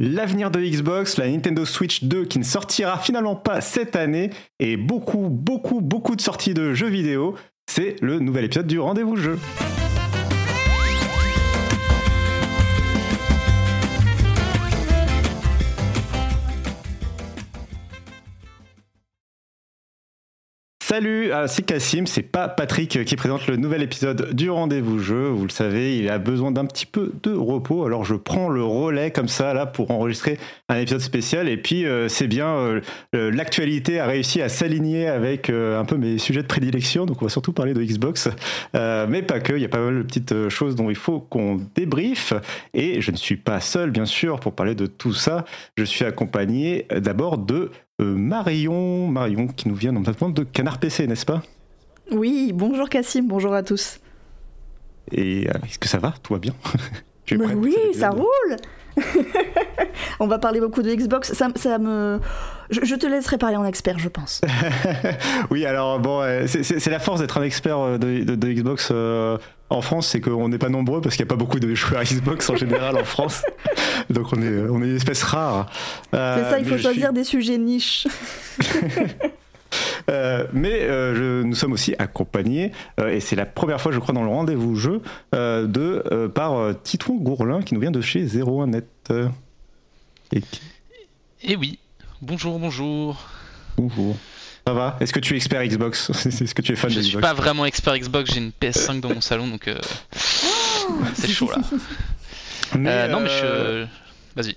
L'avenir de Xbox, la Nintendo Switch 2 qui ne sortira finalement pas cette année et beaucoup, beaucoup, beaucoup de sorties de jeux vidéo, c'est le nouvel épisode du Rendez-vous Jeu. Salut, ah, c'est Cassim, c'est pas Patrick qui présente le nouvel épisode du rendez-vous jeu. Vous le savez, il a besoin d'un petit peu de repos, alors je prends le relais comme ça là pour enregistrer un épisode spécial. Et puis euh, c'est bien, euh, l'actualité a réussi à s'aligner avec euh, un peu mes sujets de prédilection, donc on va surtout parler de Xbox, mais pas que. Il y a pas mal de petites choses dont il faut qu'on débriefe. Et je ne suis pas seul, bien sûr, pour parler de tout ça. Je suis accompagné d'abord de euh, Marion, Marion qui nous vient notamment de Canard PC, n'est-ce pas? Oui, bonjour Cassim, bonjour à tous. Et euh, est-ce que ça va? Tout va bien? Oui, ça roule. On va parler beaucoup de Xbox. Ça, ça me... Je, te laisserai parler en expert, je pense. oui, alors bon, euh, c'est la force d'être un expert de, de Xbox en France, c'est qu'on n'est pas nombreux parce qu'il n'y a pas beaucoup de joueurs Xbox en général en France. Donc on est, on est une espèce rare. Euh, c'est ça, il faut choisir des sujets niches. Euh, mais euh, nous sommes aussi accompagnés, et c'est la première fois, je crois, dans le rendez-vous jeu, de, par Titouan Gourlin qui nous vient de chez 01net. Et... Eh oui, bonjour, bonjour. Bonjour. Ça va? Est-ce que tu es expert Xbox? Est-ce que tu es fan de Xbox? Je suis pas vraiment expert Xbox, j'ai une PS5 dans mon salon donc euh, c'est chaud là. Euh, non mais je. Euh, vas-y.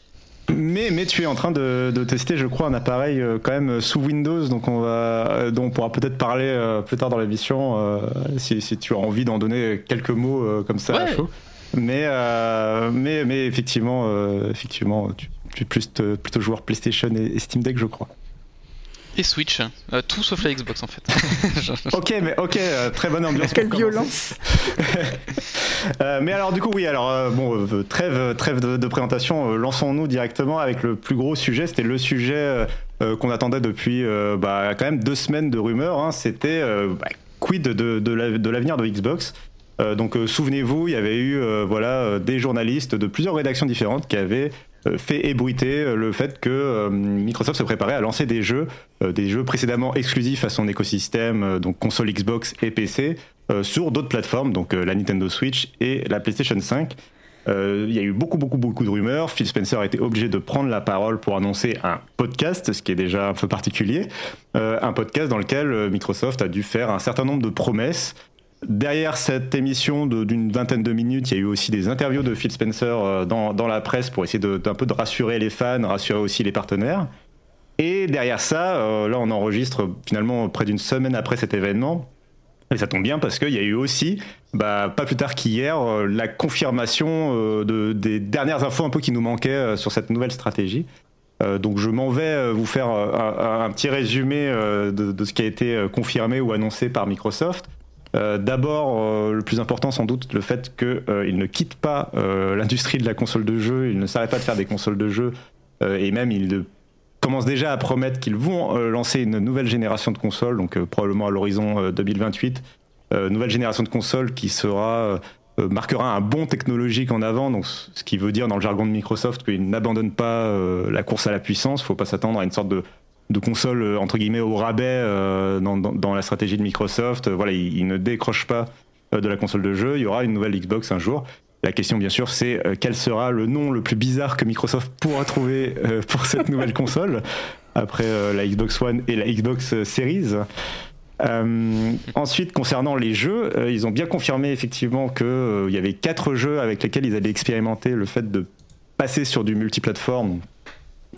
Mais, mais tu es en train de, tester, je crois, un appareil quand même sous Windows, donc on va, dont on pourra peut-être parler plus tard dans l'émission si, si, tu as envie d'en donner quelques mots comme ça à chaud. Mais, mais, mais effectivement, effectivement tu, es plus, plutôt joueur PlayStation et Steam Deck, je crois. Et Switch, euh, tout sauf la Xbox en fait. ok, mais ok, euh, très bonne ambiance. Quelle violence. Euh, mais alors du coup oui, alors bon, trêve, trêve de, présentation, lançons-nous directement avec le plus gros sujet. C'était le sujet qu'on attendait depuis bah, quand même deux semaines de rumeurs. Hein. C'était bah, quid de, de l'avenir de Xbox. donc souvenez-vous, il y avait eu voilà des journalistes de plusieurs rédactions différentes qui avaient euh, fait ébruiter euh, le fait que euh, Microsoft se préparait à lancer des jeux, des jeux précédemment exclusifs à son écosystème, donc console Xbox et PC, sur d'autres plateformes, donc la Nintendo Switch et la PlayStation 5. Il y a eu beaucoup, beaucoup, beaucoup de rumeurs. Phil Spencer a été obligé de prendre la parole pour annoncer un podcast, ce qui est déjà un peu particulier. un podcast dans lequel Microsoft a dû faire un certain nombre de promesses Derrière cette émission d'une vingtaine de minutes, il y a eu aussi des interviews de Phil Spencer euh, dans, la presse pour essayer d'un peu de rassurer les fans, rassurer aussi les partenaires. Et derrière ça, euh, là on enregistre finalement près d'une semaine après cet événement. Et ça tombe bien parce qu'il y a eu aussi, bah, pas plus tard qu'hier, euh, la confirmation de, des dernières infos un peu qui nous manquaient sur cette nouvelle stratégie. donc je m'en vais vous faire un, petit résumé de, ce qui a été confirmé ou annoncé par Microsoft. Euh, d'abord, euh, le plus important sans doute, le fait qu'il euh, ne quitte pas l'industrie de la console de jeu, il ne s'arrête pas de faire des consoles de jeu, et même il commence déjà à promettre qu'ils vont lancer une nouvelle génération de consoles, donc probablement à l'horizon 2028, nouvelle génération de consoles qui sera marquera un bond technologique en avant, donc ce qui veut dire dans le jargon de Microsoft qu'ils n'abandonnent pas la course à la puissance. Il ne faut pas s'attendre à une sorte de de consoles euh, entre guillemets au rabais euh, dans, la stratégie de Microsoft. Voilà, ils, ne décrochent pas euh, de la console de jeu. Il y aura une nouvelle Xbox un jour. La question, bien sûr, c'est quel sera le nom le plus bizarre que Microsoft pourra trouver pour cette nouvelle console après la Xbox One et la Xbox Series. ensuite, concernant les jeux, ils ont bien confirmé effectivement qu'il y avait quatre jeux avec lesquels ils allaient expérimenter le fait de passer sur du multiplateforme,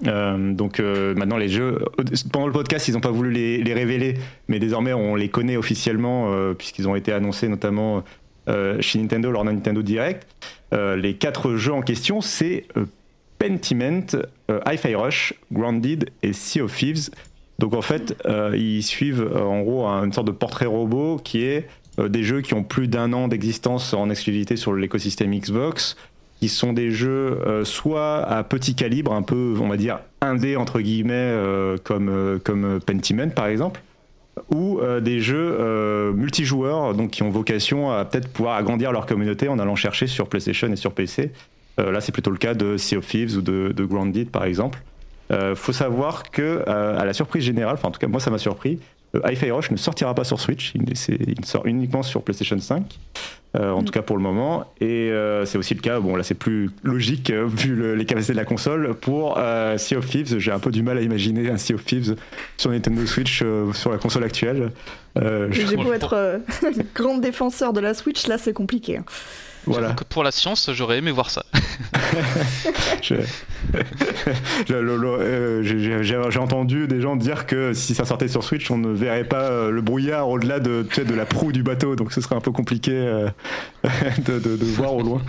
euh, donc euh, maintenant les jeux, pendant le podcast ils n'ont pas voulu les, révéler, mais désormais on les connaît officiellement euh, puisqu'ils ont été annoncés notamment chez Nintendo lors d'un Nintendo Direct. les quatre jeux en question, c'est Pentiment, Hi-Fi Rush, Grounded et Sea of Thieves. Donc en fait, ils suivent en gros une sorte de portrait robot qui est des jeux qui ont plus d'un an d'existence en exclusivité sur l'écosystème Xbox, qui sont des jeux soit à petit calibre, un peu, on va dire, indé entre guillemets, comme, comme Pentiment par exemple, ou euh, des jeux euh, multijoueurs donc qui ont vocation à peut-être pouvoir agrandir leur communauté en allant chercher sur PlayStation et sur PC. Euh, là, c'est plutôt le cas de Sea of Thieves ou de, de Grounded par exemple. Faut savoir que, à la surprise générale, enfin en tout cas moi ça m'a surpris, Hi-Fi Rush ne sortira pas sur Switch, il, il, sort uniquement sur PlayStation 5. Euh, en mm. tout cas pour le moment. Et euh, c'est aussi le cas, bon là c'est plus logique euh, vu les capacités de la console. Pour Sea of Thieves, j'ai un peu du mal à imaginer un Sea of Thieves sur Nintendo Switch sur la console actuelle. j'ai beau être grand défenseur de la Switch, là c'est compliqué. Hein. Voilà. pour la science, j'aurais aimé voir ça. Euh, j'ai entendu des gens dire que si ça sortait sur Switch, on ne verrait pas euh, le brouillard au-delà de, de la proue du bateau, donc ce serait un peu compliqué euh, de, voir au loin.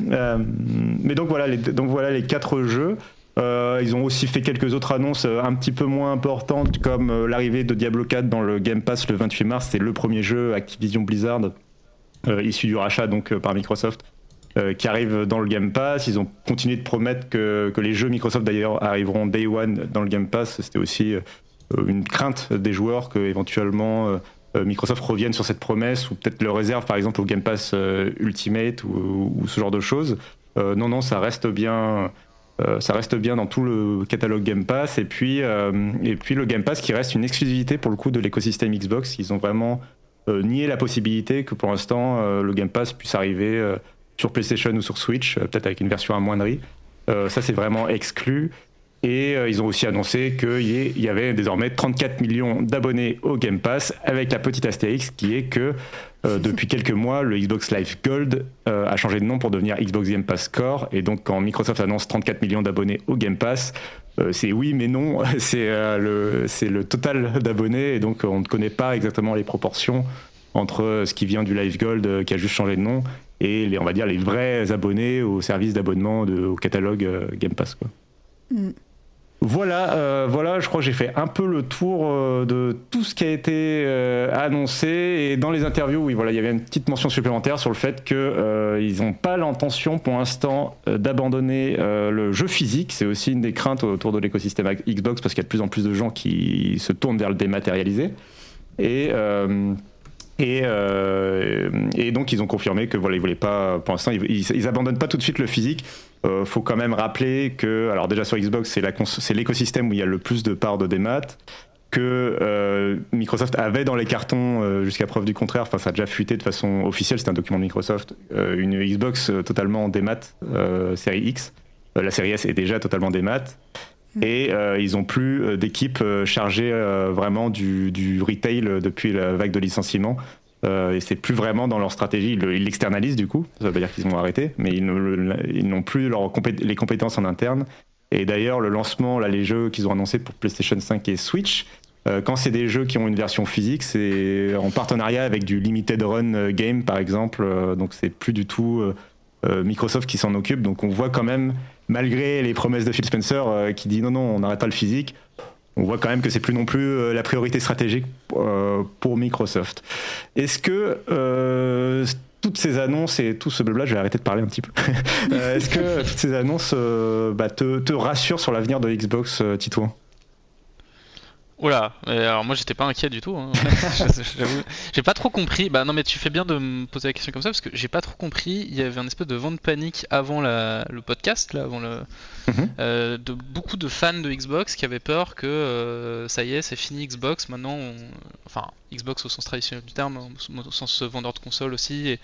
mais donc voilà, les, donc voilà les quatre jeux. ils ont aussi fait quelques autres annonces un petit peu moins importantes, comme l'arrivée de Diablo 4 dans le Game Pass le 28 mars. C'est le premier jeu Activision Blizzard issu du rachat donc par Microsoft euh, qui arrivent dans le Game Pass. Ils ont continué de promettre que, que les jeux Microsoft d'ailleurs arriveront day one dans le Game Pass. C'était aussi euh, une crainte des joueurs que éventuellement euh, Microsoft revienne sur cette promesse ou peut-être le réserve par exemple au Game Pass Ultimate ou, ce genre de choses. non, non, ça reste bien. ça reste bien dans tout le catalogue Game Pass et puis, et puis le Game Pass qui reste une exclusivité pour le coup de l'écosystème Xbox. Ils ont vraiment nié la possibilité que pour l'instant le Game Pass puisse arriver sur PlayStation ou sur Switch, euh, peut-être avec une version amoindrie. Euh, ça, c'est vraiment exclu. Et euh, ils ont aussi annoncé qu'il y avait désormais 34 millions d'abonnés au Game Pass, avec la petite astérix qui est que depuis quelques mois, le Xbox Live Gold a changé de nom pour devenir Xbox Game Pass Core. Et donc, quand Microsoft annonce 34 millions d'abonnés au Game Pass, c'est oui, mais non. C'est le, le total d'abonnés. Et donc, on ne connaît pas exactement les proportions entre ce qui vient du Live Gold, qui a juste changé de nom, et les, on va dire les vrais abonnés au service d'abonnement au catalogue euh, Game Pass. Quoi. Mm. Voilà, euh, voilà, je crois que j'ai fait un peu le tour euh, de tout ce qui a été annoncé. Et dans les interviews, oui, voilà, il y avait une petite mention supplémentaire sur le fait qu'ils n'ont pas l'intention pour l'instant d'abandonner le jeu physique. C'est aussi une des craintes autour de l'écosystème Xbox parce qu'il y a de plus en plus de gens qui se tournent vers le dématérialisé. Et euh, donc ils ont confirmé que voilà ils voulaient pas pour l'instant ils, ils, pas tout de suite le physique. Euh, faut quand même rappeler que alors déjà sur Xbox c'est l'écosystème où il y a le plus de parts de démat que euh, Microsoft avait dans les cartons euh, jusqu'à preuve du contraire. Enfin ça a déjà fuité de façon officielle. C'est un document de Microsoft euh, une Xbox totalement en démat série X. la série S est déjà totalement démat. Mm. Et ils n'ont plus d'équipe chargée vraiment du, du, retail depuis la vague de licenciement. Et c'est plus vraiment dans leur stratégie. Ils l'externalisent du coup, ça veut dire qu'ils ont arrêté, mais ils n'ont plus les compétences en interne. Et d'ailleurs, le lancement, là, les jeux qu'ils ont annoncés pour PlayStation 5 et Switch, quand c'est des jeux qui ont une version physique, c'est en partenariat avec du limited run game par exemple. donc c'est plus du tout Microsoft qui s'en occupe. Donc on voit quand même malgré les promesses de Phil Spencer euh, qui dit non, non, on n'arrête pas le physique, on voit quand même que c'est plus non plus euh, la priorité stratégique euh, pour Microsoft. Est-ce que toutes ces annonces et tout ce blabla, je vais arrêter de parler un petit peu. Est-ce que toutes ces annonces bah, te, te, rassurent sur l'avenir de Xbox, Titouan Oula, alors moi j'étais pas inquiet du tout. Hein. j'ai pas trop compris. Bah non, mais tu fais bien de me poser la question comme ça parce que j'ai pas trop compris. Il y avait un espèce de vent de panique avant le podcast, là, avant le, mhm. euh, de beaucoup de fans de Xbox qui avaient peur que euh, ça y est, c'est fini Xbox. Maintenant, enfin Xbox au sens traditionnel du terme, au sens vendeur de console aussi, et,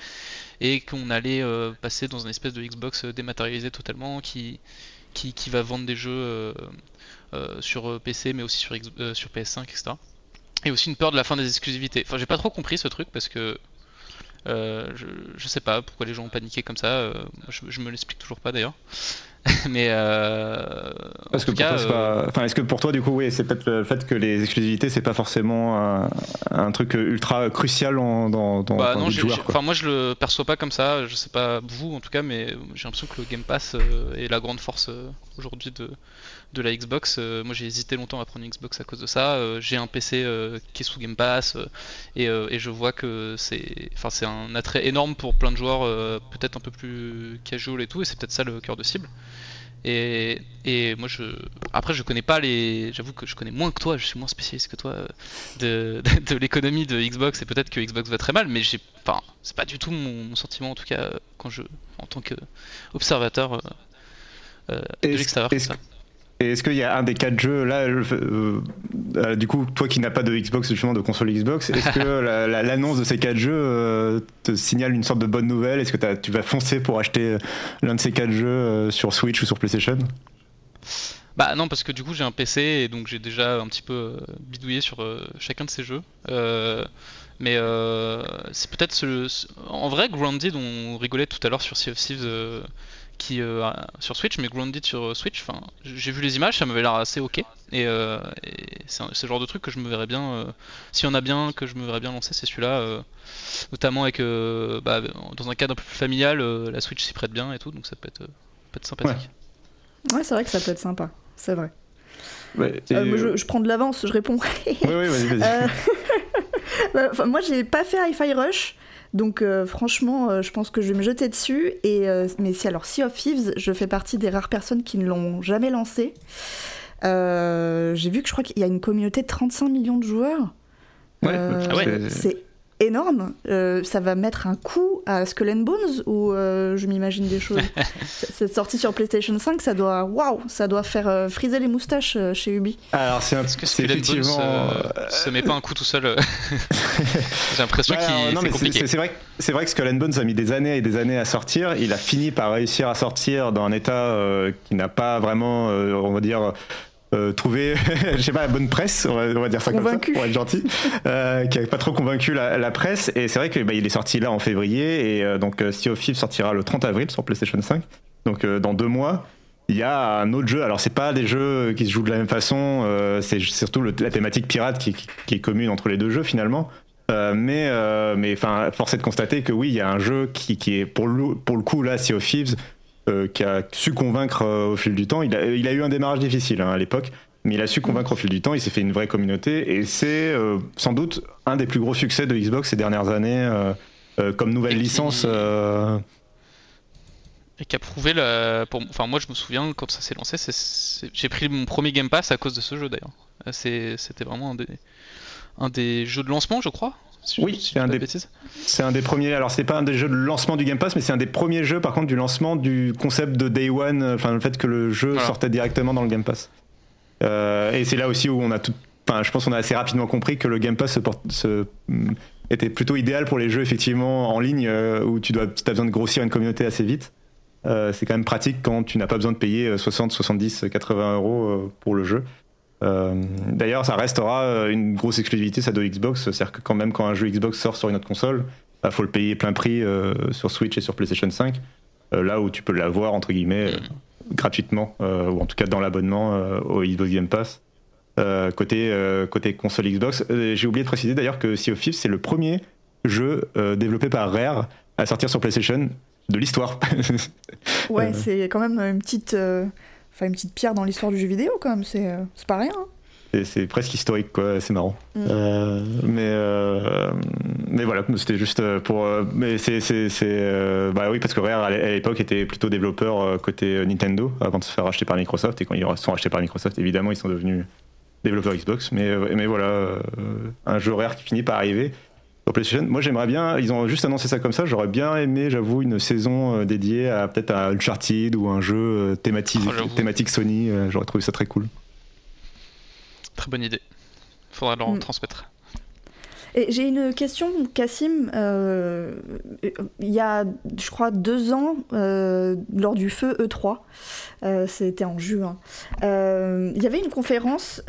et qu'on allait euh, passer dans une espèce de Xbox dématérialisé totalement qui, qui, qui va vendre des jeux euh, sur euh, PC mais aussi sur, euh, sur PS5, etc. Et aussi une peur de la fin des exclusivités. Enfin, j'ai pas trop compris ce truc parce que je, je, sais pas pourquoi les gens ont paniqué comme ça. je, me l'explique toujours pas d'ailleurs. mais euh, Parce que pour toi, pas... enfin, est-ce que pour toi, du coup, oui, c'est peut-être le fait que les exclusivités, c'est pas forcément un, un, truc ultra crucial en, dans, dans, bah, non, Enfin, moi, je le perçois pas comme ça. Je sais pas vous, en tout cas, mais j'ai l'impression que le Game Pass est la grande force aujourd'hui de de la Xbox. Euh, moi j'ai hésité longtemps à prendre une Xbox à cause de ça. Euh, j'ai un PC euh, qui est sous Game Pass et, je vois que c'est enfin, c'est un attrait énorme pour plein de joueurs peut-être un peu plus casual et tout et c'est peut-être ça le cœur de cible. Et, et, moi je après je connais pas les j'avoue que je connais moins que toi je suis moins spécialiste que toi de, de, l'économie de Xbox et peut-être que Xbox va très mal mais j'ai enfin c'est pas du tout mon, sentiment en tout cas quand je en tant que observateur de l'extérieur est-ce qu'il y a un des quatre jeux là, euh, euh, du coup, toi qui n'as pas de Xbox justement de console Xbox, est-ce que l'annonce de ces quatre jeux euh, te signale une sorte de bonne nouvelle? Est-ce que tu vas foncer pour acheter l'un de ces quatre jeux sur Switch ou sur PlayStation? Bah non parce que du coup j'ai un PC et donc j'ai déjà un petit peu bidouillé sur chacun de ces jeux. mais c'est peut-être ce, en vrai Grounded on rigolait tout à l'heure sur Sea of Thieves qui euh, sur Switch, mais Grounded sur euh, Switch. Enfin, j'ai vu les images, ça m'avait l'air assez ok. Et, euh, c'est le genre de truc que je me verrais bien. S'il y en a bien que je me verrais bien lancer, c'est celui-là. notamment avec bah, dans un cadre un peu plus familial, la Switch s'y prête bien et tout, donc ça peut être, peut être sympathique. Ouais, c'est vrai que ça peut être sympa, c'est vrai. moi, je, prends de l'avance, je réponds. oui, oui, vas-y, vas-y. Bah, moi, j'ai pas fait Hi-Fi Rush. Donc euh, franchement, euh, je pense que je vais me jeter dessus. Et, euh, mais si alors Sea of Thieves, je fais partie des rares personnes qui ne l'ont jamais lancé. J'ai vu que je crois qu'il y a une communauté de 35 millions de joueurs. Ouais, ah c'est énorme. Euh, ça va mettre un coup à Skull and Bones ou euh, je m'imagine des choses. Cette sortie sur PlayStation 5, ça doit, waouh, ça doit faire euh, friser les moustaches chez Ubi. Alors c'est un que Skull effectivement. Bones se met pas un coup tout seul. J'ai l'impression bah, qu'il c'est compliqué. C'est vrai, c'est vrai que Skull and Bones a mis des années et des années à sortir. Il a fini par réussir à sortir dans un état qui n'a pas vraiment, on va dire euh, trouver, je sais pas, la bonne presse, on va, dire ça comme ça, pour être gentil, euh, qui n'avait pas trop convaincu la, presse. Et c'est vrai qu'il bah, est sorti là en février, et euh, donc Sea of Thieves sortira le 30 avril sur PlayStation 5. Donc dans deux mois, il y a un autre jeu. Alors c'est pas des jeux qui se jouent de la même façon, c'est surtout la thématique pirate qui, est commune entre les deux jeux finalement. mais mais enfin, force est de constater que oui, il y a un jeu qui, qui est pour le, pour le coup là, Sea of Thieves, euh, qui a su convaincre euh, au fil du temps. Il a, il a eu un démarrage difficile hein, à l'époque, mais il a su convaincre au fil du temps. Il s'est fait une vraie communauté et c'est euh, sans doute un des plus gros succès de Xbox ces dernières années comme nouvelle licence. Et qui a prouvé. Pour... Enfin, moi je me souviens quand ça s'est lancé, j'ai pris mon premier Game Pass à cause de ce jeu d'ailleurs. C'était vraiment un des... un des jeux de lancement, je crois oui, c'est un, des, c'est un des premiers. Alors, c'est pas un des jeux de lancement du Game Pass, mais c'est un des premiers jeux, par contre, du lancement du concept de Day One, enfin, le fait que le jeu sortait directement dans le Game Pass. Euh, et c'est là aussi où on a tout. Enfin, je pense qu'on a assez rapidement compris que le Game Pass se mm, était plutôt idéal pour les jeux, effectivement, en ligne, euh, où tu dois, as besoin de grossir une communauté assez vite. Euh, c'est quand même pratique quand tu n'as pas besoin de payer 60, 70, 80 euros pour le jeu. Euh, d'ailleurs, ça restera euh, une grosse exclusivité, ça de Xbox. C'est-à-dire que quand même, quand un jeu Xbox sort sur une autre console, il bah, faut le payer plein prix euh, sur Switch et sur PlayStation 5. là où tu peux l'avoir, entre guillemets, gratuitement, ou en tout cas dans l'abonnement au Xbox Game Pass. côté, côté console Xbox, j'ai oublié de préciser d'ailleurs que Sea of Thieves, c'est le premier jeu développé par Rare à sortir sur PlayStation de l'histoire. ouais, c'est quand même une petite enfin une petite pierre dans l'histoire du jeu vidéo quand même, c'est euh, pas rien. Hein. C'est presque historique, quoi. C'est marrant. Mm. Euh, mais euh, mais voilà, c'était juste pour. mais c'est bah oui parce que Rare à l'époque était plutôt développeur côté Nintendo avant de se faire racheter par Microsoft et quand ils sont rachetés par Microsoft, évidemment, ils sont devenus développeurs Xbox. Mais mais voilà, un jeu Rare qui finit par arriver. PlayStation. Moi, j'aimerais bien. Ils ont juste annoncé ça comme ça. J'aurais bien aimé, j'avoue, une saison euh, dédiée à peut-être à Uncharted ou un jeu euh, thématique, oh, thématique Sony. Euh, j'aurais trouvé ça très cool. Très bonne idée. Faudra leur mm. transmettre. Et j'ai une question, Cassim. il y a, je crois, deux ans, lors du feu E3, c'était en juin, il y avait une conférence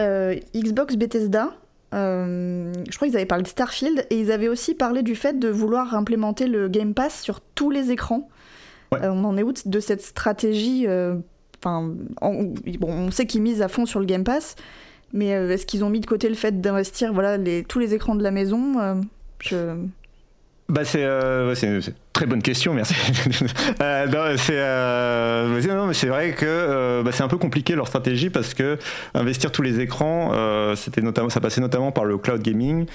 Xbox Bethesda euh, je crois qu'ils avaient parlé de Starfield et ils avaient aussi parlé du fait de vouloir implémenter le Game Pass sur tous les écrans. Euh, on en est où de cette stratégie euh, enfin, on, bon, on sait qu'ils misent à fond sur le Game Pass, mais est-ce qu'ils ont mis de côté le fait d'investir voilà, les, tous les écrans de la maison je... Bah c'est Très bonne question, merci. euh, c'est euh, vrai que euh, bah, c'est un peu compliqué leur stratégie parce que investir tous les écrans, euh, c'était notamment, ça passait notamment par le cloud gaming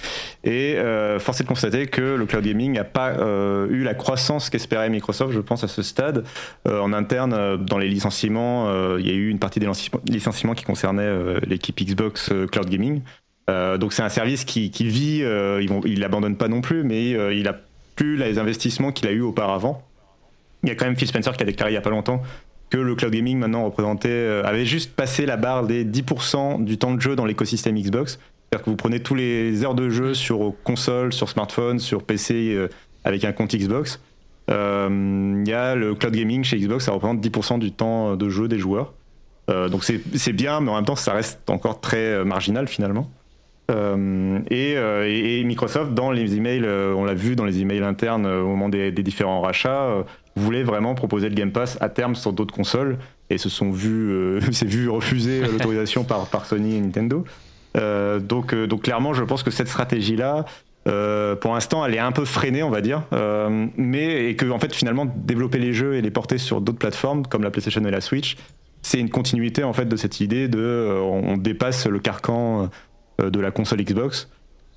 et euh, force est de constater que le cloud gaming n'a pas euh, eu la croissance qu'espérait Microsoft, je pense à ce stade. en interne, dans les licenciements, il y a eu une partie des licenciements qui concernait l'équipe Xbox Cloud Gaming. Donc c'est un service qui, vit, vont, il l'abandonne pas non plus, mais il a plus les investissements qu'il a eu auparavant. Il y a quand même Phil Spencer qui a déclaré il n'y a pas longtemps que le cloud gaming maintenant représentait, euh, avait juste passé la barre des 10% du temps de jeu dans l'écosystème Xbox. C'est-à-dire que vous prenez tous les heures de jeu sur console, sur smartphone, sur PC euh, avec un compte Xbox. Euh, il y a le cloud gaming chez Xbox, ça représente 10% du temps de jeu des joueurs. donc c'est bien, mais en même temps ça reste encore très marginal finalement. Euh, euh, et, Microsoft, dans les emails, euh, on l'a vu dans les emails internes au moment des, différents rachats, voulait vraiment proposer le Game Pass à terme sur d'autres consoles et se sont vus, s'est vu refuser l'autorisation par, Sony et Nintendo. donc, clairement, je pense que cette stratégie-là, pour l'instant, elle est un peu freinée, on va dire, mais et que en fait, finalement, développer les jeux et les porter sur d'autres plateformes comme la PlayStation et la Switch, c'est une continuité en fait de cette idée de on dépasse le carcan euh, de la console Xbox.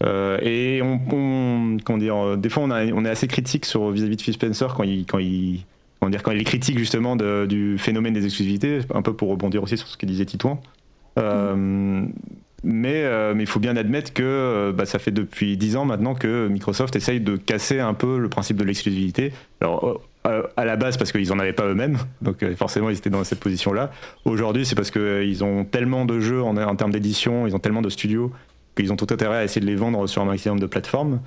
Euh, et on, on, comment euh, des fois on, est assez critique sur vis-à-vis de Phil Spencer quand il, quand il, quand il est critique justement du phénomène des exclusivités, un peu pour rebondir aussi sur ce que disait Titouan. Euh, mais, mais il faut bien admettre que bah, ça fait depuis 10 ans maintenant que Microsoft essaye de casser un peu le principe de l'exclusivité. Alors à la base parce qu'ils n'en avaient pas eux-mêmes, donc forcément ils étaient dans cette position-là. Aujourd'hui c'est parce qu'ils ont tellement de jeux en, termes d'édition, ils ont tellement de studios qu'ils ont tout intérêt à essayer de les vendre sur un maximum de plateformes.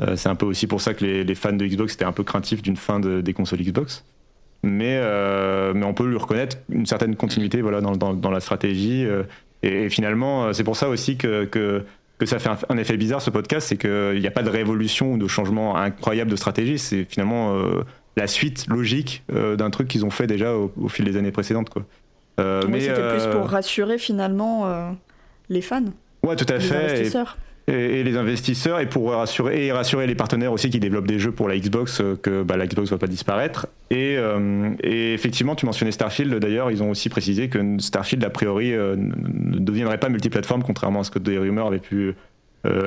Euh, c'est un peu aussi pour ça que les, fans de Xbox étaient un peu craintifs d'une fin des consoles Xbox. Mais, euh, on peut lui reconnaître une certaine continuité voilà, dans, la stratégie. Euh, et, finalement, c'est pour ça aussi que, ça fait un, effet bizarre ce podcast, c'est qu'il n'y a pas de révolution ou de changement incroyable de stratégie. C'est finalement la suite logique d'un truc qu'ils ont fait déjà au, fil des années précédentes. Quoi. mais c'était plus pour rassurer finalement les fans. Ouais, tout à fait. Et, les investisseurs et pour rassurer et rassurer les partenaires aussi qui développent des jeux pour la Xbox euh, que bah, la Xbox va pas disparaître et, euh, et, effectivement tu mentionnais Starfield d'ailleurs ils ont aussi précisé que Starfield a priori euh, ne deviendrait pas multiplateforme contrairement à ce que des rumeurs avaient pu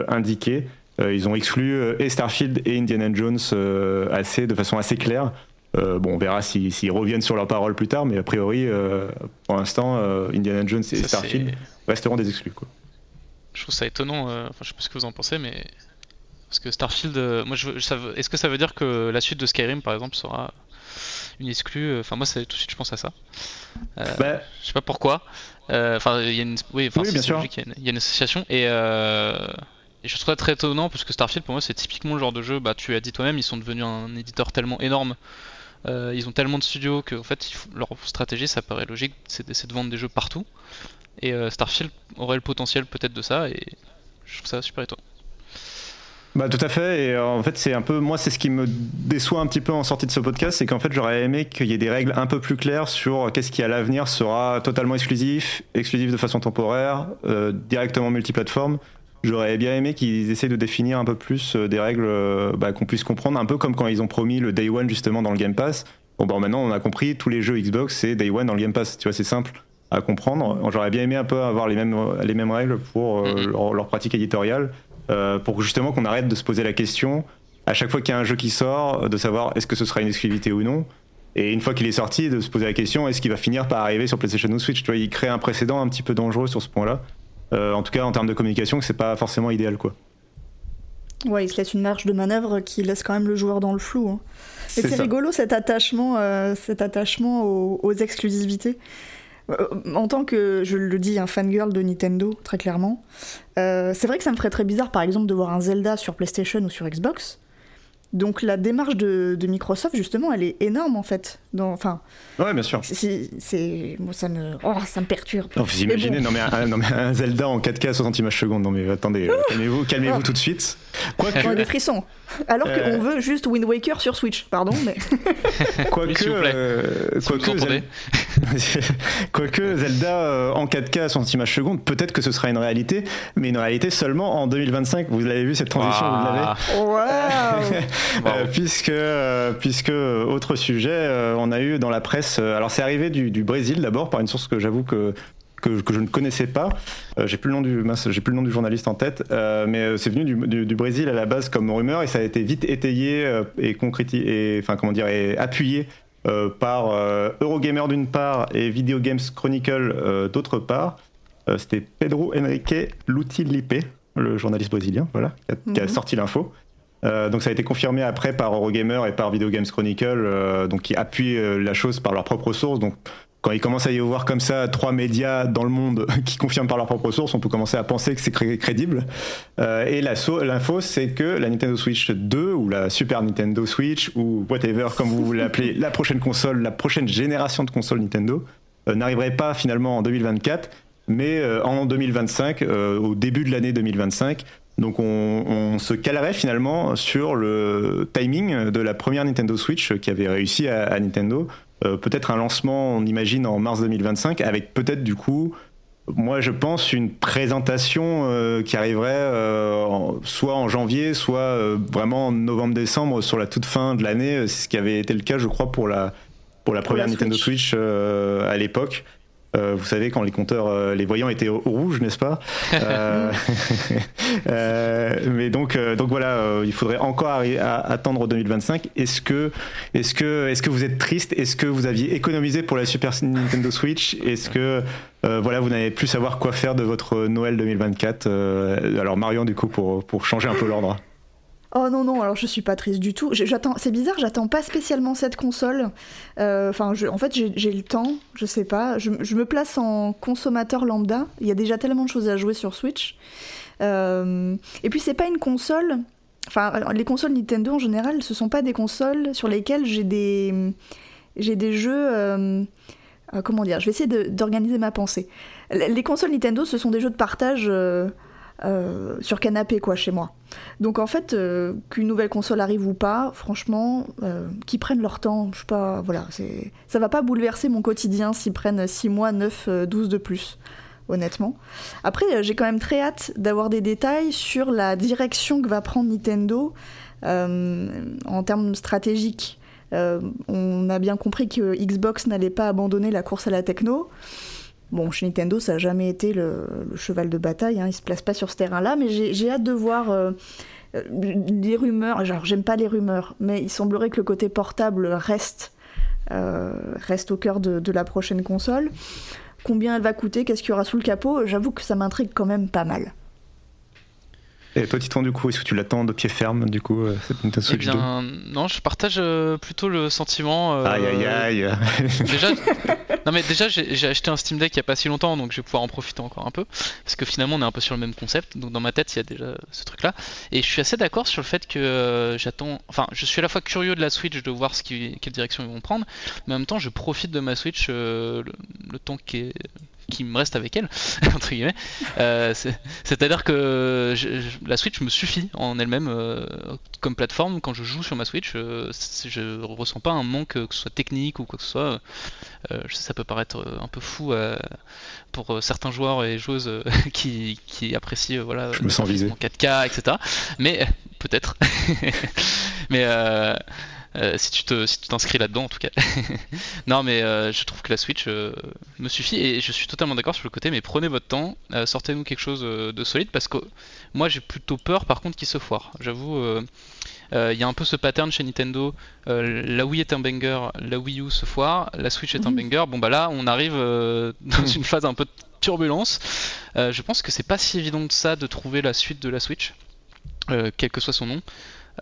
indiquer ils ont exclu et Starfield et Indiana Jones assez de façon assez claire bon on verra s'ils reviennent sur leur parole plus tard mais a priori pour l'instant Indiana Jones et Starfield resteront des exclus quoi je trouve ça étonnant. Euh, enfin, je sais pas ce que vous en pensez, mais parce que Starfield, euh, moi, je, est-ce que ça veut dire que la suite de Skyrim, par exemple, sera une exclue? Euh, Enfin, moi, tout de suite, je pense à ça. bah... Je sais pas pourquoi. Enfin, il y a une, oui, bien sûr. Il y, a une association et. Et je trouve ça très étonnant parce que Starfield pour moi c'est typiquement le genre de jeu, bah tu as dit toi-même, ils sont devenus un éditeur tellement énorme, ils ont tellement de studios que en fait leur stratégie ça paraît logique, c'est de vendre des jeux partout. Et euh, Starfield aurait le potentiel peut-être de ça, et je trouve ça super étonnant. Bah tout à fait et euh, en fait c'est un peu moi c'est ce qui me déçoit un petit peu en sortie de ce podcast c'est qu'en fait j'aurais aimé qu'il y ait des règles un peu plus claires sur qu'est-ce qui à l'avenir sera totalement exclusif, exclusif de façon temporaire, euh, directement multiplateforme. J'aurais bien aimé qu'ils essaient de définir un peu plus des règles bah, qu'on puisse comprendre un peu comme quand ils ont promis le Day One justement dans le Game Pass. Bon bah maintenant on a compris tous les jeux Xbox c'est Day One dans le Game Pass tu vois c'est simple à comprendre. J'aurais bien aimé un peu avoir les mêmes, les mêmes règles pour euh, mm-hmm. leur, pratique éditoriale, euh, pour justement qu'on arrête de se poser la question, à chaque fois qu'il y a un jeu qui sort, de savoir est-ce que ce sera une exclusivité ou non. Et une fois qu'il est sorti, de se poser la question est-ce qu'il va finir par arriver sur PlayStation ou Switch? Tu vois, il crée un précédent un petit peu dangereux sur ce point-là. Euh, en tout cas, en termes de communication, c'est pas forcément idéal, quoi. Ouais, il se laisse une marge de manœuvre qui laisse quand même le joueur dans le flou. Hein. Et c'est rigolo cet attachement, cet attachement aux exclusivités. Euh, en tant que, je le dis, un fangirl de Nintendo, très clairement, euh, c'est vrai que ça me ferait très bizarre, par exemple, de voir un Zelda sur PlayStation ou sur Xbox. Donc la démarche de, Microsoft, justement, elle est énorme en fait. Dans, enfin, ouais, bien sûr. C'est, moi, ça me, oh, ça me perturbe. Non, vous imaginez, non, mais un, non, mais un, Zelda en 4K à 60 images secondes. Non mais attendez, euh, calmez-vous, calmez-vous tout de suite. Quoique... a des frissons. Alors qu'on veut juste Wind Waker sur Switch, pardon, mais. Quoique, euh, quoique Quoique Zelda euh, en 4K à 60 images secondes, peut-être que ce sera une réalité, mais une réalité seulement en 2025. Vous l'avez vu cette transition, vous l'avez Waouh puisque, euh, puisque autre sujet, euh, on a eu dans la presse. euh, alors c'est arrivé du, du Brésil d'abord par une source que j'avoue que que, que je ne connaissais pas. Euh, j'ai plus le nom du j'ai plus le nom du journaliste en tête, euh, mais euh, c'est venu du, du- du Brésil à la base comme rumeur et ça a été vite étayé euh, et concrétisé, enfin comment dire, et appuyé euh, par euh, Eurogamer d'une part et Video Games Chronicle euh, d'autre part. Euh, C'était Pedro Henrique Lutilipe, le journaliste brésilien, voilà, qui a, qui a Mhm. sorti l'info. Euh, donc ça a été confirmé après par Eurogamer et par Video Games Chronicle, euh, donc qui appuient euh, la chose par leur propre source. Donc quand il commence à y avoir comme ça trois médias dans le monde qui confirment par leur propre source, on peut commencer à penser que c'est cré- crédible. Et la so- l'info, c'est que la Nintendo Switch 2 ou la Super Nintendo Switch ou whatever, comme vous l'appelez, la prochaine console, la prochaine génération de consoles Nintendo, n'arriverait pas finalement en 2024, mais en 2025, euh, au début de l'année 2025. Donc on, on se calerait finalement sur le timing de la première Nintendo Switch qui avait réussi à, à Nintendo. Euh, peut-être un lancement, on imagine, en mars 2025, avec peut-être du coup, moi je pense, une présentation euh, qui arriverait euh, en- soit en janvier, soit vraiment en novembre-décembre sur la toute fin de l'année. C'est ce qui avait été le cas, je crois, pour la, pour la première la Nintendo Switch. Switch à l'époque. Euh, vous savez, quand les compteurs, euh, les voyants étaient au au rouge, n'est-ce pas Euh, Mais donc, donc voilà, il faudrait encore arri- à- attendre 2025. Est-ce que, est-ce que, est-ce que vous êtes triste? Est-ce que vous aviez économisé pour la Super Nintendo Switch? Est-ce que, euh, voilà, vous n'allez plus savoir quoi faire de votre Noël 2024 Euh, Alors Marion, du coup, pour pour changer un peu l'ordre. Oh non, non, alors je suis pas triste du tout. J'attends, c'est bizarre, j'attends pas spécialement cette console. Euh, en fait, j'ai le temps, je sais pas. Je, me place en consommateur lambda. Il y a déjà tellement de choses à jouer sur Switch. Euh, et puis, c'est pas une console. Enfin, les consoles Nintendo en général, ce sont pas des consoles sur lesquelles j'ai des, j'ai des jeux. euh, comment dire Je vais essayer d'organiser ma pensée. Les consoles Nintendo, ce sont des jeux de partage euh, sur canapé, quoi, chez moi. Donc en fait, euh, qu'une nouvelle console arrive ou pas, franchement, euh, qu'ils prennent leur temps. Je sais pas, voilà, c'est, ça va pas bouleverser mon quotidien s'ils prennent 6 mois, 9, euh, 12 de plus, honnêtement. Après, j'ai quand même très hâte d'avoir des détails sur la direction que va prendre Nintendo en termes stratégiques. On a bien compris que Xbox n'allait pas abandonner la course à la techno. Bon, chez Nintendo, ça n'a jamais été le, cheval de bataille, hein, ils se placent pas sur ce terrain-là, mais j'ai hâte de voir euh, euh, les rumeurs. Genre, j'aime pas les rumeurs, mais il semblerait que le côté portable reste, euh, reste au cœur de la prochaine console. Combien elle va coûter, qu'est-ce qu'il y aura sous le capot, j'avoue que ça m'intrigue quand même pas mal. Et toi, Titon, du coup, est-ce que tu l'attends de pied ferme, du coup, euh, cette Nintendo Eh Switch 2 bien, non, je partage euh, plutôt le sentiment. euh, Aïe, aïe, aïe. Déjà, non mais déjà j'ai acheté un Steam Deck il y a pas si longtemps donc je vais pouvoir en profiter encore un peu parce que finalement on est un peu sur le même concept donc dans ma tête il y a déjà ce truc là et je suis assez d'accord sur le fait que j'attends enfin je suis à la fois curieux de la Switch de voir ce qui, quelle direction ils vont prendre mais en même temps je profite de ma Switch euh, le, le temps qui est qui me reste avec elle entre guillemets. Euh, c'est- c'est-à-dire que je- je- la Switch me suffit en elle-même euh, comme plateforme. Quand je joue sur ma Switch euh, je ressens pas un manque euh, que ce soit technique ou quoi que ce soit. Je sais ça peut paraître un peu fou pour certains joueurs et joueuses qui, qui apprécient voilà Je me sens visé. en 4K etc mais peut-être. Mais euh, si tu te si tu t'inscris là-dedans en tout cas non mais euh, je trouve que la Switch euh, me suffit et je suis totalement d'accord sur le côté mais prenez votre temps sortez-nous quelque chose de solide parce que moi j'ai plutôt peur par contre qu'il se foire j'avoue il y a un peu ce pattern chez Nintendo. la Wii est un banger, la Wii U se foire, la Switch est un Mhm. banger. Bon bah là, on arrive dans une phase un peu de turbulence. Je pense que c'est pas si évident que ça de trouver la suite de la Switch, quel que soit son nom,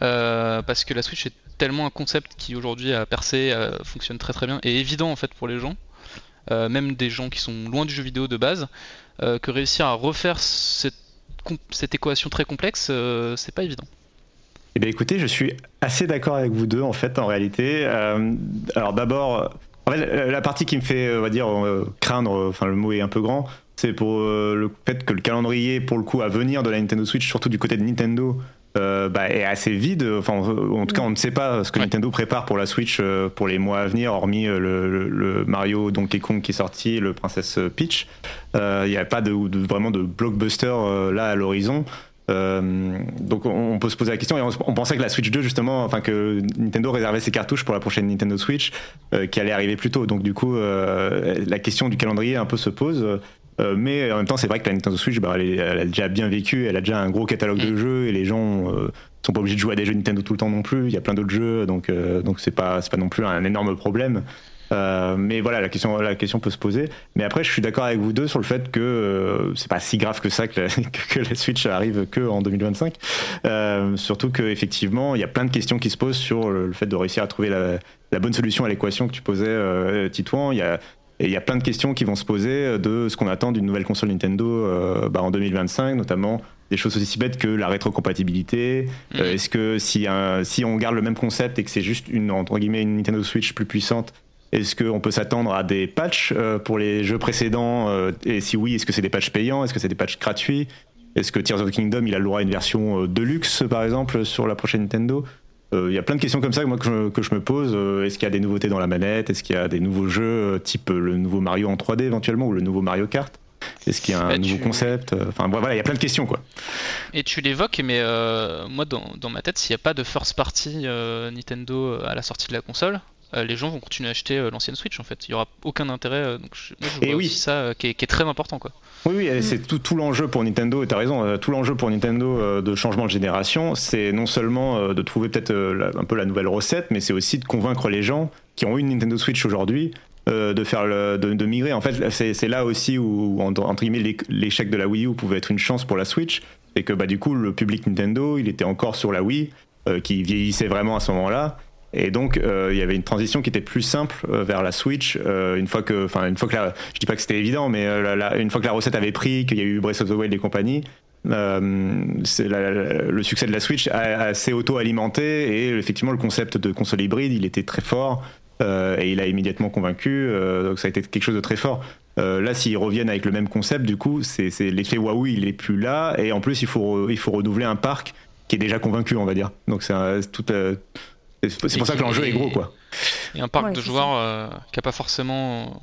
Euh, parce que la Switch est tellement un concept qui aujourd'hui a percé, euh, fonctionne très très bien et évident en fait pour les gens, euh, même des gens qui sont loin du jeu vidéo de base, euh, que réussir à refaire cette, cette équation très complexe, c'est pas évident. Eh bien, écoutez, je suis assez d'accord avec vous deux, en fait, en réalité. Alors, d'abord, en fait, la- partie qui me fait, on va dire, craindre, enfin, le mot est un peu grand, c'est pour le fait que le calendrier, pour le coup, à venir de la Nintendo Switch, surtout du côté de Nintendo, bah, est assez vide. Enfin, en tout cas, on ne sait pas ce que Nintendo prépare pour la Switch pour les mois à venir, hormis le, Mario Donkey Kong qui est sorti, le Princess Peach. Il n'y a pas de, vraiment de blockbuster là à l'horizon. Euh, donc on, peut se poser la question et on, pensait que la Switch 2 justement, enfin que Nintendo réservait ses cartouches pour la prochaine Nintendo Switch euh, qui allait arriver plus tôt. Donc du coup euh, la question du calendrier un peu se pose. Mais en même temps c'est vrai que la Nintendo Switch bah, elle, a déjà bien vécu, elle a déjà un gros catalogue de mm. jeux et les gens sont pas obligés de jouer à des jeux Nintendo tout le temps non plus. Il y a plein d'autres jeux donc donc c'est pas c'est pas non plus un énorme problème. Euh, mais voilà, la question, la question peut se poser. Mais après, je suis d'accord avec vous deux sur le fait que euh, c'est pas si grave que ça que la, que la Switch arrive que en 2025. Euh, surtout qu'effectivement, il y a plein de questions qui se posent sur le, fait de réussir à trouver la, la bonne solution à l'équation que tu posais, euh, Titouan. Il y a et il y a plein de questions qui vont se poser de ce qu'on attend d'une nouvelle console Nintendo bah, en 2025, notamment des choses aussi bêtes que la rétrocompatibilité. Mm. Est-ce que si, si on garde le même concept et que c'est juste une, entre guillemets, une Nintendo Switch plus puissante, est-ce qu'on peut s'attendre à des patchs euh, pour les jeux précédents euh, Et si oui, est-ce que c'est des patchs payants Est-ce que c'est des patchs gratuits? Est-ce que Tears of the Kingdom, il a le droit à une version euh, deluxe, par exemple, sur la prochaine Nintendo? Il y a plein de questions comme ça moi, que, je, me pose. Est-ce qu'il y a des nouveautés dans la manette? Est-ce qu'il y a des nouveaux jeux, type le nouveau Mario en 3D éventuellement, ou le nouveau Mario Kart? Est-ce qu'il y a un bah, nouveau concept? Enfin voilà, il y a plein de questions quoi. Et tu l'évoques, mais moi dans, dans, ma tête, s'il n'y a pas de first party Nintendo à la sortie de la console, euh, les gens vont continuer à acheter euh, l'ancienne Switch en fait. Il y aura aucun intérêt. Euh, donc je, moi, je vois oui. ça qui est, très important quoi. Oui, oui, c'est mm. tout, tout l'enjeu pour Nintendo. Tu as raison. Tout l'enjeu pour Nintendo de changement de génération, c'est non seulement de trouver peut-être un peu la nouvelle recette, mais c'est aussi de convaincre les gens qui ont une Nintendo Switch aujourd'hui de faire le, de, migrer. En fait, c'est là aussi où, entre guillemets, l'échec de la Wii U pouvait être une chance pour la Switch. Et que bah, du coup, le public Nintendo, il était encore sur la Wii, qui vieillissait vraiment à ce moment-là. Et donc, euh, il y avait une transition qui était plus simple euh, vers la Switch euh, une fois que, enfin, une fois que la, je dis pas que c'était évident, mais une fois que la recette avait pris, qu'il y a eu Breath of the Wild et compagnie, le succès de la Switch a, s'est auto-alimenté et effectivement le concept de console hybride, il était très fort et il a immédiatement convaincu. donc ça a été quelque chose de très fort. là, s'ils reviennent avec le même concept, du coup, l'effet waouh, il est plus là et en plus il faut il faut renouveler un parc qui est déjà convaincu, on va dire. Donc c'est tout c'est pour ça que l'enjeu est gros, quoi. Et un parc de joueurs euh, qui a pas forcément.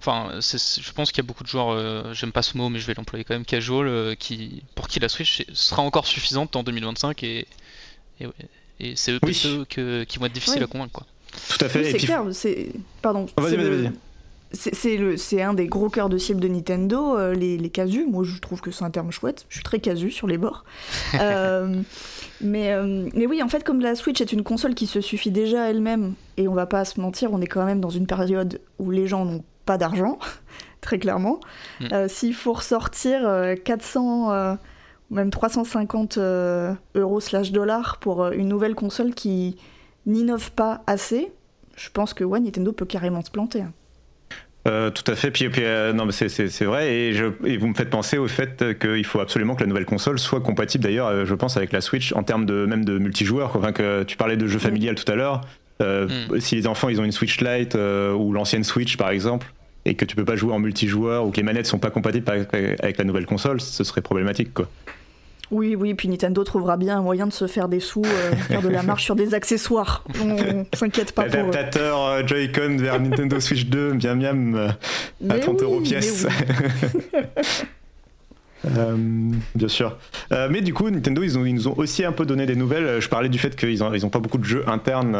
Enfin, je pense qu'il y a beaucoup de joueurs, euh, j'aime pas ce mot, mais je vais l'employer quand même, casual, euh, qui, pour qui la Switch sera encore suffisante en 2025 et, et, c'est eux, qui vont être difficiles à convaincre. Quoi. Tout à fait. c'est clair, c'est. Pardon. Oh, vas-y, vas-y, vas-y c'est un des gros cœurs de cible de Nintendo, euh, les, les, casus. Moi, je trouve que c'est un terme chouette. Je suis très casu sur les bords. Euh, mais, euh, mais oui, en fait, comme la Switch est une console qui se suffit déjà elle-même, et on va pas se mentir, on est quand même dans une période où les gens n'ont pas d'argent, très clairement. Mm. S'il faut ressortir 400 ou même 350 euros slash dollars pour une nouvelle console qui n'innove pas assez, je pense que ouais, Nintendo peut carrément se planter. Euh, tout à fait. Puis, euh, non, mais c'est vrai. Et, je, et, vous me faites penser au fait qu'il faut absolument que la nouvelle console soit compatible, d'ailleurs, euh, je pense, avec la Switch en termes de même de multijoueur. Enfin, que tu parlais de jeux familial tout à l'heure. Mm. Si les enfants ils ont une Switch Lite ou l'ancienne Switch, par exemple, et que tu peux pas jouer en multijoueur ou que les manettes sont pas compatibles avec, avec la nouvelle console, ce serait problématique, quoi. Oui, oui, puis Nintendo trouvera bien un moyen de se faire des sous, euh, faire de la marche sur des accessoires. On s'inquiète pas pour Adaptateur euh, Joy-Con vers Nintendo Switch 2, bien miam, euh, à 30 euros pièce. bien sûr. mais du coup, Nintendo, ils, ont, ils, nous ont aussi un peu donné des nouvelles. Je parlais du fait qu'ils n'ont ils ont pas beaucoup de jeux internes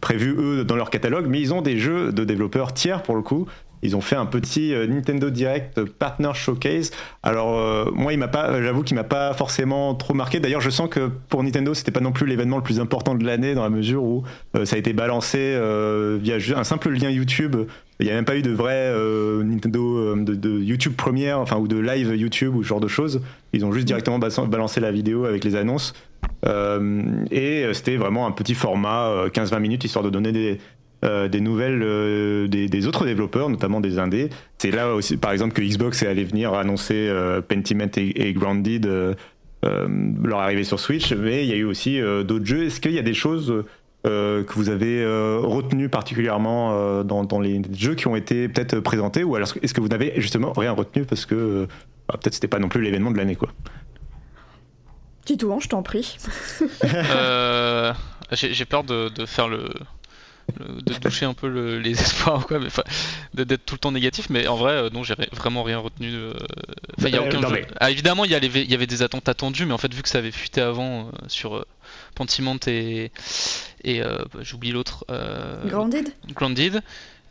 prévus, eux, dans leur catalogue, mais ils ont des jeux de développeurs tiers, pour le coup, ils ont fait un petit euh, Nintendo Direct Partner Showcase. Alors euh, moi, il m'a pas, j'avoue qu'il m'a pas forcément trop marqué. D'ailleurs, je sens que pour Nintendo, c'était pas non plus l'événement le plus important de l'année dans la mesure où euh, ça a été balancé via un simple lien YouTube. Il n'y a même pas eu de vrai Nintendo de, YouTube première, enfin ou de live YouTube ou ce genre de choses. Ils ont juste directement balancé la vidéo avec les annonces. et c'était vraiment un petit format, 15-20 minutes, histoire de donner des, euh, des nouvelles euh, des, autres développeurs, notamment des indés. C'est là aussi, par exemple, que Xbox est allé venir annoncer euh, Pentiment et, Grounded leur arrivée sur Switch, mais il y a eu aussi d'autres jeux. Est-ce qu'il y a des choses que vous avez retenues particulièrement dans, les jeux qui ont été peut-être présentés, ou alors est-ce que vous n'avez justement rien retenu parce que bah, peut-être c'était pas non plus l'événement de l'année, quoi? Titouan, je t'en prie. Euh, j'ai j'ai peur de, de faire le- de toucher un peu le- les espoirs quoi, mais d'être tout le temps négatif. Mais en vrai, euh, non, j'ai vraiment rien retenu. euh, Enfin, il y a Euh, aucun non, jeu. mais- Ah, évidemment, il y, a les- il y avait des attentes attendues, mais en fait, vu que ça avait fuité avant euh, sur euh, Pentiment et et euh, j'oublie l'autre. euh, Grounded? Grounded.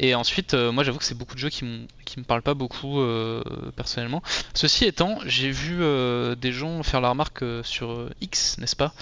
Et ensuite, euh, moi j'avoue que c'est beaucoup de jeux qui, qui me parlent pas beaucoup euh, personnellement. Ceci étant, j'ai vu euh, des gens faire la remarque sur X, n'est-ce pas?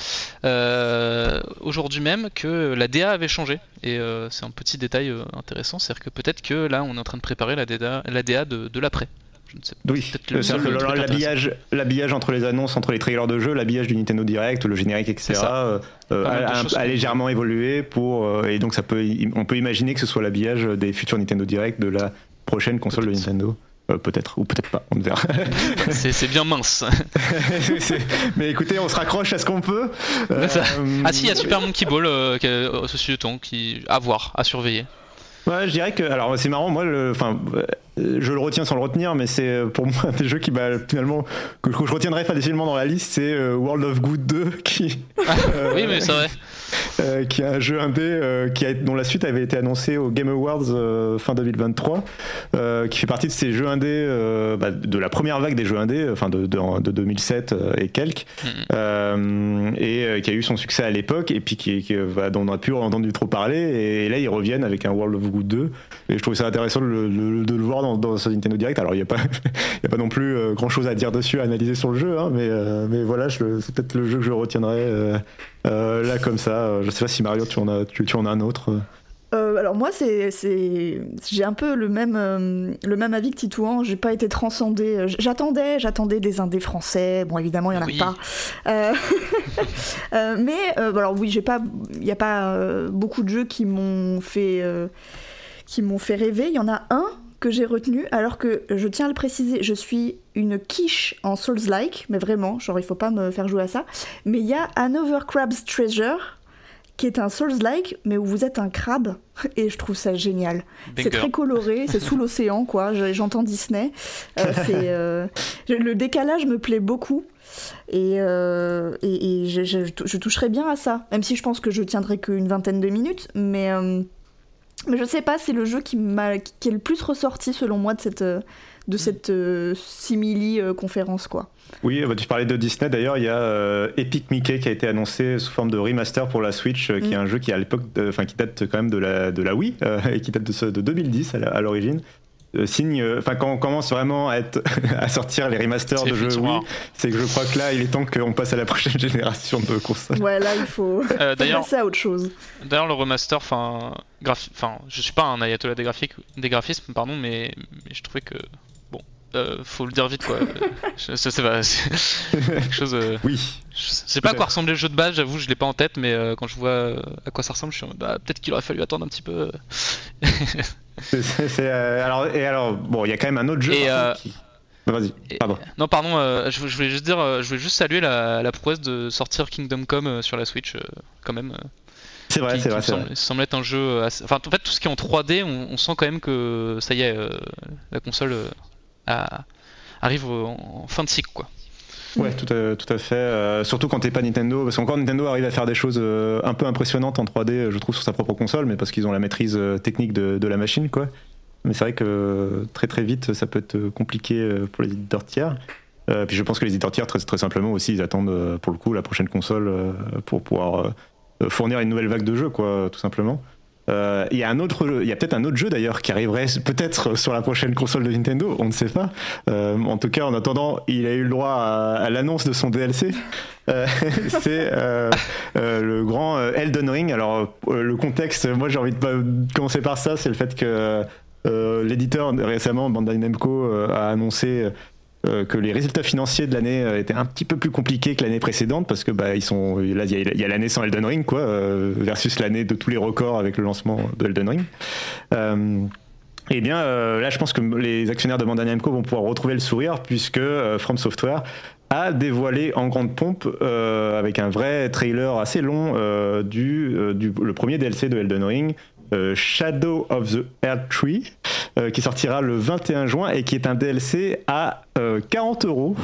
Aujourd'hui même que la DA avait changé. Et c'est un petit détail intéressant, c'est-à-dire que peut-être que là on est en train de préparer la DA, la DA de, de l'après. Je ne sais pas. Oui, truc l'habillage, l'habillage entre les annonces, entre les trailers de jeux, l'habillage du Nintendo Direct, le générique, etc. Euh, euh, a, légèrement évolué pour euh, et donc ça peut, on peut imaginer que ce soit l'habillage des futurs Nintendo Direct de la prochaine console de. Nintendo. Euh, peut-être ou peut-être pas, on verra. C'est bien mince. Mais écoutez, on se raccroche à ce qu'on peut. Euh, ah si, il y a Super Monkey Ball, euh, euh, ceci étant, qui à voir, à surveiller. Ouais, je dirais que alors c'est marrant moi le enfin euh, je le retiens sans le retenir mais c'est euh, pour moi un des jeux qui bah, finalement que, que je retiendrai facilement dans la liste c'est euh, World of Good 2 qui euh, Oui, mais c'est vrai. Euh, qui est un jeu indé euh, qui a, dont la suite avait été annoncée au Game Awards euh, fin 2023, euh, qui fait partie de ces jeux indés, bah, de la première vague des jeux indés, enfin de, de, de 2007 euh, et quelques, Mhm. euh, et qui a eu son succès à l'époque, et puis qui, qui, bah, dont on a pu entendu trop parler, et, là ils reviennent avec un World of Good 2, et je trouve ça intéressant de le, de- de le voir dans, dans ce Nintendo Direct. Alors il n'y a, pas- il y a pas non plus grand chose à dire dessus, à analyser sur le jeu, hein, mais, mais voilà, c'est peut-être le jeu que je retiendrai. là comme ça, je sais pas si Mario tu en as, tu, tu en as un autre. euh. Alors moi, c'est, c'est, j'ai un peu le même, euh, le même avis que Titouan. J'ai pas été transcendée. Euh, J'attendais, j'attendais des indés français. Bon, évidemment, il y en a Oui. pas. Euh, euh, mais euh, alors oui, j'ai pas, il y a pas euh, beaucoup de jeux qui m'ont fait, euh, qui m'ont fait rêver. Il y en a un que j'ai retenu, alors que je tiens à le préciser, je suis une quiche en Souls-like, mais vraiment, genre il faut pas me faire jouer à ça. Mais il y a Another Crab's Treasure, qui est un Souls-like, mais où vous êtes un crabe, et je trouve ça génial. C'est très coloré, c'est sous l'océan, quoi. Je- J'entends Disney. Euh, euh, le décalage me plaît beaucoup. Et, euh, et, et je, je- je toucherai bien à ça, même si je pense que je tiendrai qu'une vingtaine de minutes. Mais, mais je sais pas, c'est le jeu qui, qui est le plus ressorti, selon moi, de cette, de cette euh, simili-conférence, quoi. Oui, bah, tu parlais de Disney d'ailleurs, il y a euh, Epic Mickey qui a été annoncé sous forme de remaster pour la Switch, euh, qui est Mm. un jeu qui à l'époque, enfin qui date quand même de la, de la Wii euh, et qui date de, ce- de 2010 à la- à l'origine. Euh, signe, euh, enfin quand on commence vraiment à, être, à sortir les remasters de jeux Wii, c'est que je crois que là il est temps qu'on passe à la prochaine génération de consoles. Ouais, là, il faut, Euh, D'ailleurs, passer à autre chose. D'ailleurs, le remaster, enfin, graphi- enfin, je suis pas un ayatollah des graphiques, des graphismes, pardon, mais, mais je trouvais que bon, euh, faut le dire vite quoi. je, je sais pas, c'est quelque chose. euh, Oui, je sais pas à quoi ressemblait le jeu de base, j'avoue, je l'ai pas en tête, mais euh, quand je vois à quoi ça ressemble, je suis en mode, bah, peut-être qu'il aurait fallu attendre un petit peu. C'est- euh, alors, et alors, bon, il y a quand même un autre jeu. Et, euh, qui- Bah, Vas-y, pardon. Non, pardon, euh, je, je voulais juste dire, euh, je voulais juste saluer la, la prouesse de sortir Kingdom Come euh, sur la Switch, quand même. C'est vrai, c'est vrai, c'est semble, être un jeu assez... Enfin, en fait, tout ce qui est en 3D, on, on sent quand même que ça y est, la console a- arrive au- en fin de cycle, quoi. Ouais, tout à, tout à fait. euh, surtout quand t'es pas Nintendo, parce qu'encore Nintendo arrive à faire des choses euh, un peu impressionnantes en 3D, je trouve, sur sa propre console, mais parce qu'ils ont la maîtrise euh, technique de, la machine, quoi. Mais c'est vrai que euh, très très vite, ça peut être euh, compliqué euh, pour les éditeurs tiers. Euh, puis je pense que les éditeurs tiers, très, simplement aussi, ils attendent euh, pour le coup la prochaine console euh, pour pouvoir euh, euh, fournir une nouvelle vague de jeux, quoi, tout simplement. Euh, Il y a un autre, il y a peut-être un autre jeu d'ailleurs qui arriverait peut-être sur la prochaine console de Nintendo, on ne sait pas. Euh, en tout cas, en attendant, il a eu le droit à, l'annonce de son DLC. Euh, c'est le grand Elden Ring. Alors, le contexte, moi j'ai envie de commencer par ça, c'est le fait que l'éditeur récemment, Bandai Namco, a annoncé euh, que les résultats financiers de l'année euh, étaient un petit peu plus compliqués que l'année précédente parce que bah ils sont là il y a- l'année sans Elden Ring quoi euh, versus l'année de tous les records avec le lancement de Elden Ring. Eh bien, là, je pense que les actionnaires de Bandai Namco vont pouvoir retrouver le sourire puisque From Software a dévoilé en grande pompe, avec un vrai trailer assez long, du, du- le premier DLC de Elden Ring, euh, Shadow of the Earth Tree, qui sortira le 21 juin et qui est un DLC à 40 euros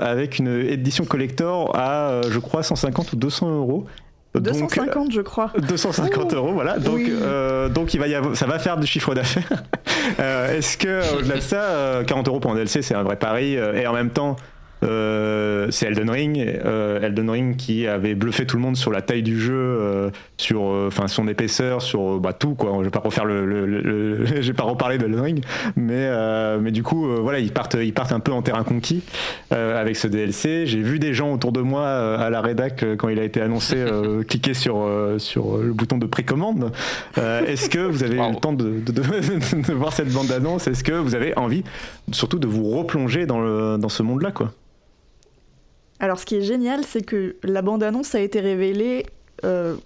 avec une édition collector à, je crois, 150 ou 200 euros. 250, je crois. 250 euros, voilà. Donc, donc il va y avoir, ça va faire du chiffre d'affaires. Est-ce que, au-delà de ça, 40 euros pour un DLC, c'est un vrai pari Et en même temps, euh, c'est Elden Ring, euh, Elden Ring qui avait bluffé tout le monde sur la taille du jeu, euh, sur enfin son épaisseur, sur bah, tout quoi. Je vais pas refaire le, le, je vais pas reparler d'Elden Ring, mais mais du coup voilà ils partent ils partent un peu en terrain conquis avec ce DLC. J'ai vu des gens autour de moi à la rédac quand il a été annoncé cliquer sur sur le bouton de précommande. Est-ce que vous avez eu le temps de, de, de, voir cette bande annonce Est-ce que vous avez envie surtout de vous replonger dans le dans ce monde là quoi? Alors, ce qui est génial, c'est que la bande-annonce a été révélée euh,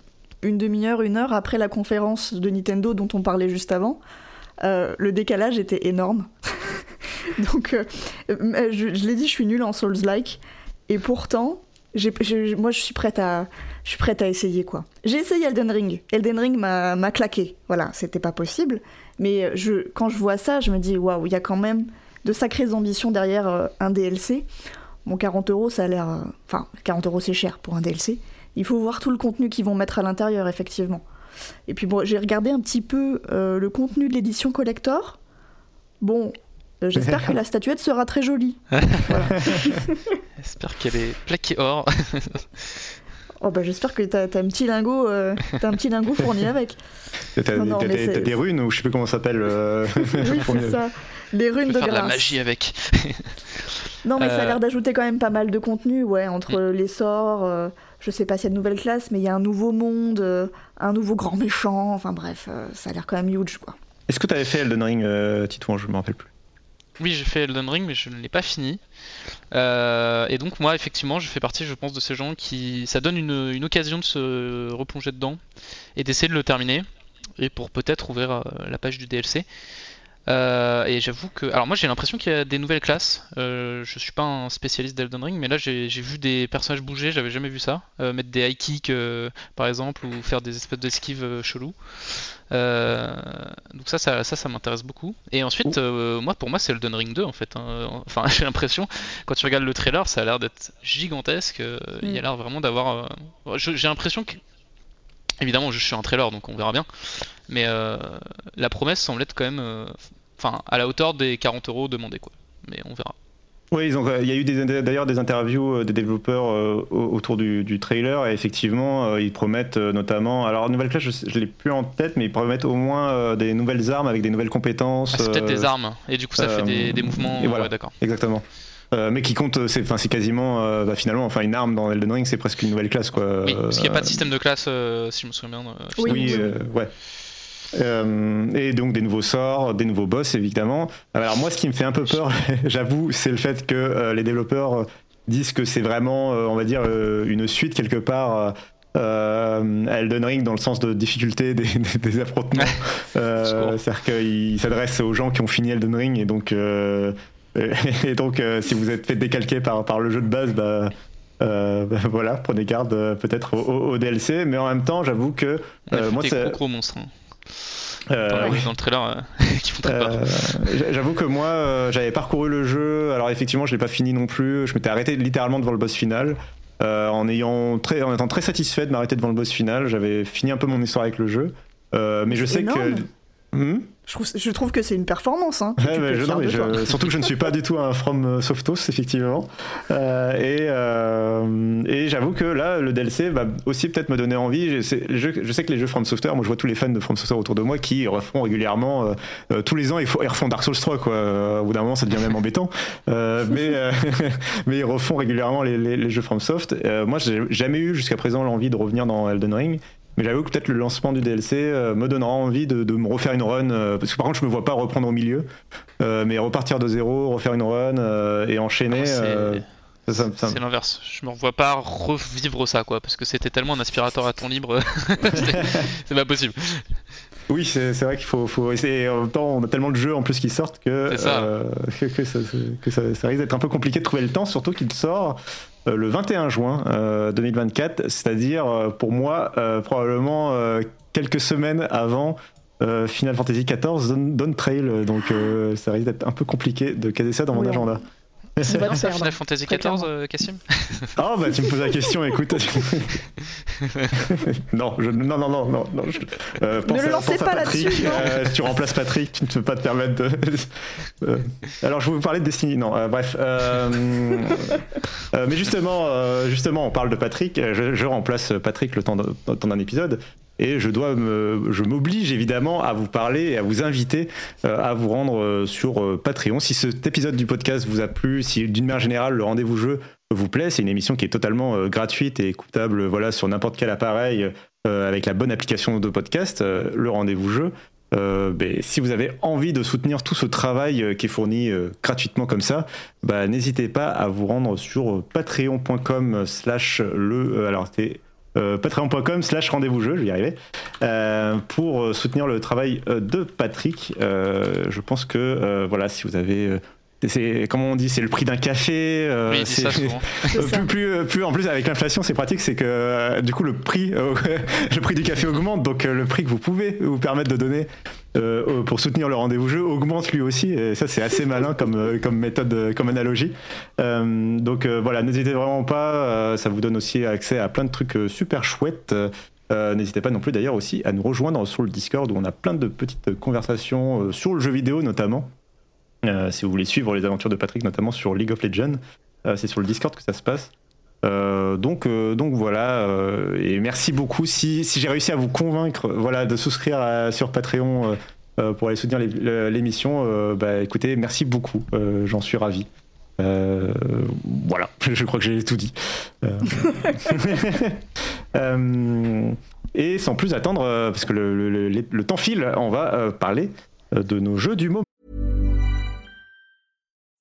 une demi-heure, une heure après la conférence de Nintendo dont on parlait juste avant. Euh, le décalage était énorme. Donc, euh, je, l'ai dit, je suis nulle en Souls-like. Et pourtant, moi, je suis prête à, essayer quoi. J'ai essayé Elden Ring. Elden Ring m'a claqué. Voilà, c'était pas possible. Mais quand je vois ça, je me dis waouh, il y a quand même de sacrées ambitions derrière un DLC. Bon, 40 euros, ça a l'air. Euh, enfin, 40 euros, c'est cher pour un DLC. Il faut voir tout le contenu qu'ils vont mettre à l'intérieur, effectivement. Et puis, bon, j'ai regardé un petit peu euh, le contenu de l'édition collector. Bon, euh, j'espère que la statuette sera très jolie. j'espère qu'elle est plaquée or. Oh bah j'espère que t'as as un petit lingot, un petit lingot fourni avec. T'as des runes ou je sais plus comment ça s'appelle. oui c'est ça. Les runes de faire grâce. de la magie avec. Non, mais ça a euh. l'air d'ajouter quand même pas mal de contenu, ouais, entre mm. les sorts. Euh, je sais pas s'il y a de nouvelles classes, mais il y a un nouveau monde, euh, un nouveau grand méchant. Enfin bref, ça a l'air quand même huge, quoi. Est-ce que tu avais fait Elden Ring, Titouan Je me rappelle plus. Oui, j'ai fait Elden Ring, mais je ne l'ai pas fini. et donc, moi, effectivement, je fais partie, je pense, de ces gens qui. Ça donne une, une occasion de se replonger dedans et d'essayer de le terminer. Et pour peut-être ouvrir la page du DLC. Euh, et j'avoue que. Alors, moi j'ai l'impression qu'il y a des nouvelles classes. Euh, je suis pas un spécialiste d'Elden Ring, mais là j'ai vu des personnages bouger, j'avais jamais vu ça. Euh, mettre des high kicks par exemple, ou faire des espèces d'esquives chelous. donc, ça, ça, ça, m'intéresse beaucoup. Et ensuite, moi pour moi c'est Elden Ring 2 en fait. Hein. Enfin, j'ai l'impression, quand tu regardes le trailer, ça a l'air d'être gigantesque. Il y a mm. l'air vraiment d'avoir. j'ai l'impression que. Évidemment, je suis un trailer donc on verra bien. Mais euh, la promesse semble être quand même euh, enfin à la hauteur des 40 euros demandés quoi. Mais on verra. Oui, il y a eu d'ailleurs des interviews euh, des développeurs autour du, trailer et effectivement ils promettent notamment, alors nouvelle classe je, ne l'ai plus en tête mais ils promettent au moins des nouvelles armes avec des nouvelles compétences. Ah, c'est peut-être des armes et du coup ça fait des, mouvements. Et voilà, d'accord. Exactement. Mais qui compte, c'est enfin, quasiment bah, finalement, enfin une arme dans Elden Ring, c'est presque une nouvelle classe quoi. Oui, parce qu'il n'y a pas de système de classe, si je me souviens bien. oui, oui ouais. Euh, et donc des nouveaux sorts, des nouveaux boss évidemment. Alors moi ce qui me fait un peu peur, j'avoue, c'est le fait que euh, les développeurs disent que c'est vraiment, euh, on va dire, une suite quelque part euh, Elden Ring dans le sens de difficulté des, des, affrontements. C'est-à-dire qu'il s'adresse aux gens qui ont fini Elden Ring et donc, et donc si vous êtes fait décalquer par, par le jeu de base, bah, bah voilà, prenez garde peut-être au, DLC, mais en même temps, j'avoue que moi c'est gros monstre. Hein. Euh, dans le trailer euh, qui font très peur. Euh, j'avoue que moi, j'avais parcouru le jeu. Alors effectivement, je l'ai pas fini non plus. Je m'étais arrêté littéralement devant le boss final. en, ayant très, en étant très satisfait de m'arrêter devant le boss final, j'avais fini un peu mon histoire avec le jeu. mais je sais que. Hmm? Je trouve, que c'est une performance. Hein, surtout que je ne suis pas du tout un From Softos, effectivement. Euh, et, euh, et j'avoue que là, le DLC va aussi peut-être me donner envie. Je sais, je, sais, que les jeux From Software, moi je vois tous les fans de From Software autour de moi qui refont régulièrement, euh, tous les ans, ils, refont Dark Souls 3. Quoi. Au bout d'un moment, ça devient même embêtant. mais, mais ils refont régulièrement les, les, les jeux From Soft. moi, j'ai jamais eu jusqu'à présent l'envie de revenir dans Elden Ring. Mais j'avoue que peut-être le lancement du DLC euh, me donnera envie de, me refaire une run. Euh, parce que par contre, je me vois pas reprendre au milieu. Euh, mais repartir de zéro, refaire une run et enchaîner. Ah, c'est l'inverse. Je me revois pas revivre ça, quoi. Parce que c'était tellement un aspirateur à temps libre. c'est pas possible. Oui, c'est vrai qu'il faut, faut essayer. En même temps, on a tellement de jeux en plus qui sortent que, ça. que, ça, que ça, risque d'être un peu compliqué de trouver le temps, surtout qu'il sort le 21 juin 2024, euh, c'est-à-dire euh, pour moi probablement quelques semaines avant Final Fantasy XIV Dawn Trail, donc ça risque d'être un peu compliqué de caser ça dans mon agenda. C'est pas ça Final Fantasy XIV, euh, Cassim? Oh bah tu me poses la question, écoute. non, je, non, non, non, non, non euh, ne le lancez pas là-dessus. Euh, tu remplaces Patrick, tu ne peux pas te permettre de. Euh, alors je vais vous parler de Destiny. Non, bref. mais justement, justement, on parle de Patrick. Je, je remplace Patrick le temps d'un épisode et je dois je m'oblige évidemment à vous parler et à vous inviter euh, à vous rendre euh, sur euh, Patreon. Si cet épisode du podcast vous a plu, si d'une manière générale le rendez-vous jeu vous plaît, c'est une émission qui est totalement gratuite et écoutable voilà sur n'importe quel appareil avec la bonne application de podcast, le rendez-vous jeu. Ben, si vous avez envie de soutenir tout ce travail qui est fourni gratuitement comme ça, bah, n'hésitez pas à vous rendre sur patreon.com slash le... alors c'était euh, patreon.com slash rendez-vous jeu, je vais y arriver, euh, pour soutenir le travail euh, de Patrick. je pense que, voilà, si vous avez c'est comment on dit c'est le prix d'un café oui, c'est plus, plus, plus, en plus avec l'inflation c'est pratique c'est que du coup le prix le prix du café augmente donc le prix que vous pouvez vous permettre de donner euh, pour soutenir le rendez-vous jeu augmente lui aussi. Et ça, c'est assez malin comme, euh, comme méthode, euh, comme analogie. donc voilà, n'hésitez vraiment pas. ça vous donne aussi accès à plein de trucs super chouettes. N'hésitez pas non plus d'ailleurs aussi à nous rejoindre sur le Discord où on a plein de petites conversations sur le jeu vidéo notamment. Si vous voulez suivre les aventures de Patrick, notamment sur League of Legends, c'est sur le Discord que ça se passe. Euh, donc, euh, donc voilà, euh, et merci beaucoup. Si, si j'ai réussi à vous convaincre voilà, de souscrire sur Patreon pour aller soutenir l'émission, bah, écoutez, merci beaucoup, j'en suis ravi. voilà, je crois que j'ai tout dit. et sans plus attendre, parce que le, le temps file, on va parler de nos jeux du moment.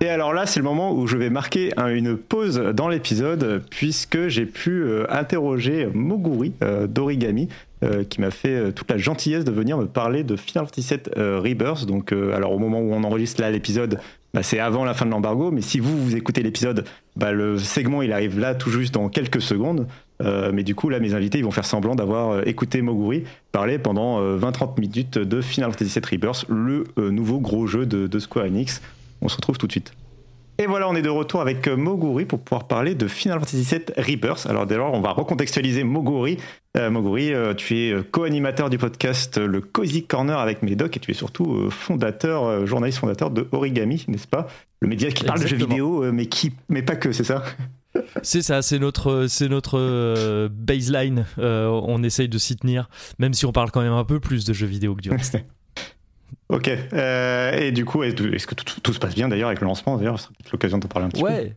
Et alors là, c'est le moment où je vais marquer une pause dans l'épisode, puisque j'ai pu euh, interroger Moguri euh, d'Origami, euh, qui m'a fait toute la gentillesse de venir me parler de Final Fantasy VII Rebirth. Donc, alors au moment où on enregistre là l'épisode, bah, c'est avant la fin de l'embargo, mais si vous, vous écoutez l'épisode, bah, le segment il arrive là tout juste dans quelques secondes. Euh, mais du coup, là, mes invités, ils vont faire semblant d'avoir euh, écouté Moguri parler pendant 20-30 euh, minutes de Final Fantasy VII Rebirth, le nouveau gros jeu de, Square Enix. On se retrouve tout de suite. Et voilà, on est de retour avec Moguri pour pouvoir parler de Final Fantasy VII Rebirth. Alors d'ailleurs, on va recontextualiser Moguri. Moguri, tu es co-animateur du podcast Le Cozy Corner avec Médoc et tu es surtout fondateur, journaliste fondateur de Origami, n'est-ce pas? Le média qui parle de jeux vidéo, mais, qui, mais pas que, c'est ça? C'est ça, c'est notre, c'est notre euh, baseline. Euh, on essaye de s'y tenir, même si on parle quand même un peu plus de jeux vidéo que du reste. ok. Euh, et du coup, est-ce que tout, se passe bien d'ailleurs avec le lancement D'ailleurs, c'est l'occasion de parler un petit ouais.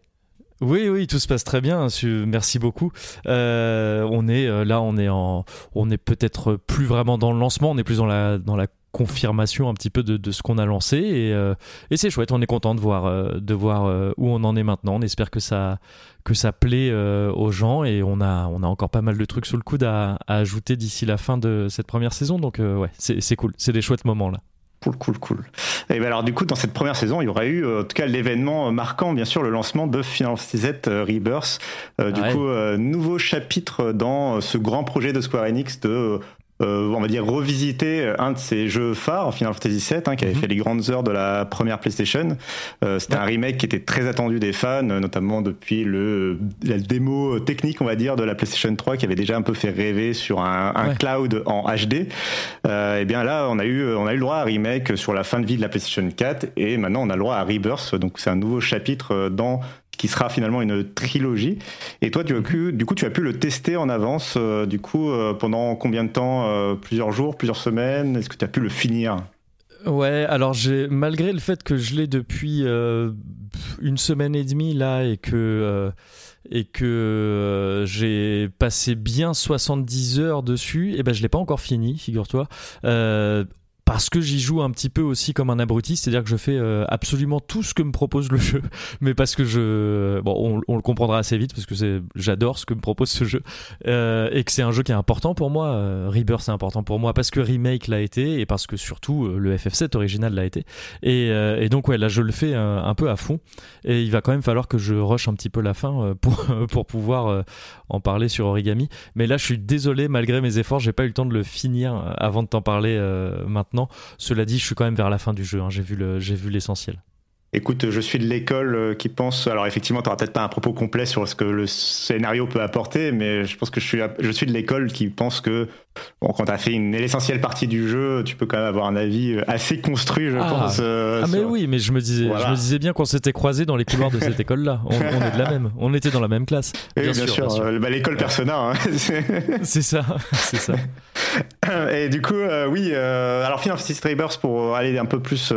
Oui, oui, tout se passe très bien. Merci beaucoup. on est là, on est en, on est peut-être plus vraiment dans le lancement. On est plus dans la dans la confirmation un petit peu de, ce qu'on a lancé. Et, euh, et c'est chouette on est content de voir euh, de voir euh, où on en est maintenant. On espère que ça que ça plaît aux gens. Et on a on a encore pas mal de trucs sous le coude à, ajouter d'ici la fin de cette première saison. Donc ouais c'est cool. C'est des chouettes moments là. Cool, cool, cool. Et ben alors du coup, dans cette première saison, il y aura eu en tout cas l'événement marquant, bien sûr, le lancement de Final Fantasy Rebirth. du coup, nouveau chapitre dans ce grand projet de Square Enix de euh, on va dire, revisiter un de ses jeux phares, Final Fantasy VII, hein, qui avait mhm. fait les grandes heures de la première PlayStation. Euh, C'était un remake qui était très attendu des fans, notamment depuis le la démo technique, on va dire, de la PlayStation 3, qui avait déjà un peu fait rêver sur un, un cloud en HD. Euh, et bien là, on a eu on a eu le droit à un remake sur la fin de vie de la PlayStation 4, et maintenant on a le droit à Rebirth. Donc c'est un nouveau chapitre dans qui sera finalement une trilogie. Et toi, tu as pu, du coup, tu as pu le tester en avance, euh, du coup, euh, pendant combien de temps euh, Plusieurs jours, plusieurs semaines? Est-ce que tu as pu le finir? Ouais, alors j'ai malgré le fait que je l'ai depuis une semaine et demie là et que et que j'ai passé bien 70 heures dessus, et ben je l'ai pas encore fini, figure-toi parce que j'y joue un petit peu aussi comme un abruti, c'est-à-dire que je fais euh, absolument tout ce que me propose le jeu, mais parce que je, bon, on, le comprendra assez vite parce que j'adore ce que me propose ce jeu euh, et que c'est un jeu qui est important pour moi. Euh, Rebirth c'est important pour moi parce que remake l'a été et parce que surtout euh, le FF7 original l'a été. Et, et, donc ouais, là je le fais un, un, peu à fond et il va quand même falloir que je rush un petit peu la fin pour pour pouvoir en parler sur Origami. Mais là je suis désolé malgré mes efforts, j'ai pas eu le temps de le finir avant de t'en parler maintenant cela dit, je suis quand même vers la fin du jeu. Hein. J'ai vu l'essentiel. Écoute, je suis de l'école euh, qui pense. Alors effectivement, tu n'auras peut-être pas un propos complet sur ce que le scénario peut apporter, mais je pense que je suis, je suis de l'école qui pense que bon, quand tu as fait une l'essentielle partie du jeu, tu peux quand même avoir un avis euh, assez construit, je ah. pense. Euh, ah mais oui, mais je me disais, je me disais bien qu'on s'était croisés dans les couloirs de cette école-là. On, est de la même. On était dans la même classe. Bien, sûr. Bah, l'école Persona. Hein. c'est ça, c'est ça. Et du coup, oui. alors Final Fantasy Rebirth pour aller un peu plus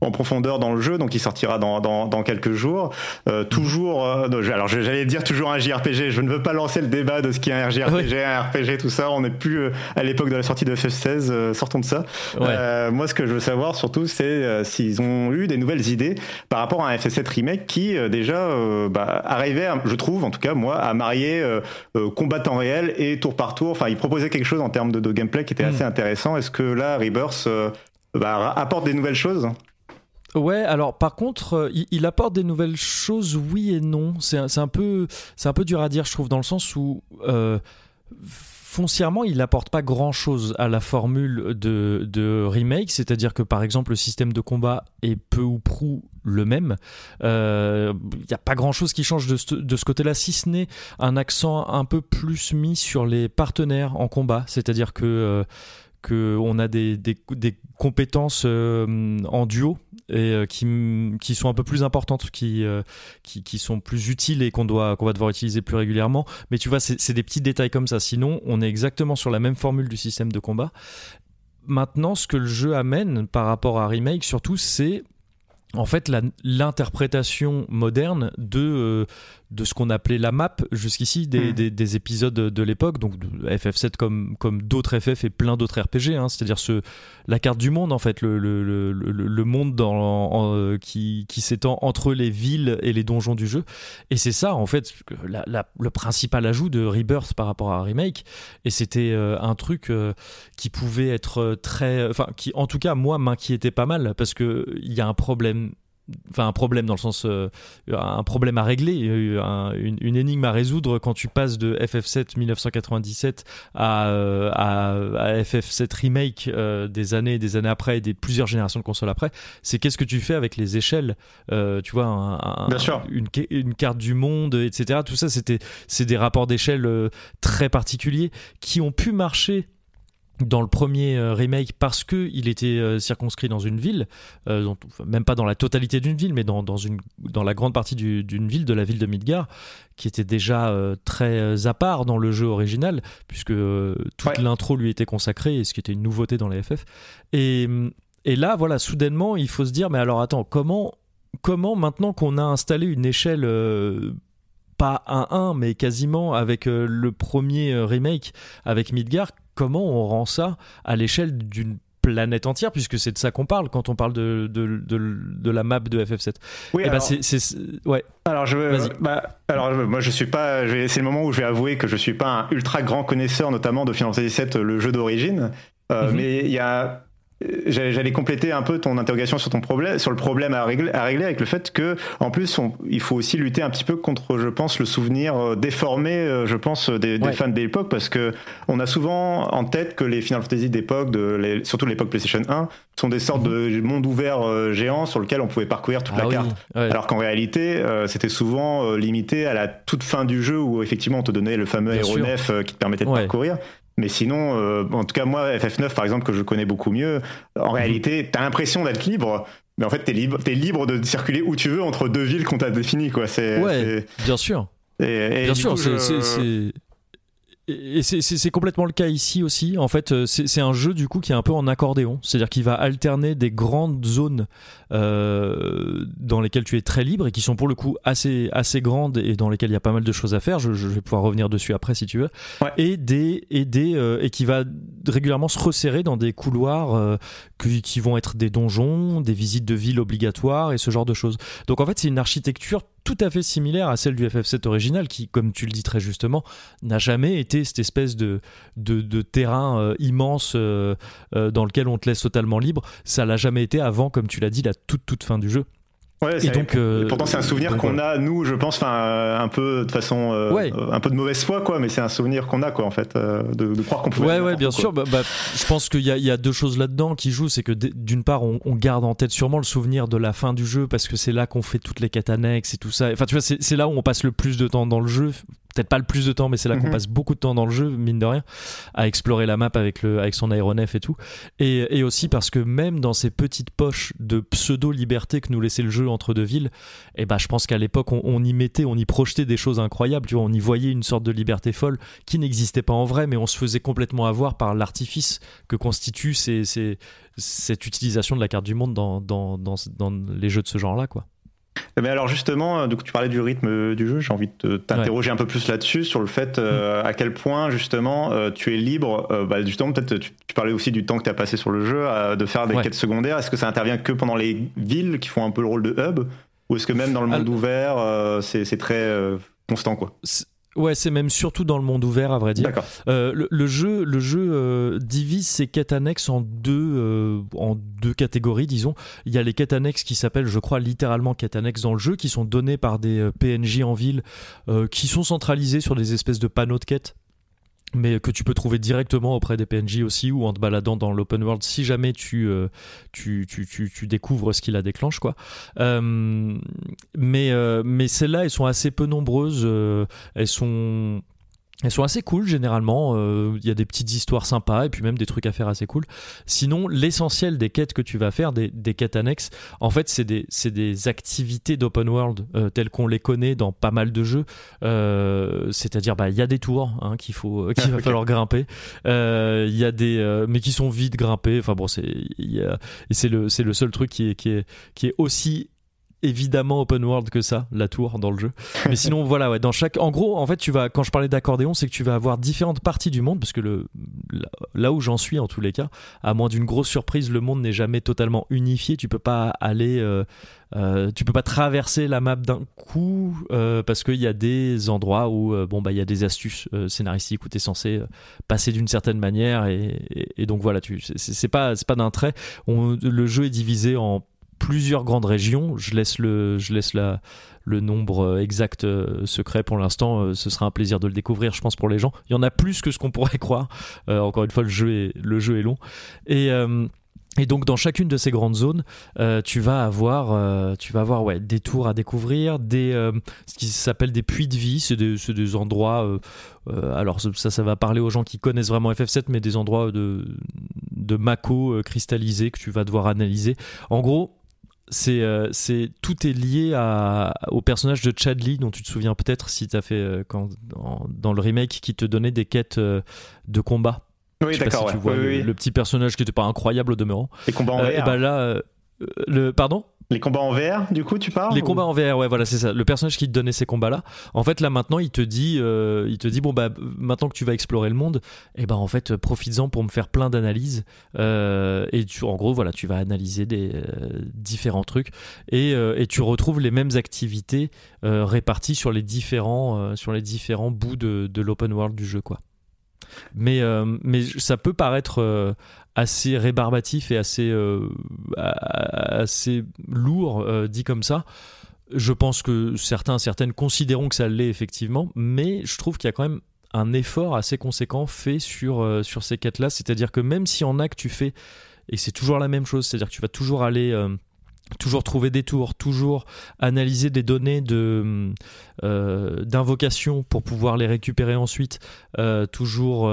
en profondeur dans le jeu, donc il sortira dans, dans, quelques jours. Euh, toujours, euh, alors j'allais dire toujours un JRPG. Je ne veux pas lancer le débat de ce qui est un JRPG, un RPG, tout ça. On n'est plus euh, à l'époque de la sortie de FF16. sortons de ça. moi, ce que je veux savoir surtout, c'est s'ils ont eu des nouvelles idées par rapport à un FF7 remake qui déjà bah, arrivait, je trouve, en tout cas moi, à marier combat en réel et tour par tour. Enfin, il proposait quelque chose en termes de, gameplay qui était. Assez intéressant. Est-ce que là, Rebirth bah, apporte des nouvelles choses? Ouais, alors par contre, euh, il, apporte des nouvelles choses, oui et non. C'est un, peu, c'est un peu dur à dire, je trouve, dans le sens où euh, foncièrement, il n'apporte pas grand-chose à la formule de, remake. C'est-à-dire que par exemple, le système de combat est peu ou prou le même. Il euh, n'y a pas grand-chose qui change de ce, côté-là, si ce n'est un accent un peu plus mis sur les partenaires en combat. C'est-à-dire que qu'on a des, des, compétences en duo et euh, qui, qui sont un peu plus importantes, qui, euh, qui, sont plus utiles et qu'on doit va devoir utiliser plus régulièrement. Mais tu vois, c'est des petits détails comme ça. Sinon, on est exactement sur la même formule du système de combat. Maintenant, ce que le jeu amène par rapport à Remake, surtout, c'est en fait l'interprétation moderne de, euh, de ce qu'on appelait la map jusqu'ici des, hmm. des, épisodes de l'époque, donc FF7 comme, comme d'autres FF et plein d'autres RPG, hein, c'est-à-dire ce, la carte du monde en fait, le, le, le, le monde dans, euh, qui, qui s'étend entre les villes et les donjons du jeu. Et c'est ça en fait la, le principal ajout de Rebirth par rapport à Remake. Et c'était euh, un truc euh, qui pouvait être très, enfin qui en tout cas moi m'inquiétait pas mal parce que il y a un problème enfin un problème dans le sens euh, un problème à régler une, énigme à résoudre quand tu passes de FF7 1997 à, euh, à, FF7 remake euh, des années et des années après et des plusieurs générations de consoles après. C'est qu'est-ce que tu fais avec les échelles tu vois Une, une, carte du monde etc tout ça c'était c'est des rapports d'échelle très particuliers qui ont pu marcher dans le premier euh, remake parce que il était euh, circonscrit dans une ville, euh, même pas dans la totalité d'une ville, mais dans, dans, une, dans la grande partie d'une ville, de la ville de Midgar, qui était déjà très à part dans le jeu original, puisque toute l'intro lui était consacrée, et ce qui était une nouveauté dans les FF. Et, et là, voilà, soudainement, il faut se dire, mais alors attends, comment, comment maintenant qu'on a installé une échelle pas 1-1, mais quasiment avec le premier remake avec Midgar, comment on rend ça à l'échelle d'une planète entière, puisque c'est de ça qu'on parle quand on parle de, de, de, la map de FF7. Oui, eh ben, c'est, ouais. Alors, je, bah, alors moi, je suis pas. C'est le moment où je vais avouer que je suis pas un ultra grand connaisseur, notamment de Final Fantasy VII, le jeu d'origine. Euh, mhm. Mais il y a j'allais compléter un peu ton interrogation sur ton problème, sur le problème à régler, à régler avec le fait que, en plus, il faut aussi lutter un petit peu contre, je pense, le souvenir euh, déformé, euh, je pense, des, des fans de l'époque, parce que on a souvent en tête que les Final Fantasy d'époque, de surtout l'époque PlayStation 1, sont des sortes mhm. de mondes ouverts euh, géants sur lesquels on pouvait parcourir toute ah la carte. Alors qu'en réalité, c'était souvent limité à la toute fin du jeu où effectivement on te donnait le fameux aéronef qui te permettait de parcourir. Mais sinon, euh, en tout cas, moi, FF9, par exemple, que je connais beaucoup mieux, en réalité, t'as l'impression d'être libre, mais en fait, t'es libre, es libre de circuler où tu veux entre deux villes qu'on t'a définies, quoi. C'est, ouais, bien sûr. Et, bien sûr, c'est et c'est complètement le cas ici aussi. En fait, euh, c'est un jeu du coup qui est un peu en accordéon, c'est-à-dire qu'il va alterner des grandes zones euh, dans lesquelles tu es très libre et qui sont pour le coup assez assez grandes et dans lesquelles il y a pas mal de choses à faire. Je, je vais pouvoir revenir dessus après si tu veux. Et des et des euh, et qui va régulièrement se resserrer dans des couloirs euh, qui, qui vont être des donjons, des visites de ville obligatoires et ce genre de choses. Donc en fait, c'est une architecture tout à fait similaire à celle du FF7 original, qui, comme tu le dis très justement, n'a jamais été cette espèce de, terrain euh, immense euh, euh, dans lequel on te laisse totalement libre. Ça l'a jamais été avant, comme tu l'as dit, la toute toute fin du jeu. Ouais, et donc, euh, pourtant c'est un souvenir qu'on a nous, je pense, enfin euh, un peu de façon, euh, un peu de mauvaise foi, quoi. Mais c'est un souvenir qu'on a, quoi, en fait, de, de, croire qu'on pouvait. Ouais, ouais, bien sûr. Bah, bah, je pense qu'il y, y, a deux choses là-dedans qui jouent, c'est que d'une part, on, on, garde en tête sûrement le souvenir de la fin du jeu parce que c'est là qu'on fait toutes les quêtes annexes et tout ça. Enfin, tu vois, c'est là où on passe le plus de temps dans le jeu peut-être pas le plus de temps, mais c'est là qu'on mhm. passe beaucoup de temps dans le jeu, mine de rien, à explorer la map avec, le, avec son aéronef et tout. Et, et aussi parce que même dans ces petites poches de pseudo-liberté que nous laissait le jeu entre deux villes, et eh ben, je pense qu'à l'époque, on, y mettait, on y projetait des choses incroyables, tu vois, on y voyait une sorte de liberté folle qui n'existait pas en vrai, mais on se faisait complètement avoir par l'artifice que constitue ces, ces, cette utilisation de la carte du monde dans, dans, dans, dans les jeux de ce genre-là, quoi. Mais alors justement, donc tu parlais du rythme du jeu, j'ai envie de t'interroger un peu plus là-dessus, sur le fait euh, à quel point justement euh, tu es libre, euh, bah, justement peut-être tu, parlais aussi du temps que tu as passé sur le jeu, de faire des quêtes secondaires, est-ce que ça intervient que pendant les villes qui font un peu le rôle de hub, ou est-ce que même dans le monde ouvert, c'est très constant quoi? Ouais, c'est même surtout dans le monde ouvert, à vrai dire. Euh, le, jeu, le jeu euh, divise ses quêtes annexes en deux, euh, en deux catégories, disons. Il y a les quêtes annexes qui s'appellent, je crois, littéralement quêtes annexes dans le jeu, qui sont données par des PNJ en ville, qui sont centralisées sur des espèces de panneaux de quêtes mais que tu peux trouver directement auprès des PNJ aussi ou en te baladant dans l'open world si jamais tu, euh, tu, tu, tu, découvres ce qui la déclenche quoi. Euh, mais euh, mais celles-là elles sont assez peu nombreuses, elles sont elles sont assez cool généralement, euh, il y a des petites histoires sympas et puis même des trucs à faire assez cool. Sinon, l'essentiel des quêtes que tu vas faire, des, des quêtes annexes, en fait c'est des, des, activités d'open world euh, telles qu'on les connaît dans pas mal de jeux. Euh, C'est-à-dire, bah, il y a des tours hein, qu'il faut, qu'il va falloir grimper. Euh, il y a des, mais qui sont vite grimpés. Enfin bon, c'est, c'est le, c'est le seul truc qui est, qui est, qui est aussi évidemment open world que ça, la tour dans le jeu. Mais sinon, voilà, ouais, dans chaque. En gros, en fait, tu vas. Quand je parlais d'accordéon, c'est que tu vas avoir différentes parties du monde, parce que le là où j'en suis en tous les cas, à moins d'une grosse surprise, le monde n'est jamais totalement unifié. Tu peux pas aller. Euh, euh, tu peux pas traverser la map d'un coup euh, parce qu'il y a des endroits où bon bah il y a des astuces scénaristiques où tu es censé passer d'une certaine manière et, et, donc voilà tu c'est pas c'est pas d'un trait on, le jeu est divisé en plusieurs grandes régions. Je laisse le, je laisse la, le nombre euh, exact euh, secret pour l'instant. Euh, ce sera un plaisir de le découvrir, je pense, pour les gens. Il y en a plus que ce qu'on pourrait croire. encore une fois, le jeu est, le jeu est long. Et. Et donc dans chacune de ces grandes zones, tu vas avoir, tu vas avoir ouais, des tours à découvrir, des, ce qui s'appelle des puits de vie, c'est des, des, endroits, alors ça, ça va parler aux gens qui connaissent vraiment FF7, mais des endroits de, de mako cristallisés que tu vas devoir analyser. En gros, c'est euh, c'est tout est lié à, au personnage de Chad Lee dont tu te souviens peut-être si tu as fait euh, quand, dans le remake qui te donnait des quêtes euh, de combat. Oui, d'accord. le, petit personnage qui n'était pas incroyable au demeurant. Les combats en et ben là, le pardon? Les combats en VR, du coup, tu parles Les combats en VR, ouais, voilà, c'est ça. Le personnage qui te donnait ces combats-là, en fait, là maintenant, il te dit, euh, il te dit, bon bah, maintenant que tu vas explorer le monde, et eh ben en fait, profites-en pour me faire plein d'analyses. Euh, et tu, en gros, voilà, tu vas analyser des euh, différents trucs et, et, tu retrouves les mêmes activités réparties sur les différents, sur les différents bouts de, de l'open world du jeu, quoi. Mais, mais ça peut paraître assez rébarbatif et assez, assez lourd dit comme ça. Je pense que certains, certaines considéreront que ça l'est effectivement, mais je trouve qu'il y a quand même un effort assez conséquent fait sur, euh, sur ces quêtes-là. C'est-à-dire que même si en a que tu fais, et c'est toujours la même chose, c'est-à-dire que tu vas toujours aller... Euh, toujours trouver des tours, toujours analyser des données de euh, d'invocation pour pouvoir les récupérer ensuite, toujours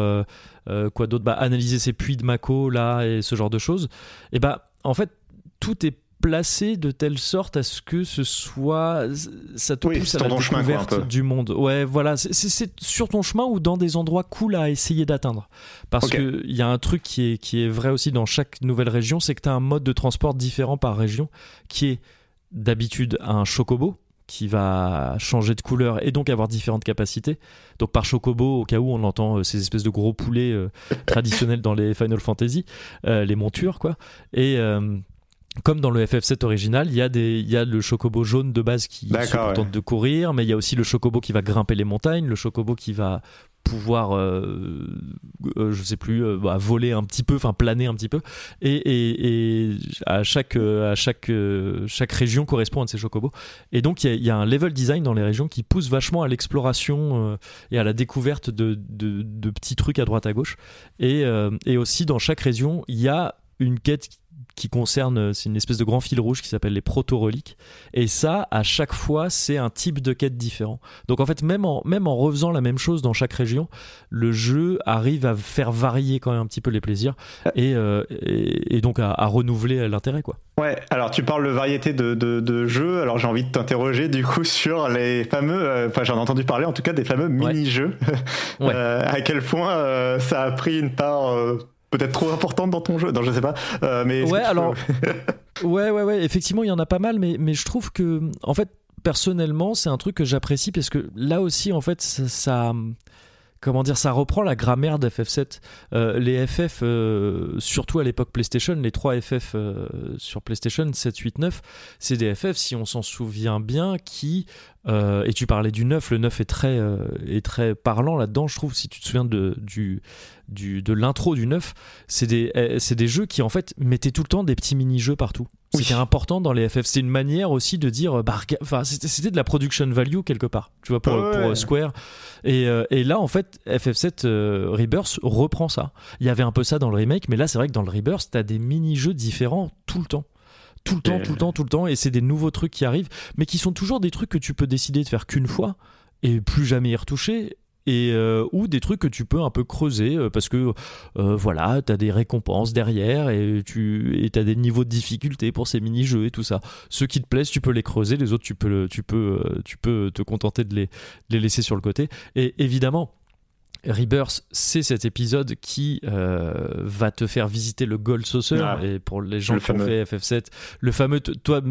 quoi d'autre, bah, analyser ces puits de Mako là et ce genre de choses. Et bah en fait tout est placé de telle sorte à ce que ce soit ça te pousse à la découverte du monde. Ouais, voilà, c'est sur ton chemin ou dans des endroits cool à essayer d'atteindre. Parce que il y a un truc qui est qui est vrai aussi dans chaque nouvelle région, c'est que tu as un mode de transport différent par région qui est d'habitude un chocobo qui va changer de couleur et donc avoir différentes capacités. Donc par chocobo, au cas où on entend euh, ces espèces de gros poulets euh, traditionnels dans les Final Fantasy, euh, les montures quoi. Et comme dans le FF7 original, il y a des, il y a le chocobo jaune de base qui se contente de courir, mais il y a aussi le chocobo qui va grimper les montagnes, le chocobo qui va pouvoir, euh, euh je sais plus, euh, bah, voler un petit peu, enfin planer un petit peu, et, et, et à chaque, euh, à chaque, chaque région correspond à un de ces chocobos. Et donc il y, y, a un level design dans les régions qui pousse vachement à l'exploration et à la découverte de, de, de, petits trucs à droite à gauche. Et, et aussi dans chaque région, il y a une quête qui concerne, euh, c'est une espèce de grand fil rouge qui s'appelle les proto-reliques. Et ça, à chaque fois, c'est un type de quête différent. Donc en fait, même en, même en refaisant la même chose dans chaque région, le jeu arrive à faire varier quand même un petit peu les plaisirs et, euh, et, donc à, renouveler l'intérêt. quoi. Ouais, alors tu parles de variété de, de, jeux, alors j'ai envie de t'interroger du coup sur les fameux, euh, enfin j'en ai entendu parler en tout cas des fameux mini-jeux. à quel point ça a pris une part peut-être trop importante dans ton jeu. Non, je sais pas. Euh, mais ouais, alors. ouais, ouais, ouais. Effectivement, il y en a pas mal, mais, mais je trouve que, en fait, personnellement, c'est un truc que j'apprécie parce que là aussi, en fait, ça, comment dire, ça reprend la grammaire d'FF7. Euh, les FF, euh, surtout à l'époque PlayStation, les 3 FF sur PlayStation 7, 8, 9, c'est des FF, si on s'en souvient bien, qui euh, et tu parlais du 9, le 9 est très, euh, est très parlant là-dedans, je trouve, si tu te souviens de, du, du, de l'intro du 9, c'est des, eh, c'est des jeux qui en fait mettaient tout le temps des petits mini-jeux partout. C'était important dans les FF. C'est une manière aussi de dire, bah, enfin, c'était, de la production value quelque part, tu vois, pour, pour Square. Et, euh, et, là, en fait, FF7 Rebirth reprend ça. Il y avait un peu ça dans le remake, mais là, c'est vrai que dans le Rebirth, t'as des mini-jeux différents tout le temps tout le temps, tout le temps, tout le temps, et c'est des nouveaux trucs qui arrivent, mais qui sont toujours des trucs que tu peux décider de faire qu'une fois et plus jamais y retoucher. Et euh, ou des trucs que tu peux un peu creuser euh, parce que euh, voilà tu as des récompenses derrière et tu as des niveaux de difficulté pour ces mini jeux et tout ça. Ceux qui te plaisent tu peux les creuser les autres tu peux tu peux tu peux te contenter de les, de les laisser sur le côté. Et évidemment Rebirth, c'est cet épisode qui euh, va te faire visiter le Gold Saucer. Ah. et pour les gens qui ont fait FF7, le fameux, toi,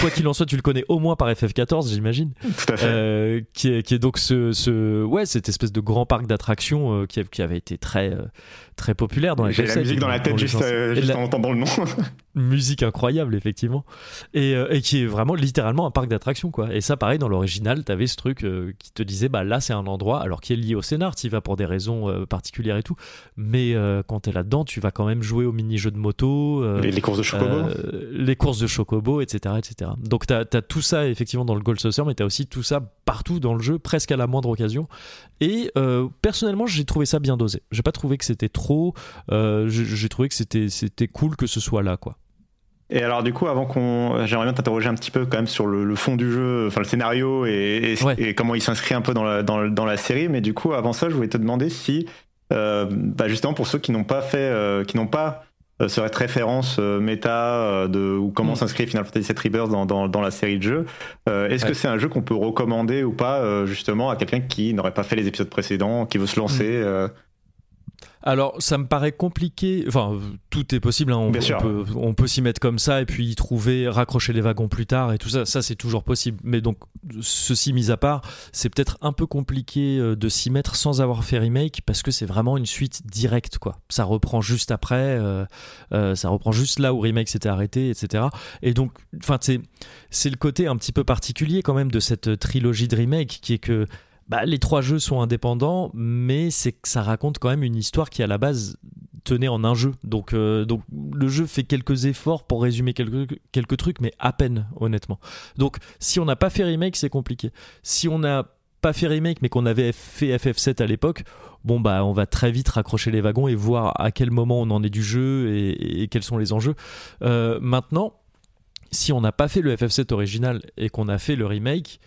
quoi qu'il en soit, tu le connais au moins par FF14, j'imagine. Tout à fait. Euh, qui, est, qui, est, donc ce, ce, ouais, cette espèce de grand parc d'attractions euh, qui, qui, avait été très, très populaire dans les J'ai la musique dans la tête juste, juste en entendant le nom. musique incroyable, effectivement. Et, et, qui est vraiment littéralement un parc d'attractions, quoi. Et ça, pareil, dans l'original, t'avais ce truc qui te disait, bah là, c'est un endroit, alors qui est lié au scénar, tu vas pour des raisons euh, particulières et tout. Mais euh, quand tu es là-dedans, tu vas quand même jouer au mini-jeux de moto. Euh, les, courses de chocobo. les courses de chocobo, etc. etc. Donc tu as, tout ça effectivement dans le Gold Saucer, mais tu as aussi tout ça partout dans le jeu, presque à la moindre occasion. Et personnellement, j'ai trouvé ça bien dosé. J'ai pas trouvé que c'était trop. j'ai trouvé que c'était cool que ce soit là, quoi. Et alors du coup, avant qu'on, j'aimerais bien t'interroger un petit peu quand même sur le, fond du jeu, enfin le scénario et, et, comment il s'inscrit un peu dans la, dans, dans, la série. Mais du coup, avant ça, je voulais te demander si, euh, bah justement pour ceux qui n'ont pas fait, euh, qui n'ont pas euh, cette référence euh, méta de ou comment mm. s'inscrit Final Fantasy VII Rebirth dans, dans, dans, la série de jeux, est-ce que c'est un jeu qu'on peut recommander ou pas justement à quelqu'un qui n'aurait pas fait les épisodes précédents, qui veut se lancer mm. Alors, ça me paraît compliqué. Enfin, tout est possible. Hein. On, peut, on, peut, s'y mettre comme ça et puis y trouver, raccrocher les wagons plus tard et tout ça. Ça, c'est toujours possible. Mais donc, ceci mis à part, c'est peut-être un peu compliqué euh, de s'y mettre sans avoir fait remake parce que c'est vraiment une suite directe, quoi. Ça reprend juste après, euh, euh, ça reprend juste là où remake s'était arrêté, etc. Et donc, enfin, c'est c'est le côté un petit peu particulier quand même de cette trilogie de remake qui est que bah, les trois jeux sont indépendants, mais c'est ça raconte quand même une histoire qui à la base tenait en un jeu. Donc, euh, le jeu fait quelques efforts pour résumer quelques, quelques trucs, mais à peine, honnêtement. Donc si on n'a pas fait remake, c'est compliqué. Si on n'a pas fait remake, mais qu'on avait fait FF7 à l'époque, bon bah on va très vite raccrocher les wagons et voir à quel moment on en est du jeu et, quels sont les enjeux. Euh, maintenant, si on n'a pas fait le FF7 original et qu'on a fait le remake,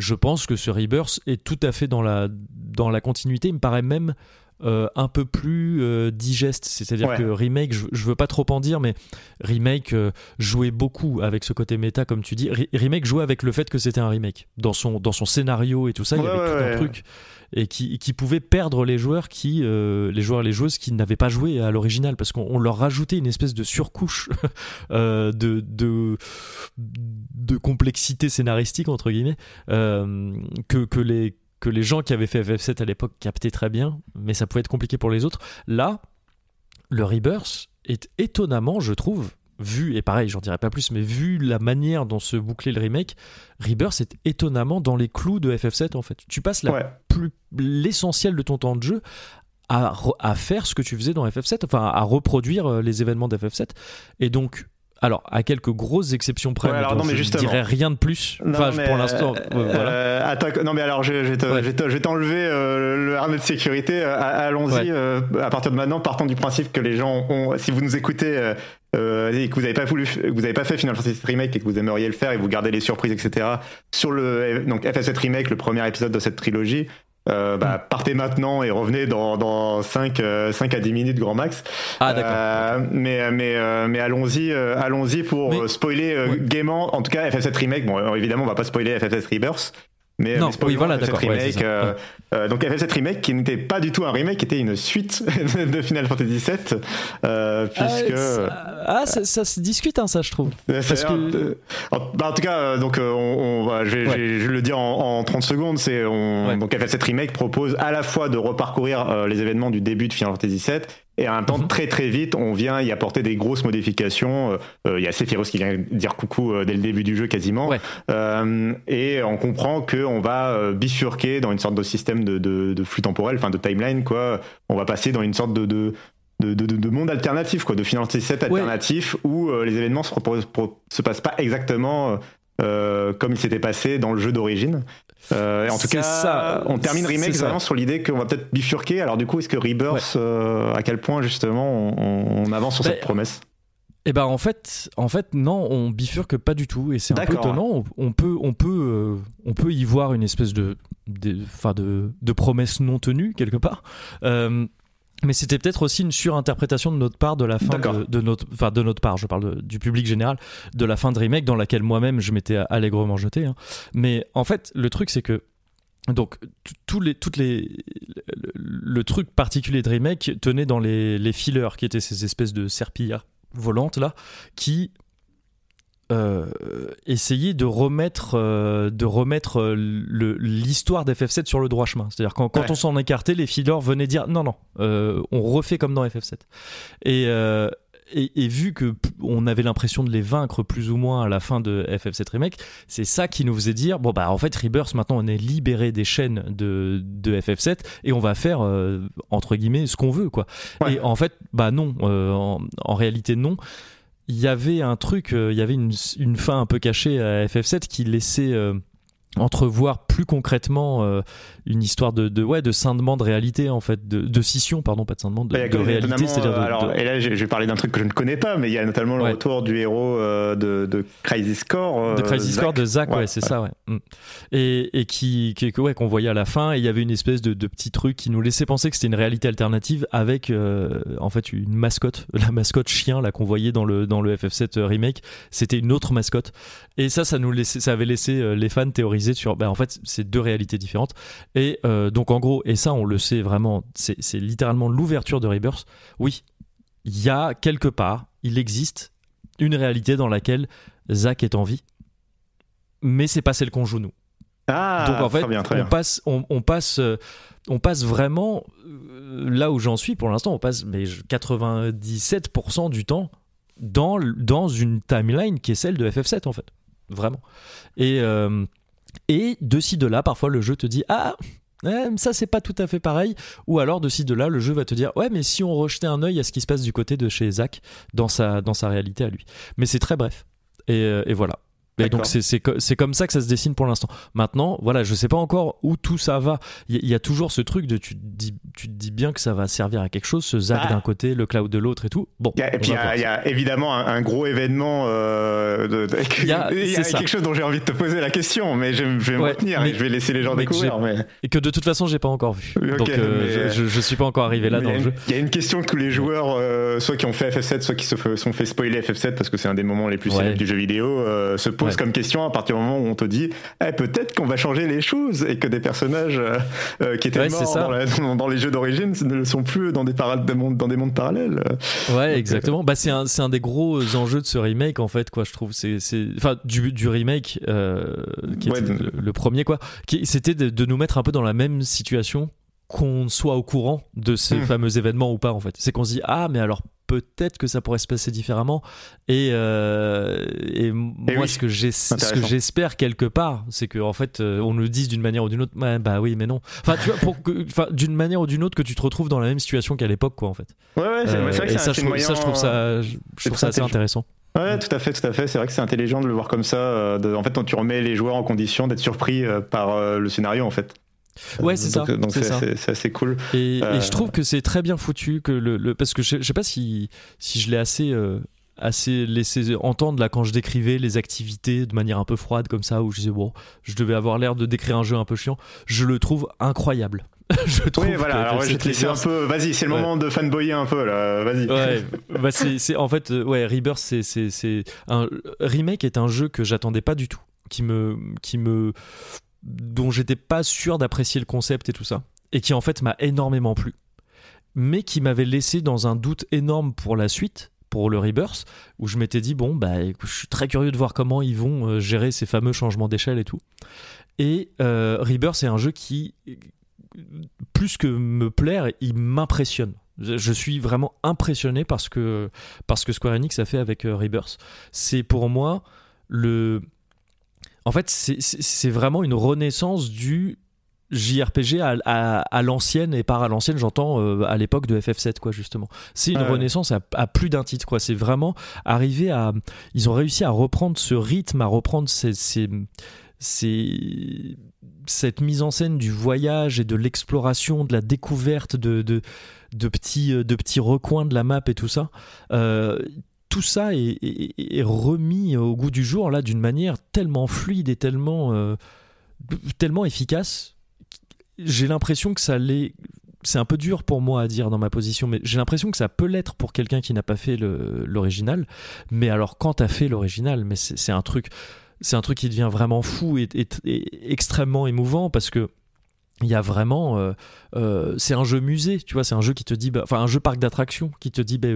je pense que ce Rebirth est tout à fait dans la, dans la continuité. Il me paraît même euh, un peu plus euh, digeste. C'est-à-dire que Remake, je, veux pas trop en dire, mais Remake euh, jouait beaucoup avec ce côté méta, comme tu dis. remake jouait avec le fait que c'était un remake. Dans son, dans son scénario et tout ça, il y avait tout un truc. Et qui, qui, pouvait perdre les joueurs qui les joueurs et les joueuses qui n'avaient pas joué à l'original parce qu'on leur rajoutait une espèce de surcouche de, de, de complexité scénaristique entre guillemets que, que les que les gens qui avaient fait FF7 à l'époque captaient très bien, mais ça pouvait être compliqué pour les autres. Là, le Rebirth est étonnamment, je trouve, vu, et pareil, j'en dirais pas plus, mais vu la manière dont se bouclait le remake, Rebirth est étonnamment dans les clous de FF7 en fait. Tu passes l'essentiel de ton temps de jeu à, à, faire ce que tu faisais dans FF7, enfin à reproduire euh, les événements d'FF7. Et donc, alors, à quelques grosses exceptions près, non, mais je dirais rien de plus. enfin, pour l'instant, euh, voilà. Euh, non, mais alors, je, je, vais t'enlever euh, le harnais de sécurité. Allons-y. à partir de maintenant, partant du principe que les gens ont, si vous nous écoutez et que vous n'avez pas voulu, vous n'avez pas fait Final Fantasy remake et que vous aimeriez le faire et vous gardez les surprises, etc. Sur le donc FF7 remake, le premier épisode de cette trilogie, euh, bah, mm. partez maintenant et revenez dans, dans 5, 5 euh, à 10 minutes grand max. Ah d'accord. Euh, mais mais mais allons-y allons-y pour spoiler gaiement en tout cas FF7 remake. Bon évidemment on va pas spoiler FF7 Rebirth, mais, non, oui, voilà, d'accord. Remake, euh, euh, donc FF7 Remake qui n'était pas du tout un remake, qui était une suite de Final Fantasy VII, euh, puisque ah, ça, ça, se discute hein, ça je trouve. Parce que... Bah, en, tout cas, donc on, on va, je, vais, je, vais, le dire en, en 30 secondes, c'est donc FF7 Remake propose à la fois de reparcourir les événements du début de Final Fantasy VII et en même temps, mhm. très très vite, on vient y apporter des grosses modifications. Euh, il y a Sephiroth qui vient dire coucou euh, dès le début du jeu quasiment. Euh, et on comprend qu'on va bifurquer dans une sorte de système de, de, flux temporel, enfin de timeline. quoi. On va passer dans une sorte de, de de, de, monde alternatif, quoi, de financer cet alternatif où les événements se, se passent pas exactement comme il s'était passé dans le jeu d'origine. Euh, en tout cas, ça, on termine remake vraiment sur l'idée qu'on va peut-être bifurquer. Alors du coup, est-ce que Rebirth, euh, à quel point justement on, avance sur cette promesse? eh ben en fait, en fait non, on bifurque pas du tout et c'est un peu étonnant. On, peut, on peut, euh, on peut y voir une espèce de, de, de, de promesse non tenue quelque part. Mais c'était peut-être aussi une surinterprétation de notre part de la fin de, notre, enfin de notre part, je parle du public général, de la fin de remake dans laquelle moi-même je m'étais allègrement jeté. Hein. Mais en fait, le truc c'est que donc tous les, toutes les, le, truc particulier de remake tenait dans les, les fillers qui étaient ces espèces de serpillères volantes là qui euh, essayer de remettre, euh, de remettre euh, l'histoire d'FF7 sur le droit chemin. C'est-à-dire quand, quand on s'en écartait, les fillers venaient dire non, non, on refait comme dans FF7. Et, et, vu que on avait l'impression de les vaincre plus ou moins à la fin de FF7 Remake, c'est ça qui nous faisait dire bon bah en fait Rebirth maintenant on est libéré des chaînes de, de FF7 et on va faire entre guillemets ce qu'on veut quoi. Et en fait bah non, en, en réalité non il y avait un truc, euh, il y avait une, une, fin un peu cachée à FF7 qui laissait euh, entrevoir plus concrètement euh, une histoire de, de, ouais de scindement de réalité en fait de, de scission pardon pas de scindement de, de réalité c'est-à-dire alors et là je vais parler d'un truc que je ne connais pas mais il y a notamment le retour du héros euh, de, de Crisis Core de Crisis Core de Zack ouais, c'est ça ouais. Mm. et, et qui, qui ouais qu'on voyait à la fin et il y avait une espèce de, de petit truc qui nous laissait penser que c'était une réalité alternative avec euh, en fait une mascotte la mascotte chien là qu'on voyait dans le dans le FF7 remake. C'était une autre mascotte. Et ça ça nous laissait ça avait laissé les fans théoriser sur ben, en fait c'est deux réalités différentes et euh, donc en gros et ça on le sait vraiment c'est littéralement l'ouverture de Rebirth. Oui il y a quelque part il existe une réalité dans laquelle Zach est en vie mais c'est pas celle qu'on joue nous. Ah, donc en fait on passe on, passe euh, on passe vraiment euh, là où j'en suis pour l'instant on passe mais 97% du temps dans, dans une timeline qui est celle de FF7 en fait. Vraiment. Et et de ci, de là, parfois le jeu te dit Ah, eh, ça c'est pas tout à fait pareil. Ou alors de ci de là, le jeu va te dire ouais, mais si on rejetait un œil à ce qui se passe du côté de chez Zach dans sa dans sa réalité à lui. Mais c'est très bref. Et, euh, et voilà. Et donc c'est c'est co- c'est comme ça que ça se dessine pour l'instant. Maintenant, voilà, je sais pas encore où tout ça va. Il y, a- il y a toujours ce truc de tu te dis tu te dis bien que ça va servir à quelque chose, ce Zach Ah. d'un côté, le cloud de l'autre et tout. Bon. Il y a- et puis il y, a- y évidemment un, un gros événement. euh, Il y a- y quelque chose dont j'ai envie de te poser la question, mais je, je vais me Ouais, retenir mais- et je vais laisser les gens découvrir. Mais... Et que de toute façon, j'ai pas encore vu. Donc euh, je, je, suis pas encore arrivé là dans le jeu. Il y a une question que tous les joueurs, euh, soit qui ont fait FF7, soit qui se sont fait spoiler FF7 parce que c'est un des moments les plus Ouais. célèbres du jeu vidéo, euh, se posent Ouais. comme question à partir du moment où on te dit eh, peut-être qu'on va changer les choses et que des personnages euh, euh, qui étaient Ouais, morts dans, la- dans- dans les jeux d'origine ne le sont plus dans des, dans des mondes parallèles. Ouais, exactement. Bah, c'est un, des gros enjeux de ce remake, en fait, quoi, je trouve. C'est, enfin, du, du remake, euh, qui Ouais, était le, le premier, quoi. C'était de, de nous mettre un peu dans la même situation qu'on soit au courant de ce Hmm. fameux événement ou pas, en fait. C'est qu'on se dit, ah, mais alors peut-être que ça pourrait se passer différemment. Et, euh, et moi, oui, ce que, j'espère quelque part, c'est que en fait, euh, on nous le dise d'une manière ou d'une autre. Bah oui, mais non. Enfin, tu vois, d'une manière ou d'une autre, que tu te retrouves dans la même situation qu'à l'époque, quoi, en fait. Ouais, ouais, c'est Euh, vrai que et ça, je trouve, ça, je trouve ça, je trouve ça assez intéressant. Ouais, tout à fait, tout à fait. C'est vrai que c'est intelligent de le voir comme ça. euh, de- en fait, quand tu remets les joueurs en condition d'être surpris euh, par euh, le scénario, en fait. Ouais, Euh, c'est donc, ça, Donc c'est c'est c'est- c'est assez cool. Et, et Euh, je trouve que c'est très bien foutu que le, le- parce que je, je sais pas si si je l'ai assez euh, assez laissé entendre là quand je décrivais les activités de manière un peu froide comme ça où je disais bon je devais avoir l'air de décrire un jeu un peu chiant je le trouve incroyable je trouve Oui, voilà. que Alors, ouais, je vais FF7 te laisser un peu. Vas-y, c'est le Ouais. moment de fanboyer un peu, là. Vas-y. Ouais, bah c'est, c'est- en fait, ouais, Rebirth, c'est, c'est, c'est un remake est un jeu que j'attendais pas du tout, qui me, qui me, dont j'étais pas sûr d'apprécier le concept et tout ça, et qui en fait m'a énormément plu, mais qui m'avait laissé dans un doute énorme pour la suite. Pour le Rebirth, où je m'étais dit, bon, bah, je suis très curieux de voir comment ils vont euh, gérer ces fameux changements d'échelle et tout. Et euh, Rebirth, c'est un jeu qui, plus que me plaire, il m'impressionne. Je je suis vraiment impressionné parce que, parce que Square Enix a fait avec euh, Rebirth. C'est pour moi le. En fait, c'est- vraiment une renaissance du JRPG à, à- à l'ancienne, et par à l'ancienne, j'entends euh, à l'époque de FF7, quoi, justement. C'est une ouais. renaissance à, à plus d'un titre, quoi. C'est vraiment arrivé à. Ils ont réussi à reprendre ce rythme, à reprendre ces. ces- ces- cette mise en scène du voyage et de l'exploration, de la découverte de, de, de petits, euh, de petits recoins de la map et tout ça. Euh, tout ça est, remis au goût du jour là d'une manière tellement fluide et tellement, euh, tellement efficace. J'ai l'impression que ça l'est. C'est un peu dur pour moi à dire dans ma position, mais j'ai l'impression que ça peut l'être pour quelqu'un qui n'a pas fait l'original. Mais alors, quand t'as fait l'original, mais c'est un truc, c'est un truc qui devient vraiment fou et extrêmement émouvant parce que il y a vraiment euh, euh, c'est un jeu musée tu vois c'est un jeu qui te dit bah, enfin un jeu parc d'attractions qui te dit bah,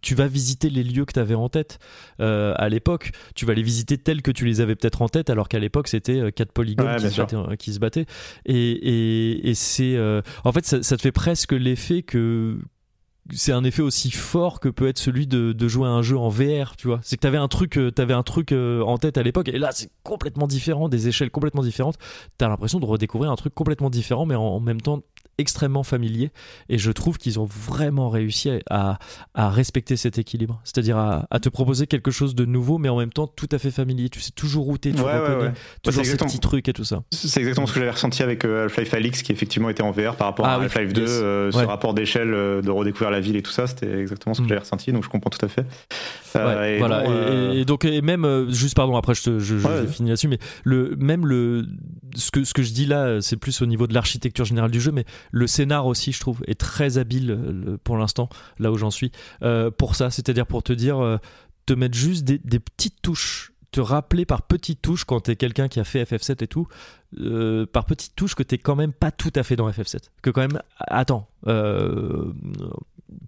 tu vas visiter les lieux que tu avais en tête euh, à l'époque. Tu vas les visiter tels que tu les avais peut-être en tête alors qu'à l'époque c'était euh, quatre polygones Ouais, qui, se battaient, qui se battaient. Et, et, et c'est euh, en fait ça, ça te fait presque l'effet que c'est un effet aussi fort que peut être celui de, de jouer à un jeu en VR, tu vois. C'est que t'avais un truc, euh, t'avais un truc euh, en tête à l'époque, et là c'est complètement différent, des échelles complètement différentes. T'as l'impression de redécouvrir un truc complètement différent, mais en, en même temps extrêmement familier. Et je trouve qu'ils ont vraiment réussi à, à respecter cet équilibre, c'est-à-dire à, à te proposer quelque chose de nouveau, mais en même temps tout à fait familier. Tu sais toujours où t'es, tu Ouais, ouais, reconnais ouais. toujours c'est ces petits trucs et tout ça. C'est exactement ce que j'avais ressenti avec euh, Half-Life Alix qui effectivement était en VR par rapport Ah à oui, Half-Life 2, yes. euh, ce Ouais. rapport d'échelle, de redécouvrir la ville et tout ça, c'était exactement ce que Mm. j'avais ressenti, donc je comprends tout à fait. Euh, Ouais, et voilà. bon, et- euh, et, et donc et même euh, juste pardon après je, te- je, je- Ouais. je finis là-dessus mais le même le ce que ce que je dis là c'est plus au niveau de l'architecture générale du jeu mais le scénar aussi je trouve est très habile le- pour l'instant là où j'en suis pour ça c'est-à-dire pour te dire te mettre juste des, des petites touches te rappeler par petites touches quand t'es quelqu'un qui a fait FF7 et tout euh, par petites touches que t'es quand même pas tout à fait dans FF7 que quand même attends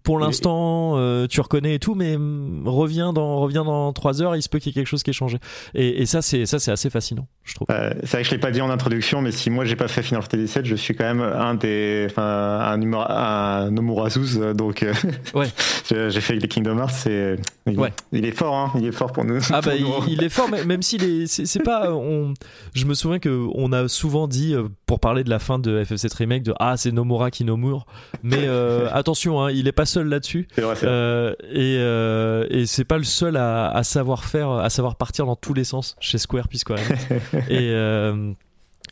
pour l'instant, euh, tu reconnais et tout, mais mm, reviens dans, reviens dans 3 heures, il se peut qu'il y ait quelque chose qui ait changé. Et, et ça, c'est ça, c'est assez fascinant, je trouve. Euh, c'est vrai que je l'ai pas dit en introduction, mais si moi j'ai pas fait Final Fantasy VII, je suis quand même un des, enfin, un, un euh, donc euh, Ouais. j'ai fait les Kingdom Hearts. C'est, il, Ouais. il est fort, hein, il est fort pour nous. Ah bah il, est fort, mais même s'il est, c'est pas, on, je me souviens que on a souvent dit euh, pour parler de la fin de FF7 remake de ah c'est Nomura qui Nomura, mais euh, attention, hein, il est pas seul là-dessus. Euh, et euh, et c'est pas le seul à, à savoir faire, à savoir partir dans tous les sens chez Square puis Square Enix. et euh,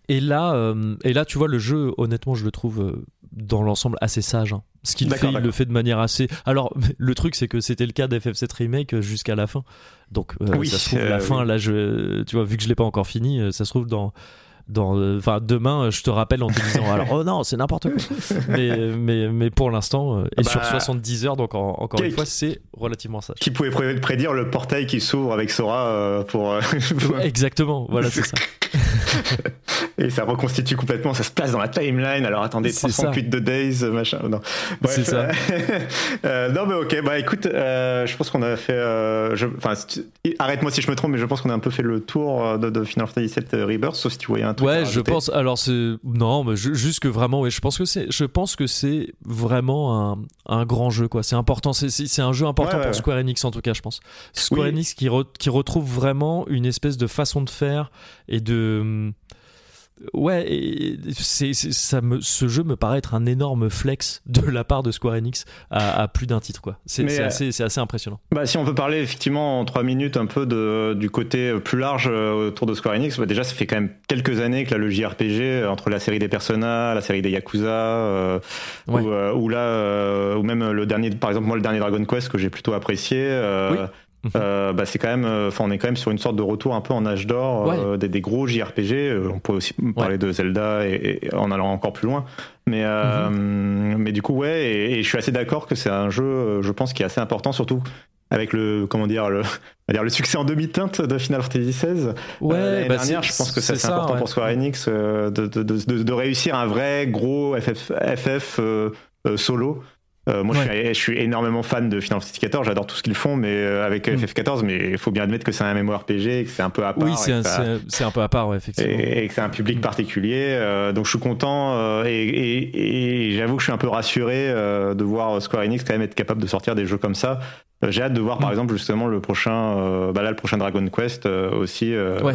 et là euh, et là tu vois le jeu honnêtement je le trouve dans l'ensemble assez sage. hein. Ce qu'il fait, il le fait de manière assez. Alors le truc c'est que c'était le cas d'FF7 remake jusqu'à la fin. Donc euh, Oui, ça se trouve la fin oui. là je tu vois vu que je l'ai pas encore fini, ça se trouve dans dans euh, enfin demain euh, je te rappelle en te disant alors oh non c'est n'importe quoi. Mais mais mais pour l'instant euh, et Bah, sur 70 heures donc en- encore une fois c'est relativement sage. Qui pouvait pré- prédire le portail qui s'ouvre avec Sora euh, pour, exactement voilà c'est ça et ça reconstitue complètement, ça se place dans la timeline. Alors attendez, C'est 308 de Days, machin. Non. C'est ça. euh, non mais ok, bah écoute, euh, je pense qu'on a fait. euh, je- arrête-moi si je me trompe, mais je pense qu'on a un peu fait le tour euh, de, de Final Fantasy VII Rebirth, sauf si tu voyais un truc. ouais je pense alors c'est non mais ju- juste que vraiment ouais je pense que c'est je pense que c'est vraiment un, un grand jeu quoi c'est important c'est un jeu important ouais, pour ouais. Square Enix en tout cas je pense Square Oui. Enix qui re- qui retrouve vraiment une espèce de façon de faire et de Ouais, et c'est, c'est- ça me, ce jeu me paraît être un énorme flex de la part de Square Enix à, à plus d'un titre, quoi. C'est, Mais, c'est euh, assez, c'est assez impressionnant. Bah, si on peut parler effectivement en trois minutes un peu de, du côté plus large euh, autour de Square Enix, bah, déjà ça fait quand même quelques années que là, le JRPG, euh, entre la série des Persona, la série des Yakuza, euh, Ouais. ou, euh, ou là, euh, ou même le dernier, par exemple moi le dernier Dragon Quest que j'ai plutôt apprécié, euh, Oui. Mhm. euh, bah, c'est quand même, euh, enfin on est quand même sur une sorte de retour un peu en âge d'or euh, des, des gros JRPG. Euh, on peut aussi parler de Zelda et, et en allant encore plus loin. Mais, euh, Mhm. mais du coup, ouais, et, et je suis assez d'accord que c'est un jeu, euh, je pense, qui est assez important, surtout avec le, comment dire, le, on va dire le succès en demi-teinte de Final Fantasy XVI. Ouais, l'année bah, dernière, je pense que c'est important ouais. pour Square Enix euh, de, de, de, de- de réussir un vrai gros FF, FF solo. Euh, moi, je, suis, je suis énormément fan de Final Fantasy XIV, j'adore tout ce qu'ils font, mais euh, avec Mm. FF14, mais il faut bien admettre que c'est un MMORPG, et que c'est un peu à part. Oui, c'est un, ça- un peu à part, ouais, effectivement. et, et que c'est un public particulier. euh, donc je suis content et, et- et j'avoue que je suis un peu rassuré de voir Square Enix quand même être capable de sortir des jeux comme ça. J'ai hâte de voir par Mm. exemple justement le prochain, bah là le prochain Dragon Quest aussi. Ouais.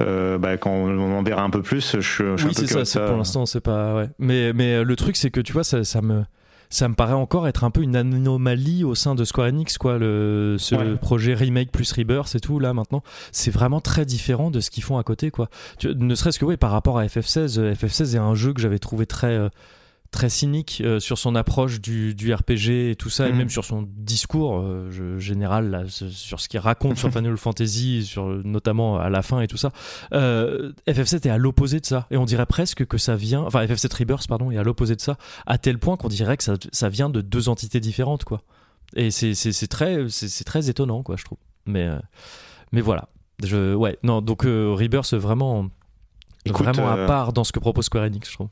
euh, bah, quand on en verra un peu plus, je, suis- je suis oui, un peu ça, c'est- Pour l'instant, c'est pas. Ouais. Mais, mais le truc, c'est que tu vois, ça, ça me. Ça me paraît encore être un peu une anomalie au sein de Square Enix, quoi. Le, ce Ouais. projet remake plus rebirth et tout, là, maintenant. C'est vraiment très différent de ce qu'ils font à côté, quoi. Tu- ne serait-ce que, oui, par rapport à FF16, euh, FF16 est un jeu que j'avais trouvé très. euh, très cynique euh, sur son approche du, du RPG et tout ça, et Mhm. même sur son discours euh, je- général, là, sur ce qu'il raconte sur Final Fantasy, sur, notamment à la fin et tout ça. Euh, FF7 est à l'opposé de ça, et on dirait presque que ça vient, enfin FF7 Rebirth, pardon, est à l'opposé de ça, à tel point qu'on dirait que ça, ça vient de deux entités différentes, quoi. Et c'est très, très étonnant, quoi, je trouve. Mais, mais voilà. Je, ouais, non, donc Rebirth, vraiment, Écoute, vraiment à part dans ce que propose Square Enix, je trouve.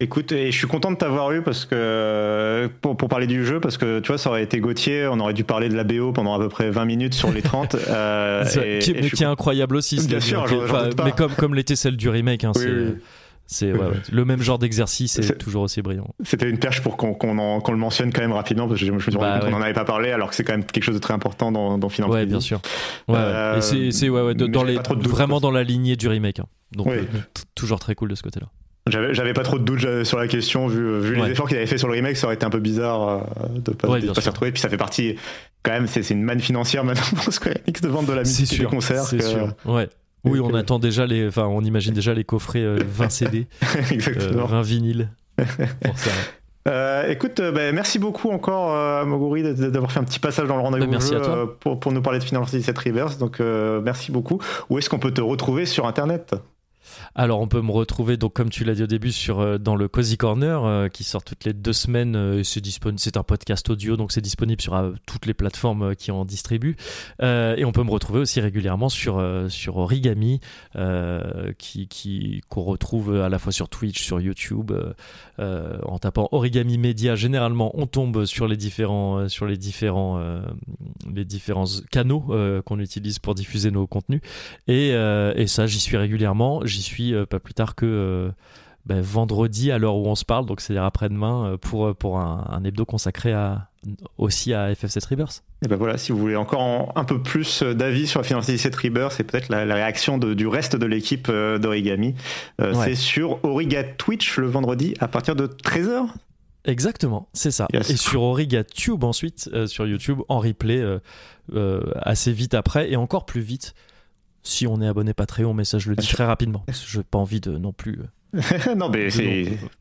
Écoute, et je suis content de t'avoir eu parce que pour, pour parler du jeu, parce que tu vois, ça aurait été Gauthier, on aurait dû parler de la BO pendant à peu près 20 minutes sur les 30. euh, et- qui, et mais qui est incroyable aussi. Bien sûr, enfin, mais comme, comme l'était celle du remake, hein, Oui, c'est, oui. c'est Oui. ouais, ouais. le même genre d'exercice et C'est- toujours aussi brillant. C'était une perche pour qu'on le mentionne quand même rapidement parce que je me suis rendu Bah compte qu'on ouais. n'en avait pas parlé alors que c'est quand même quelque chose de très important dans, dans Final Ouais, Fantasy. bien sûr. Ouais, ouais. Euh, et c'est, ouais, ouais, dans les, vraiment dans la lignée du remake. hein. Donc Oui. euh, toujours très cool de ce côté-là. J'avais pas trop de doutes euh, sur la question vu, vu Ouais. les efforts qu'il avait fait sur le remake, ça aurait été un peu bizarre euh, de pas, Ouais, de bien pas s'y retrouver. Puis ça fait partie quand même, c'est une manne financière maintenant pour Square Enix de vendre de la musique et des sûr. concerts. C'est que- sûr. Ouais. Oui, on attend déjà les, enfin, on imagine déjà les coffrets euh, 20 CD, euh, Exactement. 20 vinyles. pour ça. Euh, écoute, euh, bah, merci beaucoup encore euh, Moguri d'avoir fait un petit passage dans le rendez-vous Bah, à euh, pour, pour nous parler de Final Fantasy VII Reverse. Donc euh, merci beaucoup. Où est-ce qu'on peut te retrouver sur Internet? Alors on peut me retrouver donc comme tu l'as dit au début sur euh, dans le Cozy Corner euh, qui sort toutes les deux semaines. euh, c'est un podcast audio donc c'est disponible sur toutes les plateformes qui en distribuent. Et on peut me retrouver aussi régulièrement sur Origami qui qui qu'on retrouve à la fois sur Twitch, sur YouTube. en tapant Origami Media, généralement on tombe sur les différents sur les différents canaux qu'on utilise pour diffuser nos contenus. Et, ça, j'y suis régulièrement. Suis euh, pas plus tard que euh, ben, vendredi à l'heure où on se parle, donc c'est-à-dire après-demain, euh, pour, pour un, un hebdo consacré à, aussi à FF7 Rebirth. Et ben voilà, si vous voulez encore en- un peu plus d'avis sur la Final Fantasy VII Rebirth, c'est peut-être la, la réaction de- du reste de l'équipe d'Origami. Euh, Ouais. C'est sur Origa Twitch le vendredi à partir de 13h. Exactement, c'est ça. Yes. Et sur Origa Tube ensuite, euh, sur YouTube, en replay, euh, assez vite après, et encore plus vite si on est abonné Patreon, mais ça je le dis très rapidement, parce que je n'ai pas envie de non plus... euh, non, mais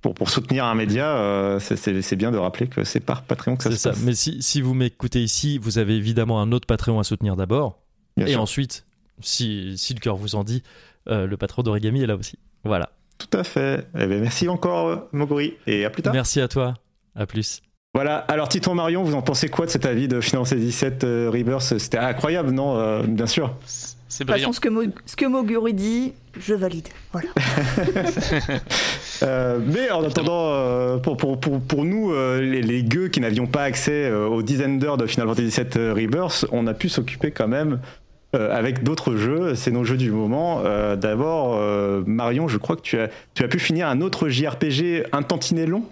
pour, pour soutenir un média, euh, c'est- bien de rappeler que c'est par Patreon que ça C'est se ça. passe. Mais si, si vous m'écoutez ici, vous avez évidemment un autre Patreon à soutenir d'abord. Et sûr. ensuite, si, si le cœur vous en dit, euh, le Patreon d'Origami est là aussi. Voilà. Tout à fait. Eh ben, merci encore, Moguri, et à plus tard. Merci à toi. À plus. Voilà, alors Titon Marion, vous en pensez quoi de cet avis de Fantasy VII euh, Rebirth? C'était incroyable, non Euh, Bien sûr. C'est De toute façon, ce que, Moguri dit, je valide. Voilà. Euh, mais en attendant, euh, pour, pour, pour, pour nous, euh, les, les gueux qui n'avions pas accès euh, aux dizaines d'heures de Final Fantasy VII Rebirth, on a pu s'occuper quand même euh, avec d'autres jeux. C'est nos jeux du moment. Euh, D'abord, euh, Marion, je crois que tu as, tu as pu finir un autre JRPG un tantinet long?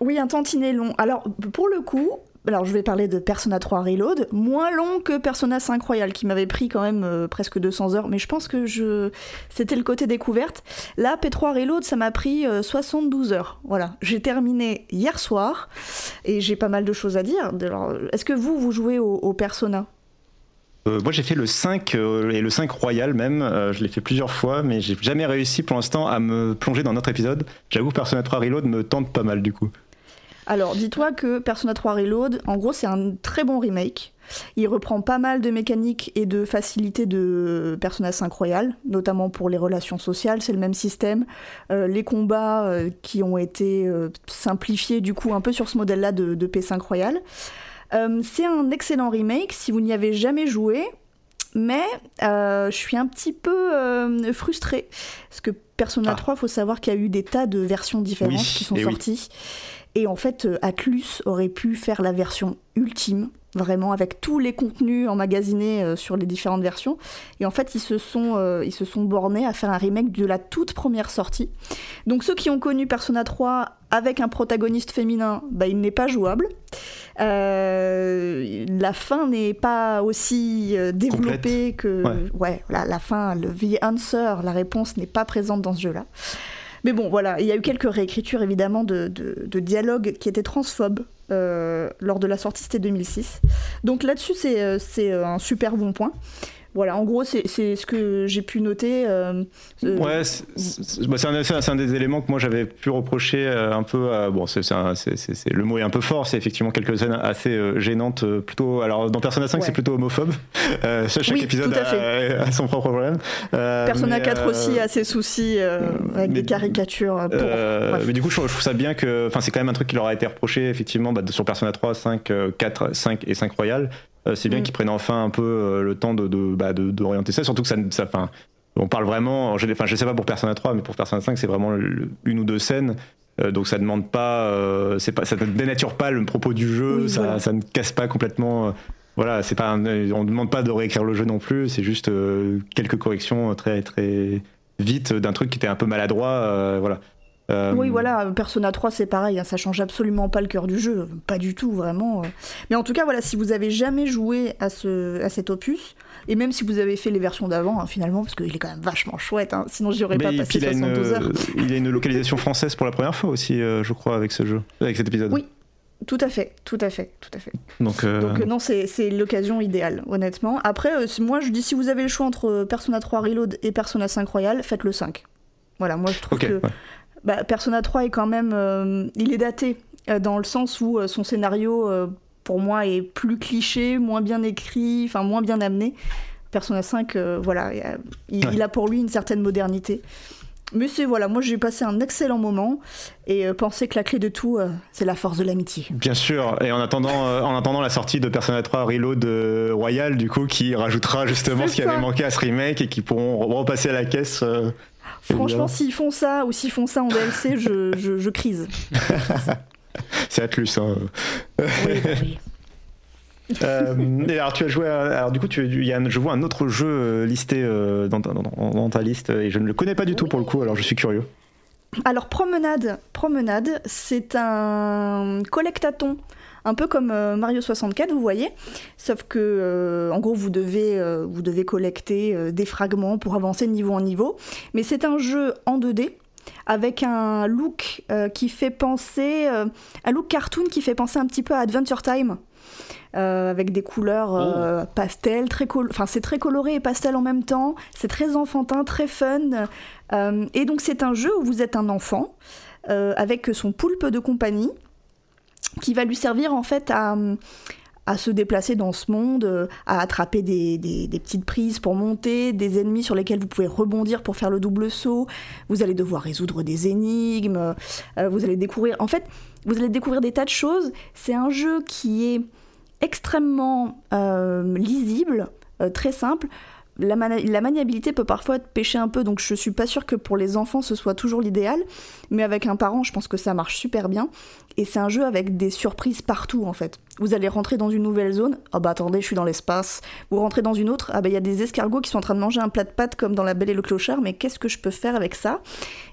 Oui, un tantinet long. Alors, pour le coup, alors je vais parler de Persona 3 Reload, moins long que Persona 5 Royal, qui m'avait pris quand même euh, presque 200 heures, mais je pense que je... c'était le côté découverte. Là, P3 Reload, ça m'a pris euh, 72 heures. Voilà, j'ai terminé hier soir, et j'ai pas mal de choses à dire. Est-ce que vous, vous jouez au, Persona? Euh, moi, j'ai fait le 5 euh, et le 5 Royal même. Euh, je l'ai fait plusieurs fois, mais j'ai jamais réussi pour l'instant à me plonger dans notre épisode. J'avoue, Persona 3 Reload me tente pas mal du coup. Alors, dis-toi que Persona 3 Reload, en gros, c'est un très bon remake. Il reprend pas mal de mécaniques et de facilités de Persona 5 Royal, notamment pour les relations sociales, c'est le même système. Euh, les combats euh, qui ont été euh, simplifiés, du coup, un peu sur ce modèle-là de, de P5 Royal. C'est un excellent remake si vous n'y avez jamais joué, mais je suis un petit peu frustrée. Parce que Persona Ah. 3, faut savoir qu'il y a eu des tas de versions différentes Oui, qui sont oui. Et en fait, euh, Atlus aurait pu faire la version ultime, vraiment, avec tous les contenus emmagasinés euh, sur les différentes versions. Et en fait, ils se, sont, euh, ils se sont bornés à faire un remake de la toute première sortie. Donc ceux qui ont connu Persona 3 avec un protagoniste féminin, bah, il n'est pas jouable. Euh, la fin n'est pas aussi développée que... Ouais. Ouais, la, la fin, le The Answer, la réponse n'est pas présente dans ce jeu-là. Mais bon, voilà, il y a eu quelques réécritures évidemment de, dialogues qui étaient transphobes euh, lors de la sortie, c'était 2006. Donc là-dessus, c'est euh, euh, un super bon point. Voilà, en gros, c'est ce que j'ai pu noter. euh, euh, Ouais, c'est bah, c'est un, des éléments que moi j'avais pu reprocher euh, un peu. À, bon, c'est le mot est un peu fort. C'est effectivement quelques scènes assez gênantes. plutôt, alors dans Persona 5, Ouais. c'est plutôt homophobe. Euh, chaque Oui, épisode a, a son propre problème. Euh, Persona mais, 4 euh, aussi a ses soucis avec mais- des caricatures. Pour... Mais du coup, je, trouve- je trouve ça bien que. Enfin, c'est quand même un truc qui leur a été reproché, effectivement, bah, sur Persona 3, 5, euh, 4, 5 et 5 Royal. Euh, c'est bien Mm. qu'ils prennent enfin un peu euh, le temps de, de, bah, de- d'orienter ça, surtout que ça. ça on parle vraiment. Je, enfin, je sais pas pour Persona 3, mais pour Persona 5, c'est vraiment le- une ou deux scènes. Euh, donc ça demande pas, euh, c'est pas, ça ne dénature pas le propos du jeu, Oui, ça, voilà. ça ne casse pas complètement. euh, voilà, c'est pas, un- on ne demande pas de réécrire le jeu non plus, c'est juste quelques corrections très très vite d'un truc qui était un peu maladroit, voilà. Euh, Oui, voilà, Persona 3, c'est pareil, hein, ça change absolument pas le cœur du jeu, pas du tout, vraiment. euh. Mais en tout cas, voilà, si vous avez jamais joué à, ce, à cet opus, et même si vous avez fait les versions d'avant, hein, finalement, parce qu'il est quand même vachement chouette, hein, sinon j'y aurais Mais pas passé puis il a, une, 72 heures. il a une localisation française pour la première fois aussi, euh, je crois, avec ce jeu, avec cet épisode. Oui. Tout à fait, tout à fait, tout à fait. Donc, euh, Donc euh, non, c'est l'occasion idéale, honnêtement. Après, euh, moi je dis si vous avez le choix entre euh, Persona 3 Reload et Persona 5 Royal, faites le 5. Voilà, moi je trouve que ouais. Bah, Persona 3 est quand même. euh, il est daté, euh, dans le sens où euh, son scénario, pour moi, est plus cliché, moins bien écrit, enfin moins bien amené. Persona 5, voilà, il, a pour lui une certaine modernité. Mais c'est voilà, moi j'ai passé un excellent moment et euh, penser que la clé de tout, euh, c'est la force de l'amitié. Bien sûr, et en attendant, euh, en attendant la sortie de Persona 3 Reload Royal, du coup, qui rajoutera justement ce qui avait manqué à ce remake et qui pourront repasser à la caisse. Franchement, s'ils font ça ou s'ils font ça en DLC, je, je, crise. c'est Atlus. Hein. oui, oui. Euh, et alors tu as joué, alors du coup tu, y a, je vois un autre jeu euh, listé euh, dans, dans, ta liste et je ne le connais pas du tout pour le coup, alors je suis curieux. Alors Promenade, Promenade, c'est un collectaton un peu comme Mario 64, vous voyez, sauf que en gros vous devez, vous devez collecter des fragments pour avancer de niveau en niveau, mais c'est un jeu en 2D avec un look qui fait penser, un look cartoon qui fait penser un petit peu à Adventure Time. Euh, avec des couleurs euh, oh. pastel, très enfin c'est très coloré et pastel en même temps, c'est très enfantin, très fun. Euh, et donc c'est un jeu où vous êtes un enfant avec son poulpe de compagnie qui va lui servir en fait à, se déplacer dans ce monde, à attraper des, petites prises pour monter, des ennemis sur lesquels vous pouvez rebondir pour faire le double saut. Vous allez devoir résoudre des énigmes. vous allez découvrir. En fait, vous allez découvrir des tas de choses. C'est un jeu qui est extrêmement euh, lisible, euh, très simple. La, maniabilité peut parfois pêcher un peu, donc je suis pas sûre que pour les enfants ce soit toujours l'idéal, mais avec un parent, je pense que ça marche super bien. Et c'est un jeu avec des surprises partout en fait. Vous allez rentrer dans une nouvelle zone, ah oh bah attendez, je suis dans l'espace. Vous rentrez dans une autre, ah bah il y a des escargots qui sont en train de manger un plat de pâtes comme dans La Belle et le Clochard, mais qu'est-ce que je peux faire avec ça?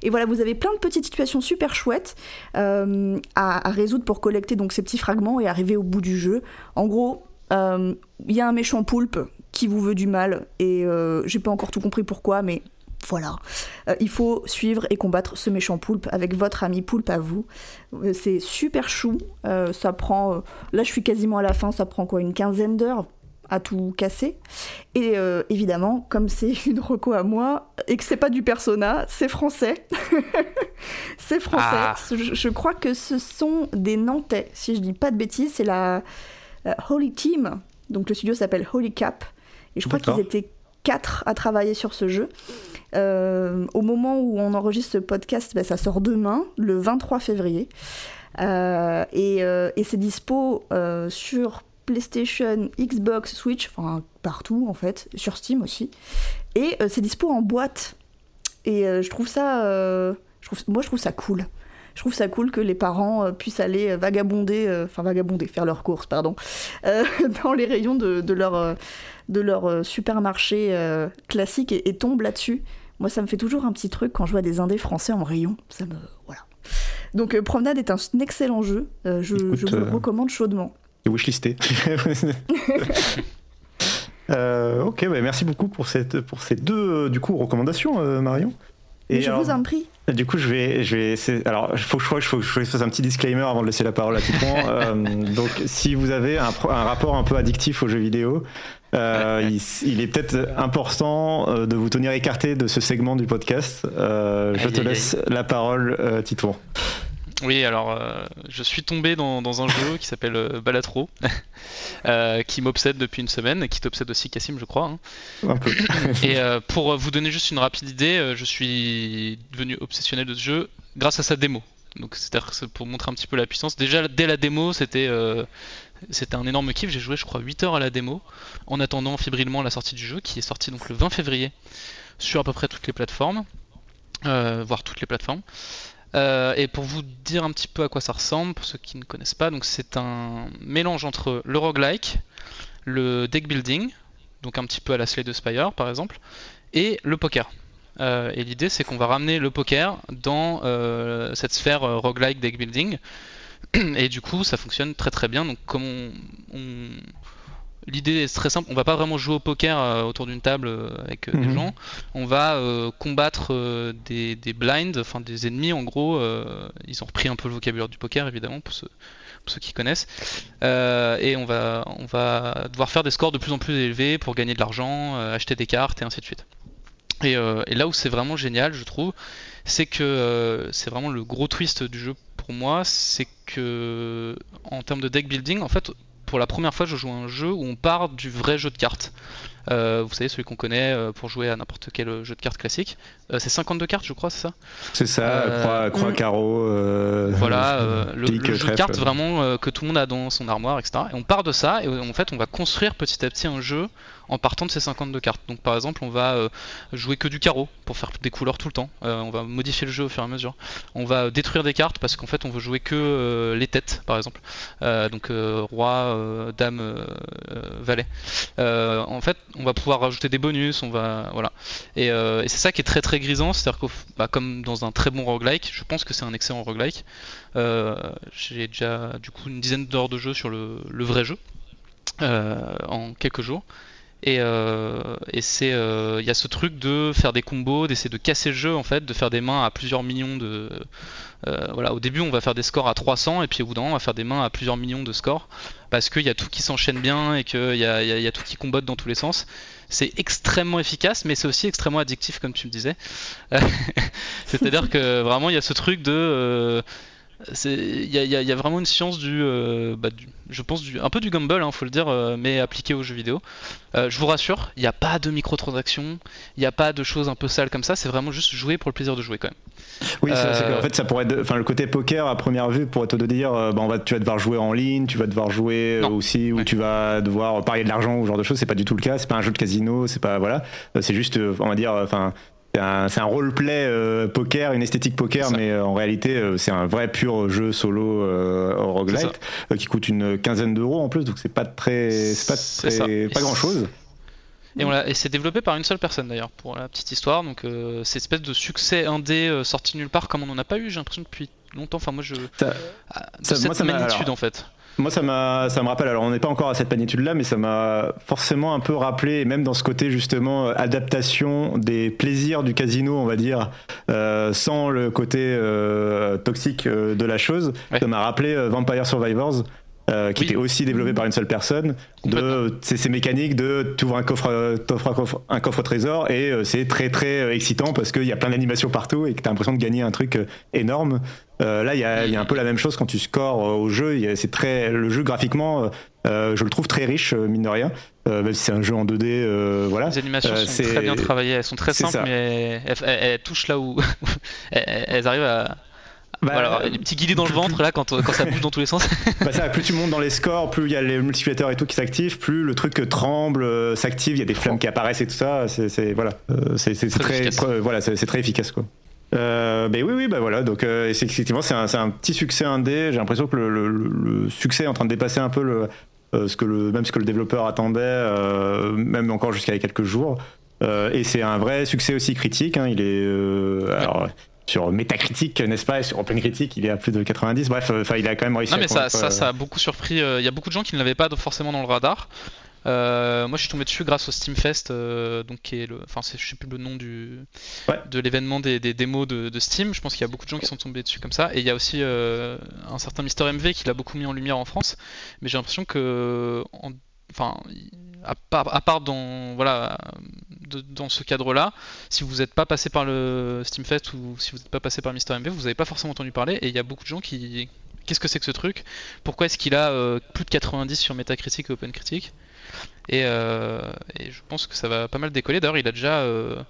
Et voilà, vous avez plein de petites situations super chouettes euh, à, résoudre pour collecter donc ces petits fragments et arriver au bout du jeu. En gros, euh, il y a un méchant poulpe qui vous veut du mal et euh, j'ai pas encore tout compris pourquoi, mais voilà. Euh, il faut suivre et combattre ce méchant poulpe avec votre ami poulpe à vous. Euh, c'est super chou. Euh, ça prend. là, je suis quasiment à la fin. Ça prend quoi Une quinzaine d'heures à tout casser. Et évidemment, comme c'est une reco à moi et que c'est pas du persona, c'est français. c'est français. Ah. Je, crois que ce sont des Nantais, si je dis pas de bêtises. C'est la Holy Team. Donc le studio s'appelle Holy Cap. Et je crois qu'ils étaient quatre à travailler sur ce jeu. Euh, au moment où on enregistre ce podcast, ben, ça sort demain, le 23 février. Euh, euh, et, c'est dispo sur PlayStation, Xbox, Switch, enfin partout en fait, sur Steam aussi. Et c'est dispo en boîte. Et je trouve ça. Je trouve, moi, je trouve ça cool je trouve ça cool que les parents puissent aller vagabonder, enfin vagabonder, faire leurs courses, pardon, dans les rayons de, de leur, de leur supermarché classique et, et tombent là-dessus. Moi, ça me fait toujours un petit truc quand je vois des indés français en rayon. Ça me. Voilà. Donc, euh, Promenade est un excellent jeu. Euh, je, vous le euh, recommande chaudement. Et wishlisté. ok, bah, merci beaucoup pour, cette, pour ces deux du coup, recommandations, Marion. Et je vous en prie. Du coup, je vais, je vais alors, il faut, que je fasse un petit disclaimer avant de laisser la parole à Titouan. euh, donc, si vous avez un, un, rapport un peu addictif aux jeux vidéo, euh, il, est peut-être important euh, de vous tenir écarté de ce segment du podcast. Euh, je te laisse la parole, Titouan. Oui, alors je suis tombé dans, un jeu qui s'appelle Balatro, qui m'obsède depuis une semaine, qui t'obsède aussi, Cassim, je crois. Hein. Un peu. et pour vous donner juste une rapide idée, je suis devenu obsessionnel de ce jeu grâce à sa démo. Donc c'est-à-dire pour montrer un petit peu la puissance. Déjà dès la démo, c'était c'était un énorme kiff, j'ai joué je crois 8 heures à la démo en attendant fébrilement la sortie du jeu qui est sorti donc le 20 février sur à peu près toutes les plateformes, euh, voire toutes les plateformes. Euh, et pour vous dire un petit peu à quoi ça ressemble, pour ceux qui ne connaissent pas, donc c'est un mélange entre le roguelike, le deck building, donc un petit peu à la Slay Spire par exemple, et le poker. Euh, et l'idée c'est qu'on va ramener le poker dans cette sphère roguelike deck building et du coup, ça fonctionne très très bien. Donc, comme on, l'idée est très simple, on va pas vraiment jouer au poker euh, autour d'une table euh, avec euh, des mhm. gens. On va combattre des, des, blinds, enfin des ennemis en gros. ils ont repris un peu le vocabulaire du poker évidemment pour ceux, pour ceux qui connaissent. et on va, on va devoir faire des scores de plus en plus élevés pour gagner de l'argent, acheter des cartes et ainsi de suite. Et, et là où c'est vraiment génial, je trouve, c'est que c'est vraiment le gros twist du jeu pour moi, c'est que en termes de deck building, en fait, pour la première fois, je joue un jeu où on part du vrai jeu de cartes. Euh, vous savez, celui qu'on connaît euh, pour jouer à n'importe quel jeu de cartes classique. Euh, c'est 52 cartes, je crois, c'est ça? C'est ça, Euh, croix, croix mm. carreau. euh, Voilà, euh, le, pique, le jeu de cartes vraiment euh, que tout le monde a dans son armoire, etc. Et on part de ça, et en fait, on va construire petit à petit un jeu en partant de ces 52 cartes. Donc, par exemple, on va euh, jouer que du carreau pour faire des couleurs tout le temps. Euh, on va modifier le jeu au fur et à mesure. On va détruire des cartes parce qu'en fait, on veut jouer que euh, les têtes, par exemple. Euh, donc, euh, roi, euh, dame, euh, euh, valet. Euh, en fait, on va pouvoir rajouter des bonus, on va voilà. Et, euh, c'est ça qui est très très grisant, c'est-à-dire que bah, comme dans un très bon roguelike, je pense que c'est un excellent roguelike. Euh, J'ai déjà du coup une dizaine d'heures de jeu sur le, vrai jeu euh, en quelques jours. Et, euh, c'est, euh, il y a ce truc de faire des combos, d'essayer de casser le jeu en fait, de faire des mains à plusieurs millions de, euh, voilà, au début on va faire des scores à 300 et puis au bout d'un moment on va faire des mains à plusieurs millions de scores parce qu'il y a tout qui s'enchaîne bien et qu'il y y a- tout qui combotte dans tous les sens. C'est extrêmement efficace, mais c'est aussi extrêmement addictif comme tu me disais. C'est-à-dire que vraiment il y a ce truc de euh, il y, a- y y vraiment une science du, euh, bah, du- je pense du, un peu du gamble, hein, faut le dire, euh, mais appliqué aux jeux vidéo. Euh, je vous rassure, il n'y a pas de microtransactions, il n'y a pas de choses un peu sales comme ça. C'est vraiment juste jouer pour le plaisir de jouer quand même. Oui, qu'en fait, ça pourrait enfin, le côté poker à première vue pourrait te dire, bah, on va, tu vas devoir jouer en ligne, tu vas devoir jouer Non. aussi, ou Ouais. tu vas devoir parier de l'argent ou ce genre de choses. C'est pas du tout le cas. C'est pas un jeu de casino. C'est pas voilà. C'est juste, on va dire, enfin. C'est un, roleplay euh, poker, une esthétique poker, mais euh, en réalité, euh, c'est un vrai pur jeu solo roguelite qui coûte une quinzaine d'euros en plus, donc c'est pas très, c'est pas très- pas grand chose. Et, on l'a- et c'est développé par une seule personne d'ailleurs, pour la petite histoire. Donc euh, c'est espèce de succès indé euh, sorti nulle part comme on en a pas eu, j'ai l'impression depuis longtemps. Enfin moi je Ça- de ça- cette moi, magnitude alors- en fait. Moi, ça m'a, ça me rappelle. Alors, on n'est pas encore à cette magnitude-là, mais ça m'a forcément un peu rappelé, et même dans ce côté justement euh, adaptation des plaisirs du casino, on va dire, euh, sans le côté euh, toxique de la chose. Ouais. Ça m'a rappelé Vampire Survivors. Euh, qui Oui. était aussi développé par une seule personne, de c'est ces mécaniques de tu ouvres un coffre, t'offres un coffre, un coffre trésor et euh, c'est très très euh, excitant parce qu'il y a plein d'animations partout et que tu as l'impression de gagner un truc euh, énorme. Euh, là, il y, a, y a un peu la même chose quand tu scores euh, au jeu. Il y a- C'est très le jeu graphiquement, je le trouve très riche mine de rien, euh, même si c'est un jeu en 2D, euh, voilà. Les animations Euh, sont c'est- très bien travaillées, elles sont très simples, ça. mais elles, elles- elles touchent là où elles, elles arrivent à. Bah, voilà, les petits guillis dans le ventre là quand, quand ça bouge dans tous les sens. Bah ça, plus tu montes dans les scores, plus il y a les multiplicateurs et tout qui s'activent, plus le truc euh, tremble, euh, s'active, il y a des flammes qui apparaissent et tout ça. C'est voilà, Euh, c'est Très très, efficace. euh, voilà, c'est très efficace quoi. Euh, mais oui, oui, bah voilà. Donc euh, effectivement, c'est un, petit succès indé. J'ai l'impression que le, le- le- le succès est en train de dépasser un peu le, euh, ce que le, même ce que le développeur attendait, euh, même encore jusqu'à il y a quelques jours. Euh, et c'est un vrai succès aussi critique. hein. Il est euh, alors, sur Metacritic, n'est-ce pas, et sur OpenCritic, il est à plus de 90. Bref, euh, enfin, il a quand même réussi. Non à mais ça, convaincre, ça, euh, ça a beaucoup surpris. euh, Il y a beaucoup de gens qui ne l'avaient pas forcément dans le radar. Euh, moi, je suis tombé dessus grâce au Steamfest, euh, donc qui est le, enfin, je sais plus le nom du, Ouais. de l'événement des, des démos de, de Steam. Je pense qu'il y a beaucoup de gens qui sont tombés dessus comme ça. Et il y a aussi euh, un certain Mister MV qui l'a beaucoup mis en lumière en France. Mais j'ai l'impression que, en- enfin, à part, à part dans, voilà, dans ce cadre-là, si vous n'êtes pas passé par le Steamfest ou si vous n'êtes pas passé par Mister MV, vous n'avez pas forcément entendu parler. Et il y a beaucoup de gens qui, qu'est-ce que c'est que ce truc? Pourquoi est-ce qu'il a euh, plus de 90 sur Metacritic et OpenCritic? Et, euh, et je pense que ça va pas mal décoller. D'ailleurs, il a déjà euh,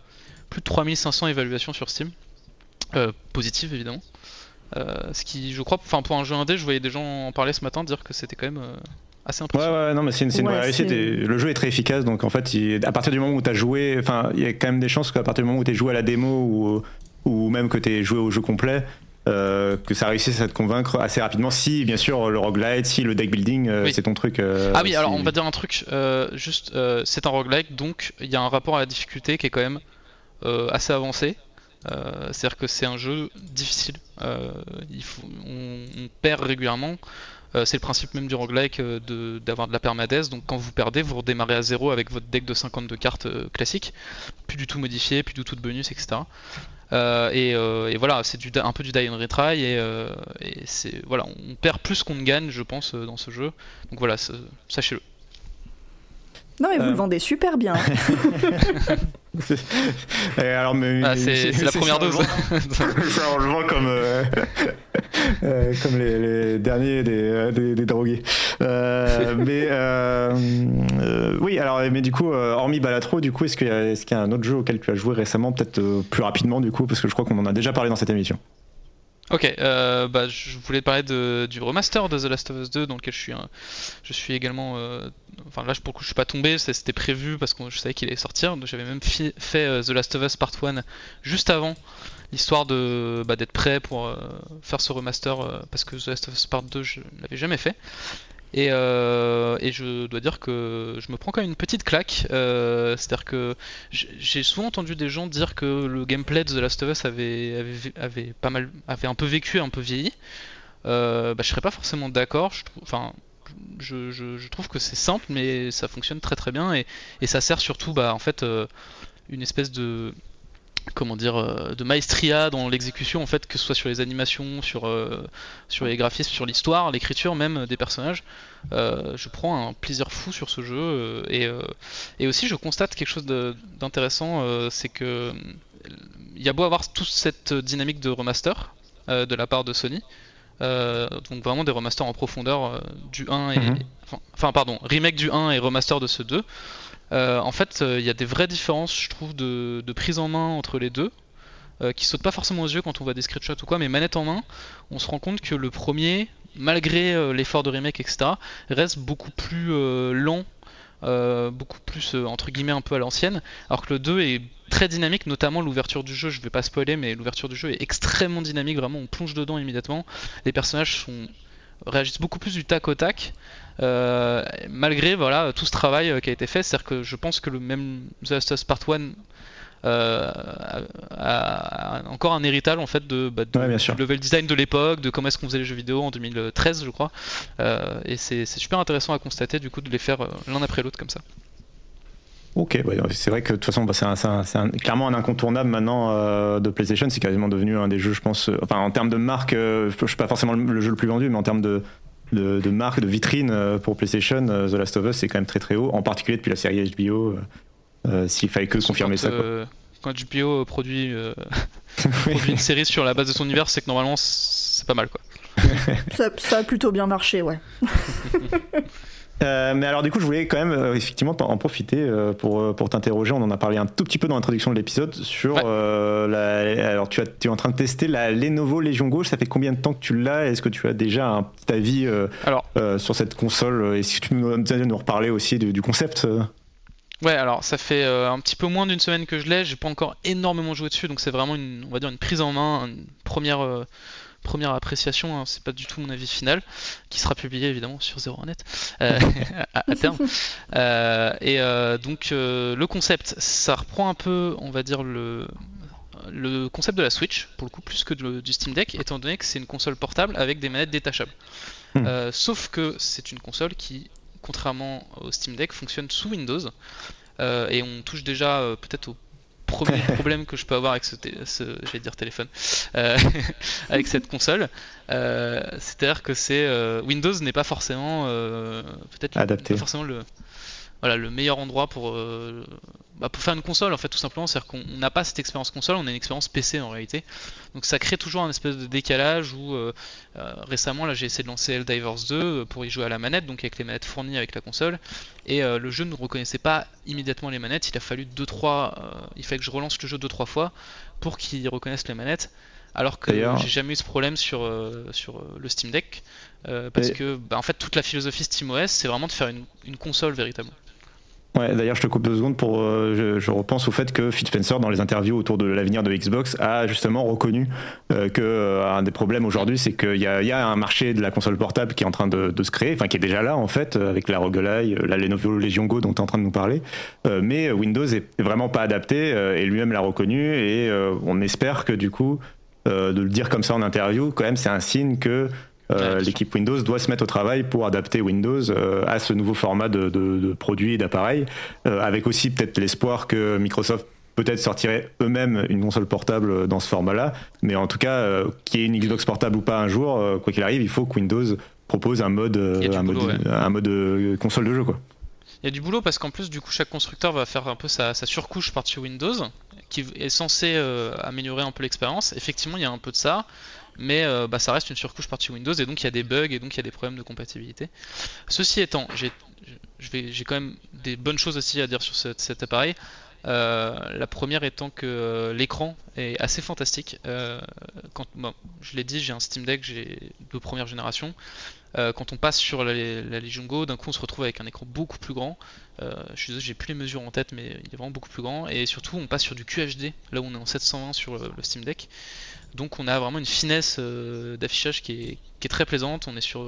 plus de 3500 évaluations sur Steam, euh, positives évidemment. Ce qui, je crois, pour un jeu indé, je voyais des gens en parler ce matin dire que c'était quand même assez Ouais, impressionnant. ouais, non, mais c'est une, c'est une Ouais, vraie réussite. Et le jeu est très efficace, donc en fait, il- à partir du moment où tu as joué, enfin, il y a quand même des chances qu'à partir du moment où tu joué à la démo ou, ou même que tu es joué au jeu complet, euh, que ça réussisse à te convaincre assez rapidement. Si, bien sûr, le roguelite, si le deck building, euh, Oui. c'est ton truc. euh, Ah oui, alors on va dire un truc, euh, juste, euh, c'est un roguelike, donc il y a un rapport à la difficulté qui est quand même euh, assez avancé. Euh, C'est-à-dire que c'est un jeu difficile. Euh, il faut, on, on perd régulièrement. Euh, c'est le principe même du roguelike euh, d'avoir de, la permadesse. Donc quand vous perdez, vous redémarrez à zéro avec votre deck de 52 cartes euh, classique, plus du tout modifié, plus du tout de bonus, etc. Euh, et, euh, et voilà, c'est un peu du die and retry et, voilà, on perd plus qu'on ne gagne, je pense, dans ce jeu. Donc voilà, sachez-le. Non, mais vous le vendez super bien. alors, mais, ah, c'est la première dose. ça, on le vend comme, euh, euh, comme les, les, derniers des, des, des drogués. Euh, mais oui, alors, mais du coup, hormis Balatro, du coup, est-ce qu'il y, est qu y, a un autre jeu auquel tu as joué récemment, peut-être plus rapidement, du coup, parce que je crois qu'on en a déjà parlé dans cette émission. Ok, euh, bah, je voulais parler de, du remaster de The Last of Us 2 dans lequel je suis, je suis également. Euh, enfin là, pour le coup, je suis pas tombé, c'était prévu parce que je savais qu'il allait sortir. J'avais même fait euh, The Last of Us Part 1 juste avant, histoire de bah, d'être prêt pour faire ce remaster parce que The Last of Us Part 2 je l'avais jamais fait. Euh, et, je dois dire que je me prends quand même une petite claque. Euh, c'est-à-dire que j'ai souvent entendu des gens dire que le gameplay de The Last of Us avait, pas mal, avait un peu vécu, un peu vieilli. Euh, bah, je serais pas forcément d'accord. Enfin, je, trouve que c'est simple, mais ça fonctionne très très bien et, ça sert surtout, bah, en fait, une espèce de comment dire euh, de maestria dans l'exécution en fait que ce soit sur les animations sur euh, sur les graphismes sur l'histoire l'écriture même des personnages euh, je prends un plaisir fou sur ce jeu et, et aussi je constate quelque chose d'intéressant c'est que il y a beau avoir toute cette dynamique de remaster de la part de Sony donc vraiment des remasters en profondeur du 1 et mhm. enfin, pardon remake du 1 et remaster de ce 2 euh, en fait, il euh, y a des vraies différences, je trouve, de, prise en main entre les deux, euh, qui sautent pas forcément aux yeux quand on voit des screenshots ou quoi, mais manette en main, on se rend compte que le premier, malgré l'effort de remake, etc., reste beaucoup plus lent, beaucoup plus entre guillemets un peu à l'ancienne, alors que le 2 est très dynamique, notamment l'ouverture du jeu, je vais pas spoiler, mais l'ouverture du jeu est extrêmement dynamique, vraiment on plonge dedans immédiatement, les personnages réagissent beaucoup plus du tac au tac. Euh, malgré voilà tout ce travail euh, qui a été fait, c'est-à-dire que je pense que le même The Last of Us Part 1 euh, a, encore un héritage en fait de, bah, du level design de l'époque, de comment est-ce qu'on faisait les jeux vidéo en 2013 je crois, et c'est super intéressant à constater du coup de les faire l'un après l'autre comme ça. Ok, c'est vrai que de toute façon, bah, c'est clairement un incontournable maintenant de PlayStation. C'est quasiment devenu un des jeux, je pense. enfin, en termes de marque, je ne suis pas forcément le, jeu le plus vendu, mais en termes de, de, marque, de vitrine euh, pour PlayStation, euh, The Last of Us, c'est quand même très très haut, en particulier depuis la série HBO. Euh, s'il fallait que confirmer ça. Quand HBO produit, produit, une série sur la base de son univers, c'est que normalement c'est pas mal quoi. ça, ça, a plutôt bien marché, ouais. Euh, mais alors du coup, je voulais quand même euh, effectivement en profiter euh, pour, pour t'interroger. On en a parlé un tout petit peu dans l'introduction de l'épisode sur la. Alors tu, as, tu es en train de tester la Lenovo Legion Go. Ça fait combien de temps que tu l'as? Est-ce que tu as déjà un petit avis alors, sur cette console? Et si tu nous, nous reparler aussi du, concept Ouais, alors ça fait un petit peu moins d'une semaine que je l'ai. J'ai pas encore énormément joué dessus, donc c'est vraiment une, on va dire une prise en main, une première première appréciation, hein, c'est pas du tout mon avis final, qui sera publié évidemment sur 01net euh, à, terme. Euh, et euh, donc le concept, ça reprend un peu, on va dire, le, le concept de la Switch, pour le coup, plus que du Steam Deck, étant donné que c'est une console portable avec des manettes détachables. Hmm. sauf que c'est une console qui, contrairement au Steam Deck, fonctionne sous Windows. et on touche déjà peut-être au premier problème que je peux avoir avec ce, ce dire téléphone, euh, avec cette console. Euh, c'est-à-dire que c'est euh, Windows n'est pas forcément peut-être adapté, forcément le voilà le meilleur endroit pour bah, pour faire une console en fait tout simplement. C'est à dire qu'on n'a pas cette expérience console on a une expérience PC en réalité. Donc ça crée toujours un espèce de décalage où euh, euh, récemment là j'ai essayé de lancer Helldivers 2 euh, pour y jouer à la manette donc avec les manettes fournies avec la console. Et le jeu ne reconnaissait pas immédiatement les manettes. Il a fallu 2 3 il fallait que je relance le jeu 2 3 fois pour qu'il reconnaisse les manettes. Alors que j'ai jamais eu ce problème sur, sur le Steam Deck parce que bah, en fait toute la philosophie SteamOS c'est vraiment de faire une, une console véritablement Ouais, d'ailleurs, je te coupe deux secondes pour. Euh, je, repense au fait que Phil Spencer, dans les interviews autour de l'avenir de Xbox, a justement reconnu euh, que euh, un des problèmes aujourd'hui, c'est qu'il y, a un marché de la console portable qui est en train de, se créer, enfin qui est déjà là en fait, avec la Roguelite, la Lenovo Legion Go dont tu es en train de nous parler. mais Windows est vraiment pas adapté et lui-même l'a reconnu et on espère que du coup, de le dire comme ça en interview, quand même, c'est un signe que euh, l'équipe Windows doit se mettre au travail pour adapter Windows euh, à ce nouveau format de, de, produits et d'appareils, euh, avec aussi peut-être l'espoir que Microsoft peut-être sortirait eux-mêmes une console portable dans ce format-là, mais en tout cas, qu'il y ait une Xbox portable ou pas un jour, quoi qu'il arrive, il faut que Windows propose un mode, un, mode un, mode console de jeu. Quoi. il y a du boulot parce qu'en plus, du coup, chaque constructeur va faire un peu sa, surcouche par-dessus Windows, qui est censé euh, améliorer un peu l'expérience. Effectivement, il y a un peu de ça, mais euh, bah, ça reste une surcouche par-dessus Windows, et donc il y a des bugs, et donc il y a des problèmes de compatibilité. Ceci étant, j'ai quand même des bonnes choses aussi à dire sur cet appareil. Euh, la première étant que l'écran est assez fantastique. quand, je l'ai dit, j'ai un Steam Deck de première génération. Euh, quand on passe sur la, Legion Go, d'un coup on se retrouve avec un écran beaucoup plus grand. Euh, je suis désolé, j'ai plus les mesures en tête, mais il est vraiment beaucoup plus grand. Et surtout, on passe sur du QHD, là où on est en 720 sur le, Steam Deck. Donc on a vraiment une finesse euh, d'affichage qui est, très plaisante. On est sur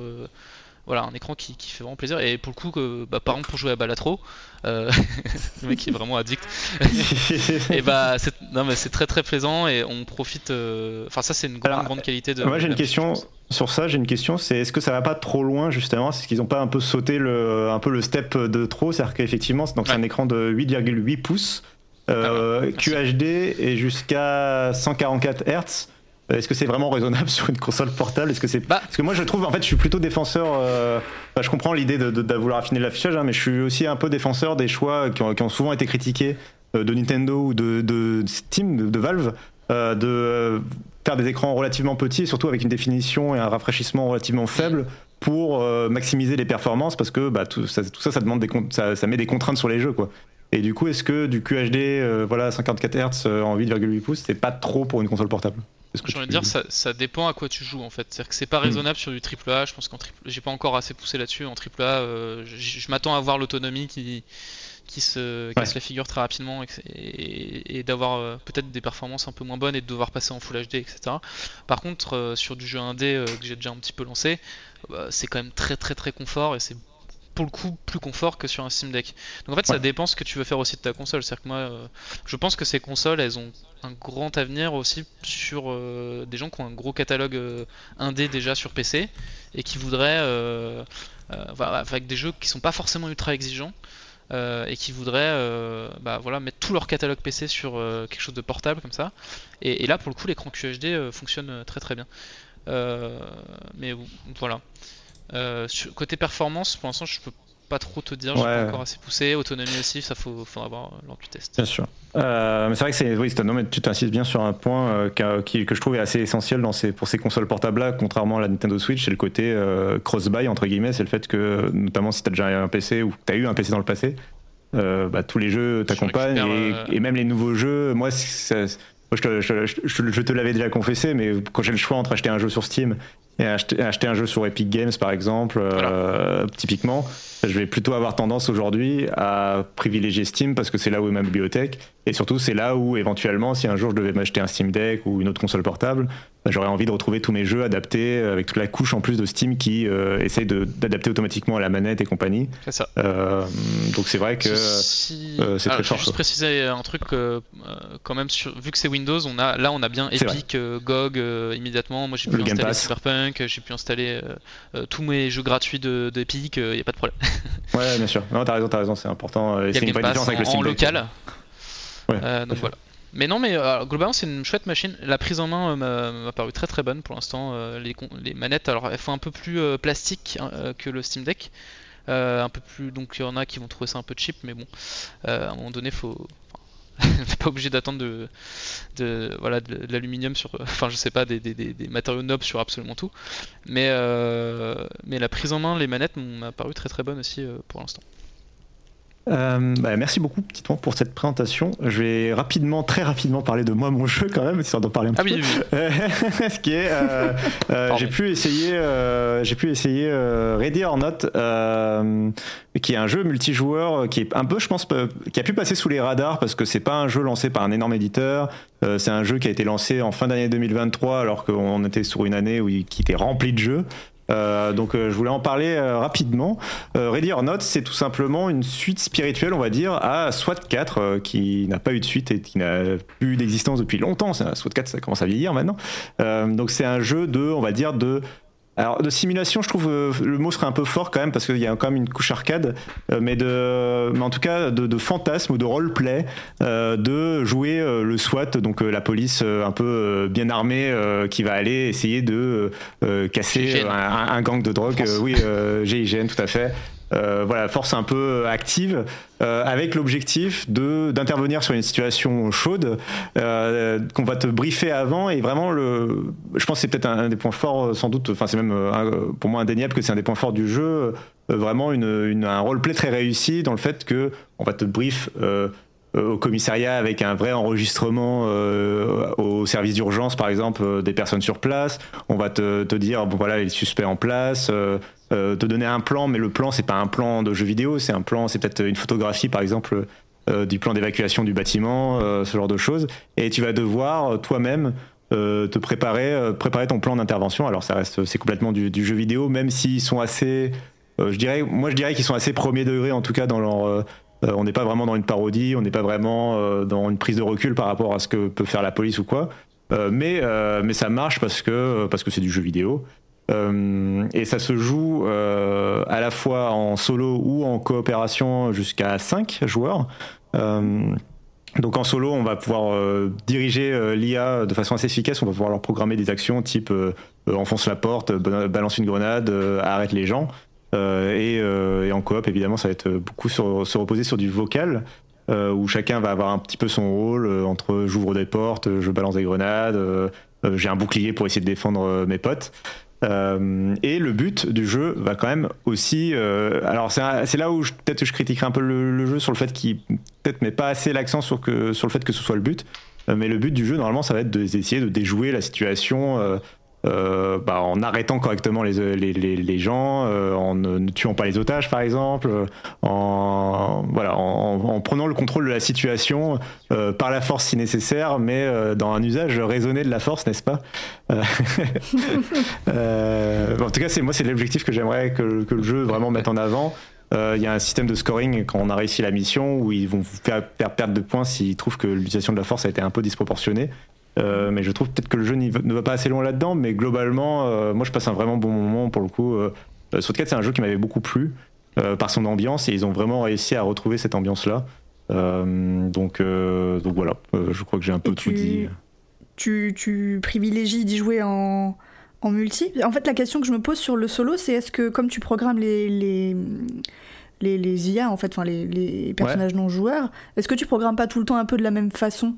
voilà, un écran qui, fait vraiment plaisir. Et pour le coup, bah, par exemple, pour jouer à Balatro, euh, le mec qui est vraiment addict, et bah, c'est, non, mais c'est très très plaisant et on profite. Euh, enfin, ça, c'est une grande, grande qualité de. Moi, j'ai une question sur ça. J'ai une question c'est est-ce que ça va pas trop loin, justement? Est-ce qu'ils ont pas un peu sauté le, un peu le step de trop C'est-à-dire qu'effectivement, c'est un écran de 8,8 pouces. Euh, ah QHD et jusqu'à 144 Hz. Euh, est-ce que c'est vraiment raisonnable sur une console portable? Est-ce que c'est bah. parce que moi je trouve en fait je suis plutôt défenseur. Euh, je comprends l'idée de, vouloir affiner l'affichage, hein, mais je suis aussi un peu défenseur des choix qui ont, souvent été critiqués euh, de Nintendo ou de, Steam, de, Valve, de faire des écrans relativement petits, surtout avec une définition et un rafraîchissement relativement faible pour maximiser les performances, parce que bah, tout, ça, tout ça, ça demande des ça, ça met des contraintes sur les jeux, quoi. Et du coup, est-ce que du QHD, voilà, 54 Hz en 8,8 pouces, c'est pas trop pour une console portable? J'ai envie de dire, ça, ça, dépend à quoi tu joues en fait. C'est-à-dire que c'est pas hmm. raisonnable sur du AAA. Je pense qu'en triple, j'ai pas encore assez poussé là-dessus. En AAA, euh, je, m'attends à voir l'autonomie qui, qui se casse la figure très rapidement et, d'avoir euh, peut-être des performances un peu moins bonnes et de devoir passer en Full HD, etc. Par contre, euh, sur du jeu indé euh, que j'ai déjà un petit peu lancé, bah, c'est quand même très très très confort et c'est pour le coup plus confort que sur un Steam Deck. Donc en fait, ça dépend ce que tu veux faire aussi de ta console. C'est-à-dire que moi, euh, je pense que ces consoles, elles ont un grand avenir aussi sur euh, des gens qui ont un gros catalogue euh, indé déjà sur PC et qui voudraient, avec des jeux qui sont pas forcément ultra exigeants. et qui voudraient bah, voilà, mettre tout leur catalogue PC sur quelque chose de portable comme ça. Et, et là, pour le coup, l'écran QHD fonctionne très très bien. mais voilà. Euh, côté performance, pour l'instant, je peux pas trop te dire, je pas encore assez poussé. Autonomie aussi, ça faut, faudra voir lors du test. Bien sûr. Euh, mais c'est vrai que c'est, oui, non, mais tu t'insistes bien sur un point euh, que je trouve assez essentiel dans ces, pour ces consoles portables-là, contrairement à la Nintendo Switch, c'est le côté cross-buy, entre guillemets, c'est le fait que, notamment si tu as déjà un PC ou tu as eu un PC dans le passé, bah, tous les jeux t'accompagnent et, et, même les nouveaux jeux, moi, je, je, te l'avais déjà confessé, mais quand j'ai le choix entre acheter un jeu sur Steam et acheter, acheter un jeu sur Epic Games, par exemple, euh, typiquement, je vais plutôt avoir tendance aujourd'hui à privilégier Steam parce que c'est là où est ma bibliothèque. Et surtout, c'est là où, éventuellement, si un jour je devais m'acheter un Steam Deck ou une autre console portable, bah, j'aurais envie de retrouver tous mes jeux adaptés avec toute la couche en plus de Steam qui euh, essaye d'adapter automatiquement à la manette et compagnie. C'est ça. Euh, donc c'est vrai que euh, c'est très fort. Juste préciser un truc, quand même, vu que c'est Windows, on a, là on a bien Epic, GOG immédiatement. Moi j'ai pu installer Cyberpunk, j'ai pu installer tous mes jeux gratuits d'Epic, il n'y a pas de problème. ouais, bien sûr. Non, t'as raison, t'as raison, c'est important. C'est une vraie différence avec le Steam en local. Euh, donc voilà. Mais non, mais euh, globalement, c'est une chouette machine. La prise en main euh, m'a paru très très bonne pour l'instant. les, les, manettes, alors elles font un peu plus plastique hein, que le Steam Deck. un peu plus, donc il y en a qui vont trouver ça un peu cheap, mais bon, à un moment donné, faut. pas obligé d'attendre de, l'aluminium sur. Enfin, je sais pas, des, matériaux nobles sur absolument tout. Mais, mais la prise en main, les manettes m'ont paru très très bonne aussi pour l'instant. Euh, bah, merci beaucoup, Titouan, pour cette présentation. Je vais rapidement, très rapidement parler de moi, mon jeu quand même, histoire d'en parler un ah peu. Ce qui est, euh, euh, j'ai pu essayer, j'ai pu essayer Ready or Not, qui est un jeu multijoueur qui est un peu, je pense, qui a pu passer sous les radars parce que c'est pas un jeu lancé par un énorme éditeur. c'est un jeu qui a été lancé en fin d'année 2023 alors qu'on était sur une année où il, qui était rempli de jeux. Euh, donc euh, je voulais en parler euh, rapidement. Ready or Not, c'est tout simplement une suite spirituelle, on va dire, à SWAT 4, qui n'a pas eu de suite et qui n'a plus d'existence depuis longtemps. SWAT 4, ça commence à vieillir maintenant. donc c'est un jeu de, on va dire, de alors de simulation, je trouve euh, le mot serait un peu fort quand même parce qu'il y a quand même une couche arcade, euh, mais de, mais en tout cas de, fantasme ou de roleplay, euh, de jouer le SWAT, donc la police un peu bien armée qui va aller essayer de casser un, gang de drogue. oui, GIGN, tout à fait. Voilà, force un peu active, avec l'objectif de d'intervenir sur une situation chaude, qu'on va te briefer avant, et vraiment, le, je pense que c'est peut-être un, des points forts, sans doute, enfin c'est même pour moi indéniable que c'est un des points forts du jeu, vraiment une, un roleplay très réussi dans le fait que on va te brief au commissariat avec un vrai enregistrement euh, au service d'urgence, par exemple, euh, des personnes sur place. On va te, te, dire, bon voilà, les suspects en place, euh, te donner un plan, mais le plan, c'est pas un plan de jeu vidéo, c'est un plan, c'est peut-être une photographie, par exemple, du plan d'évacuation du bâtiment, ce genre de choses. Et tu vas devoir toi-même te préparer, préparer ton plan d'intervention. Alors ça reste, c'est complètement du, jeu vidéo, même s'ils sont assez, je dirais, moi je dirais qu'ils sont assez premier degré en tout cas dans leur euh, on n'est pas vraiment dans une parodie, on n'est pas vraiment euh, dans une prise de recul par rapport à ce que peut faire la police ou quoi. Euh, mais, mais ça marche parce que parce que c'est du jeu vidéo. Et ça se joue à la fois en solo ou en coopération jusqu'à 5 joueurs. donc en solo, on va pouvoir diriger l'IA de façon assez efficace. On va pouvoir leur programmer des actions type enfonce la porte, balance une grenade, arrête les gens. Euh, euh, et, en coop, évidemment, ça va être beaucoup se reposer sur du vocal. Euh, où chacun va avoir un petit peu son rôle entre j'ouvre des portes, je balance des grenades, j'ai un bouclier pour essayer de défendre mes potes. Et le but du jeu va quand même aussi. alors c'est là où peut-être je critiquerai un peu le, jeu sur le fait qu'il peut-être met pas assez l'accent sur, que, sur le fait que ce soit le but. mais le but du jeu normalement ça va être d'essayer de déjouer la situation euh, bah, en arrêtant correctement les, les, les, gens, euh, en ne, tuant pas les otages par exemple, en, voilà, en, prenant le contrôle de la situation euh, par la force si nécessaire, mais dans un usage raisonné de la force, n'est-ce pas? En tout cas, c'est moi, c'est l'objectif que j'aimerais que, le jeu vraiment mette en avant. Il y a un système de scoring quand on a réussi la mission où ils vont vous faire perdre de points s'ils trouvent que l'utilisation de la force a été un peu disproportionnée. Euh, mais je trouve peut-être que le jeu ne va pas assez loin là-dedans, mais globalement, euh, moi je passe un vraiment bon moment pour le coup. Euh, 4 c'est un jeu qui m'avait beaucoup plu euh, par son ambiance et ils ont vraiment réussi à retrouver cette ambiance-là. donc, donc voilà, je crois que j'ai un peu tout dit. Tu, tu privilégies d'y jouer en, en multi? En fait, la question que je me pose sur le solo, c'est est-ce que comme tu programmes les, les les, les, IA, en fait, enfin les, les personnages non joueurs. Est-ce que tu programmes pas tout le temps un peu de la même façon?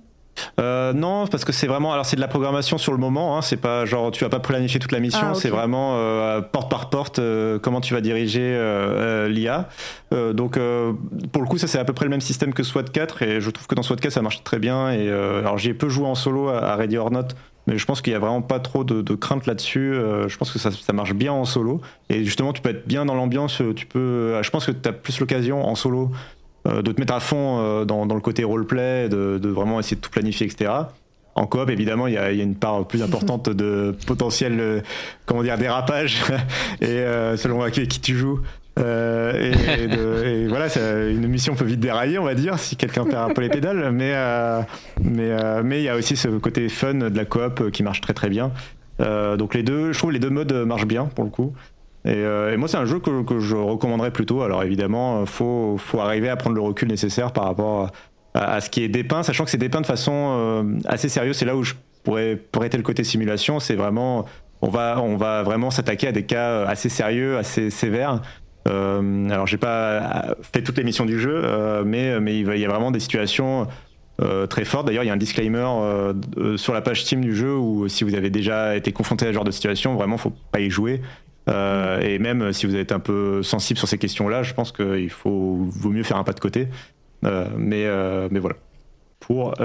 Euh, non, parce que c'est vraiment, alors c'est de la programmation sur le moment. Hein, c'est pas genre tu vas pas planifier toute la mission. Ah, c'est vraiment euh, porte par porte euh, comment tu vas diriger l'IA. donc pour le coup, ça c'est à peu près le même système que SWAT 4 et je trouve que dans SWAT 4 ça marche très bien. Et alors j'ai peu joué en solo à, Ready or Not, mais je pense qu'il y a vraiment pas trop de, crainte là-dessus. je pense que ça, ça, marche bien en solo. Et justement, tu peux être bien dans l'ambiance. Tu peux, je pense que tu as plus l'occasion en solo euh, de te mettre à fond euh, dans, le côté roleplay, de, de vraiment essayer de tout planifier, etc. En coop, évidemment, il y, a, une part plus importante de potentiel, euh, comment dire, dérapage et selon qui, qui, tu joues. et, voilà, une mission peut vite dérailler, on va dire, si quelqu'un perd un peu les pédales. Mais mais mais il y a aussi ce côté fun de la coop qui marche très très bien. donc les deux, je trouve les deux modes marchent bien pour le coup. Euh, et, moi, c'est un jeu que, je recommanderais plutôt. Alors évidemment, faut faut arriver à prendre le recul nécessaire par rapport à, ce qui est dépeint, sachant que c'est dépeint de façon euh, assez sérieuse. C'est là où je pourrais prêter le côté simulation. C'est vraiment, on va on va vraiment s'attaquer à des cas assez sérieux, assez sévères. Euh, alors j'ai pas fait toutes les missions du jeu, euh, mais mais il, y a vraiment des situations très fortes. D'ailleurs, il y a un disclaimer sur la page Steam du jeu où si vous avez déjà été confronté à ce genre de situation, vraiment, faut pas y jouer. Euh, et même si vous êtes un peu sensible sur ces questions-là, je pense qu'il faut vaut mieux faire un pas de côté. Euh, mais, euh, mais voilà.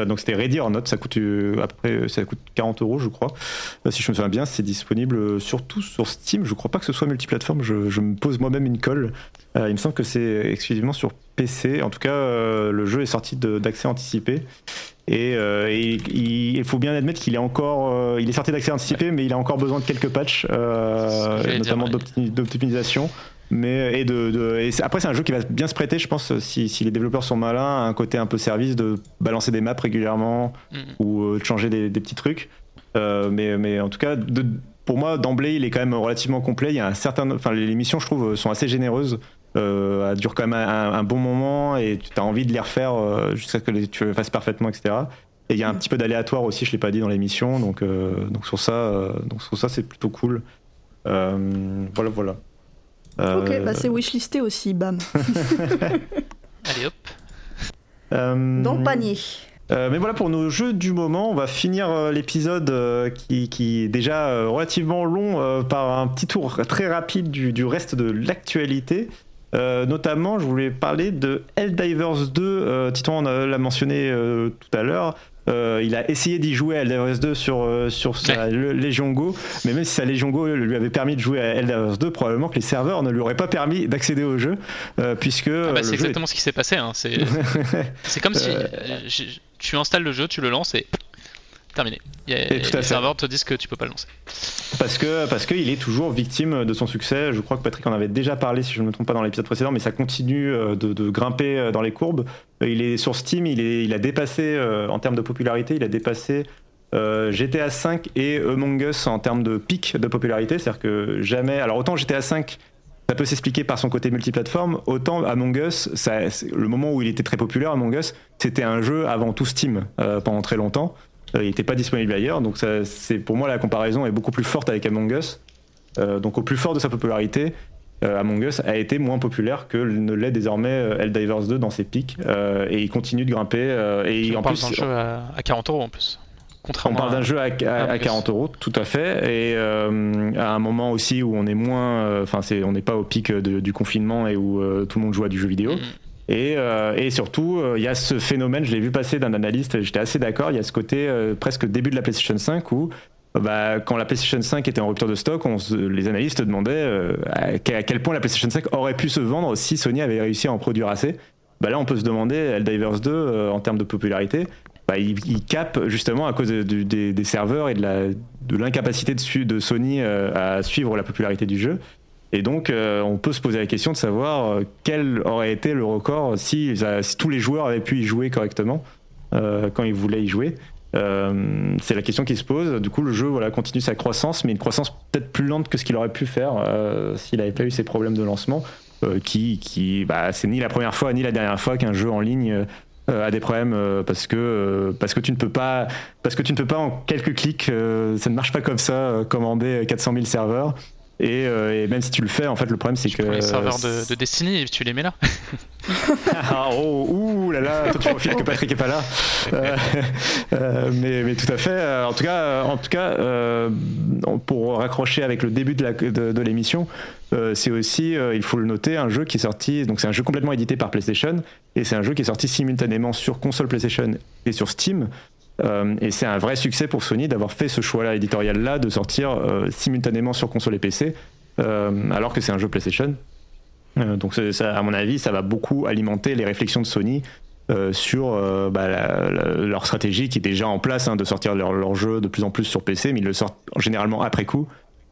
Donc c'était Ready or Not, ça coûte à peu près ça coûte 40 euros je crois. si je me souviens bien, c'est disponible surtout sur Steam. Je crois pas que ce soit multiplateforme. Je me pose moi-même une colle. il me semble que c'est exclusivement sur PC. En tout cas, le jeu est sorti d'accès anticipé. Et, euh, il, faut bien admettre qu'il est encore, euh, il est sorti d'accès anticipé, mais il a encore besoin de quelques patchs, euh, notamment d'optimisation. Mais et de, après c'est un jeu qui va bien se prêter, je pense, si, les développeurs sont malins, à un côté un peu service de balancer des maps régulièrement mm. ou de changer des, petits trucs. mais, mais en tout cas, pour moi d'emblée, il est quand même relativement complet. Il y a un certain, enfin les missions, je trouve, sont assez généreuses. Euh, elle dure quand même un, bon moment et tu as envie de les refaire euh, jusqu'à ce que tu le fasses parfaitement, etc. Et il y a un petit peu d'aléatoire aussi, je l'ai pas dit dans l'émission, donc, euh, donc sur ça, donc sur ça c'est plutôt cool. voilà, voilà. ok, bah c'est wishlisté aussi, bam. Allez hop. Dans le panier. Euh, mais voilà pour nos jeux du moment, on va finir euh, l'épisode euh, qui, qui, est déjà relativement long par un petit tour très rapide du, du reste de l'actualité. Notamment, je voulais parler de Helldivers 2. Titan l'a mentionné tout à l'heure. Euh, il a essayé d'y jouer à Elders 2 sur, euh, sur sa Légion Go, mais même si sa Légion Go lui avait permis de jouer à Elders 2, probablement que les serveurs ne lui auraient pas permis d'accéder au jeu, euh, puisque. Ah bah, c'est exactement ce qui s'est passé. Hein. C'est comme si tu installes le jeu, tu le lances et terminé. Il y a, les serveurs te disent que tu peux pas le lancer. Parce que parce qu'il est toujours victime de son succès. Je crois que Patrick en avait déjà parlé, si je ne me trompe pas, dans l'épisode précédent, mais ça continue euh, de, grimper euh, dans les courbes. Euh, il est sur Steam, il, est, il a dépassé, en termes de popularité, il a dépassé GTA 5 et Among Us en termes de pic de popularité. C'est-à-dire que jamais. Alors autant GTA 5 ça peut s'expliquer par son côté multiplateforme. Autant Among Us, ça, le moment où il était très populaire, Among Us, c'était un jeu avant tout Steam pendant très longtemps. Euh, il n'était pas disponible ailleurs. Donc c'est pour moi la comparaison est beaucoup plus forte avec Among Us. Euh, donc au plus fort de sa popularité, euh, Among Us a été moins populaire que ne l'est désormais Helldivers 2 dans ses pics et il continue de grimper et on en parle d'un jeu à, 40 euros en plus. on parle d'un jeu à, 40 euros, tout à fait, et à un moment aussi où on est moins, enfin on n'est pas au pic du confinement et où tout le monde joue à du jeu vidéo. Euh, et, surtout, euh, il y a ce phénomène, je l'ai vu passer d'un analyste, j'étais assez d'accord, il y a ce côté euh, presque début de la PlayStation 5 où bah, quand la PlayStation 5 était en rupture de stock, les analystes demandaient à, quel point la PlayStation 5 aurait pu se vendre si Sony avait réussi à en produire assez. Bah, là, on peut se demander, Helldivers 2, en termes de popularité, bah, il, il, justement à cause des, serveurs et de l'incapacité de, Sony à suivre la popularité du jeu. Et donc, euh, on peut se poser la question de savoir euh, quel aurait été le record si, tous les joueurs avaient pu y jouer correctement euh, quand ils voulaient y jouer. c'est la question qui se pose. Du coup, le jeu continue sa croissance, mais une croissance peut-être plus lente que ce qu'il aurait pu faire s'il n'avait pas eu ces problèmes de lancement, qui, qui bah, c'est ni la première fois ni la dernière fois qu'un jeu en ligne a des problèmes parce que parce que tu ne peux pas parce que tu ne peux pas en quelques clics ça ne marche pas comme ça commander 400 000 serveurs euh, et, même si tu le fais, en fait, le problème c'est que. les serveurs de, de, Destiny, tu les mets là. ah, oh, ouh là là, toi tu profites que Patrick est pas là. Euh, euh, mais, mais, tout à fait. En tout cas, en tout cas pour raccrocher avec le début de l'émission, c'est aussi, il faut le noter, un jeu qui est sorti. Donc c'est un jeu complètement édité par PlayStation et c'est un jeu qui est sorti simultanément sur console PlayStation et sur Steam. Euh, et c'est un vrai succès pour Sony d'avoir fait ce choix-là éditorial-là de sortir euh, simultanément sur console et PC, euh, alors que c'est un jeu PlayStation. donc à mon avis, ça va beaucoup alimenter les réflexions de Sony sur bah, leur stratégie qui est déjà en place hein, de sortir leur, leur, jeu de plus en plus sur PC, mais ils le sortent généralement après coup.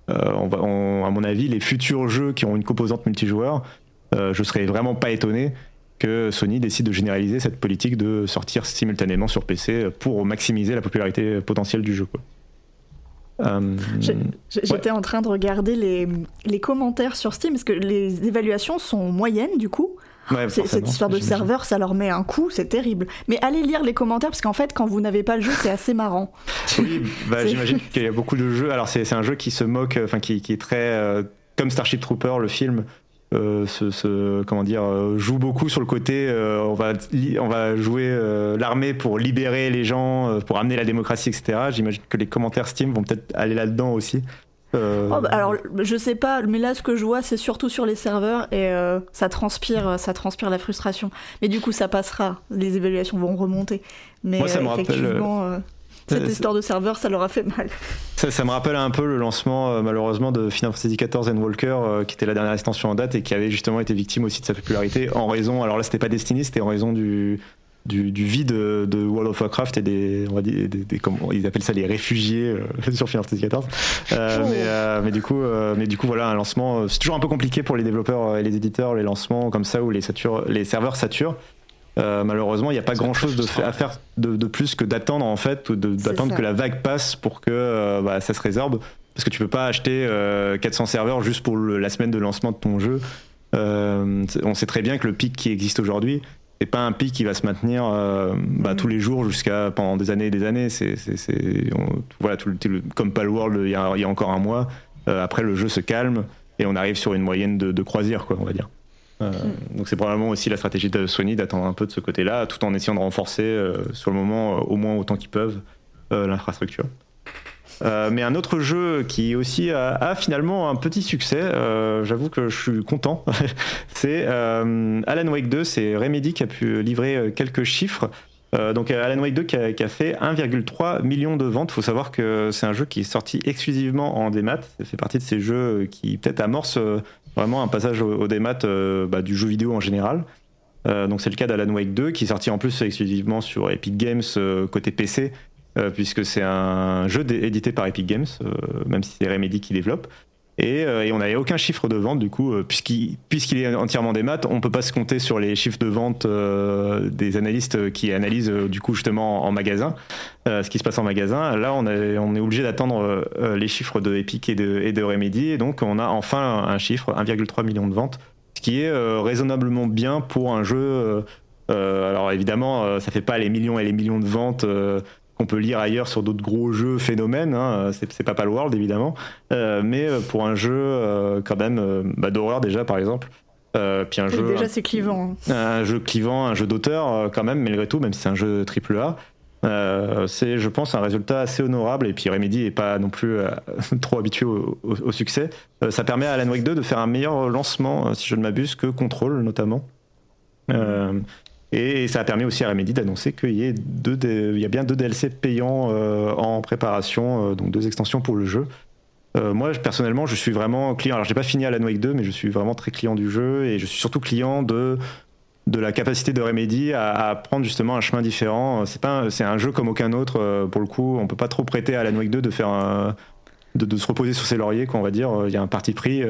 On à mon avis, les futurs jeux qui ont une composante multijoueur, je serais vraiment pas étonné que Sony décide de généraliser cette politique de sortir simultanément sur PC pour maximiser la popularité potentielle du jeu. Euh, j'étais en train de regarder les, les, commentaires sur Steam, parce que les évaluations sont moyennes du coup. cette histoire de serveur, ça leur met un coup, c'est terrible. Mais allez lire les commentaires, parce qu'en fait, quand vous n'avez pas le jeu, c'est assez marrant. Oui, bah, j'imagine qu'il y a beaucoup de jeux. Alors, c'est un jeu qui se moque, enfin, qui, qui, est très. Euh, comme Starship Trooper, le film, euh, comment dire, euh, joue beaucoup sur le côté euh, on, va, on va jouer l'armée pour libérer les gens, pour amener la démocratie, etc. J'imagine que les commentaires Steam vont peut-être aller là-dedans aussi. Oh, bah, alors, je sais pas, mais là, ce que je vois, c'est surtout sur les serveurs et ça transpire, ça transpire la frustration. Mais du coup, ça passera. Les évaluations vont remonter. Mais Moi, ça me rappelle. Cette histoire de serveur, ça leur a fait mal. Ça, me rappelle un peu le lancement, euh, malheureusement, de Final Fantasy XIV and Walker, euh, qui était la dernière extension en date et qui avait justement été victime aussi de sa popularité en raison. Alors là, c'était pas Destiny, c'était en raison du, du, vide de World of Warcraft et des, on va dire, des, comment, ils appellent ça les réfugiés euh, sur Final Fantasy XIV. mais, mais, du coup, mais du coup, voilà, un lancement. C'est toujours un peu compliqué pour les développeurs et les éditeurs, les lancements comme ça où les, les serveurs saturent. Euh, malheureusement, il n'y a pas grand chose de à faire de, plus que d'attendre en fait, d'attendre que la vague passe pour que euh, bah, ça se résorbe. Parce que tu peux pas acheter 400 euh, serveurs juste pour la semaine de lancement de ton jeu. on sait très bien que le pic qui existe aujourd'hui, c'est pas un pic qui va se maintenir bah, mm. tous les jours jusqu'à pendant des années et des années. C'est, voilà, tout, comme Palworld il y, y a encore un mois. après, le jeu se calme. et on arrive sur une moyenne de, croisière, quoi, on va dire. Mm. Donc c'est probablement aussi la stratégie de Sony d'attendre un peu de ce côté-là, tout en essayant de renforcer sur le moment au moins autant qu'ils peuvent l'infrastructure. Euh, mais un autre jeu qui aussi a, finalement un petit succès, euh, j'avoue que je suis content, c'est euh, Alan Wake 2, c'est Remedy qui a pu livrer quelques chiffres. donc Alan Wake 2 qui a, fait 1,3 million de ventes. Il faut savoir que c'est un jeu qui est sorti exclusivement en démat. Ça fait partie de ces jeux qui peut-être amorcent vraiment un passage au, démat bah, du jeu vidéo en général. donc c'est le cas d'Alan Wake 2 qui est sorti en plus exclusivement sur Epic Games côté PC euh, puisque c'est un jeu édité par Epic Games, euh, même si c'est Remedy qui développe. Et, euh, on n'avait aucun chiffre de vente, du coup, puisqu'il est entièrement des maths, on ne peut pas se compter sur les chiffres de vente des analystes qui analysent, du coup, justement en magasin, ce qui se passe en magasin. Là, on, est obligé d'attendre les chiffres de Epic et de, et de Remedy, et donc on a enfin un chiffre, 1,3 million de ventes, ce qui est raisonnablement bien pour un jeu. alors évidemment, ça fait pas les millions et les millions de ventes qu'on peut lire ailleurs sur d'autres gros jeux phénomènes. Hein. C'est pas Palworld évidemment, euh, mais euh, pour un jeu euh, quand même bah, d'horreur déjà par exemple. puis un jeu déjà c'est clivant. Hein. Un, jeu clivant, un jeu d'auteur quand même malgré tout, même si c'est un jeu triple A. c'est, je pense, un résultat assez honorable. Et puis Remedy est pas non plus trop habitué au, succès. ça permet à Alan Wake 2 de faire un meilleur lancement, si je ne m'abuse, que Control notamment. Et ça a permis aussi à Remedy d'annoncer qu'il y, a bien deux DLC payants euh, en préparation, euh, donc deux extensions pour le jeu. Euh, moi, personnellement, je suis vraiment client. Alors, j'ai pas fini Alan Wake 2, mais je suis vraiment très client du jeu et je suis surtout client de de la capacité de Remedy à, prendre justement un chemin différent. C'est pas, un jeu comme aucun autre. pour le coup, on peut pas trop prêter à Alan Wake 2 de faire de, se reposer sur ses lauriers, quoi, on va dire. Il y a un parti pris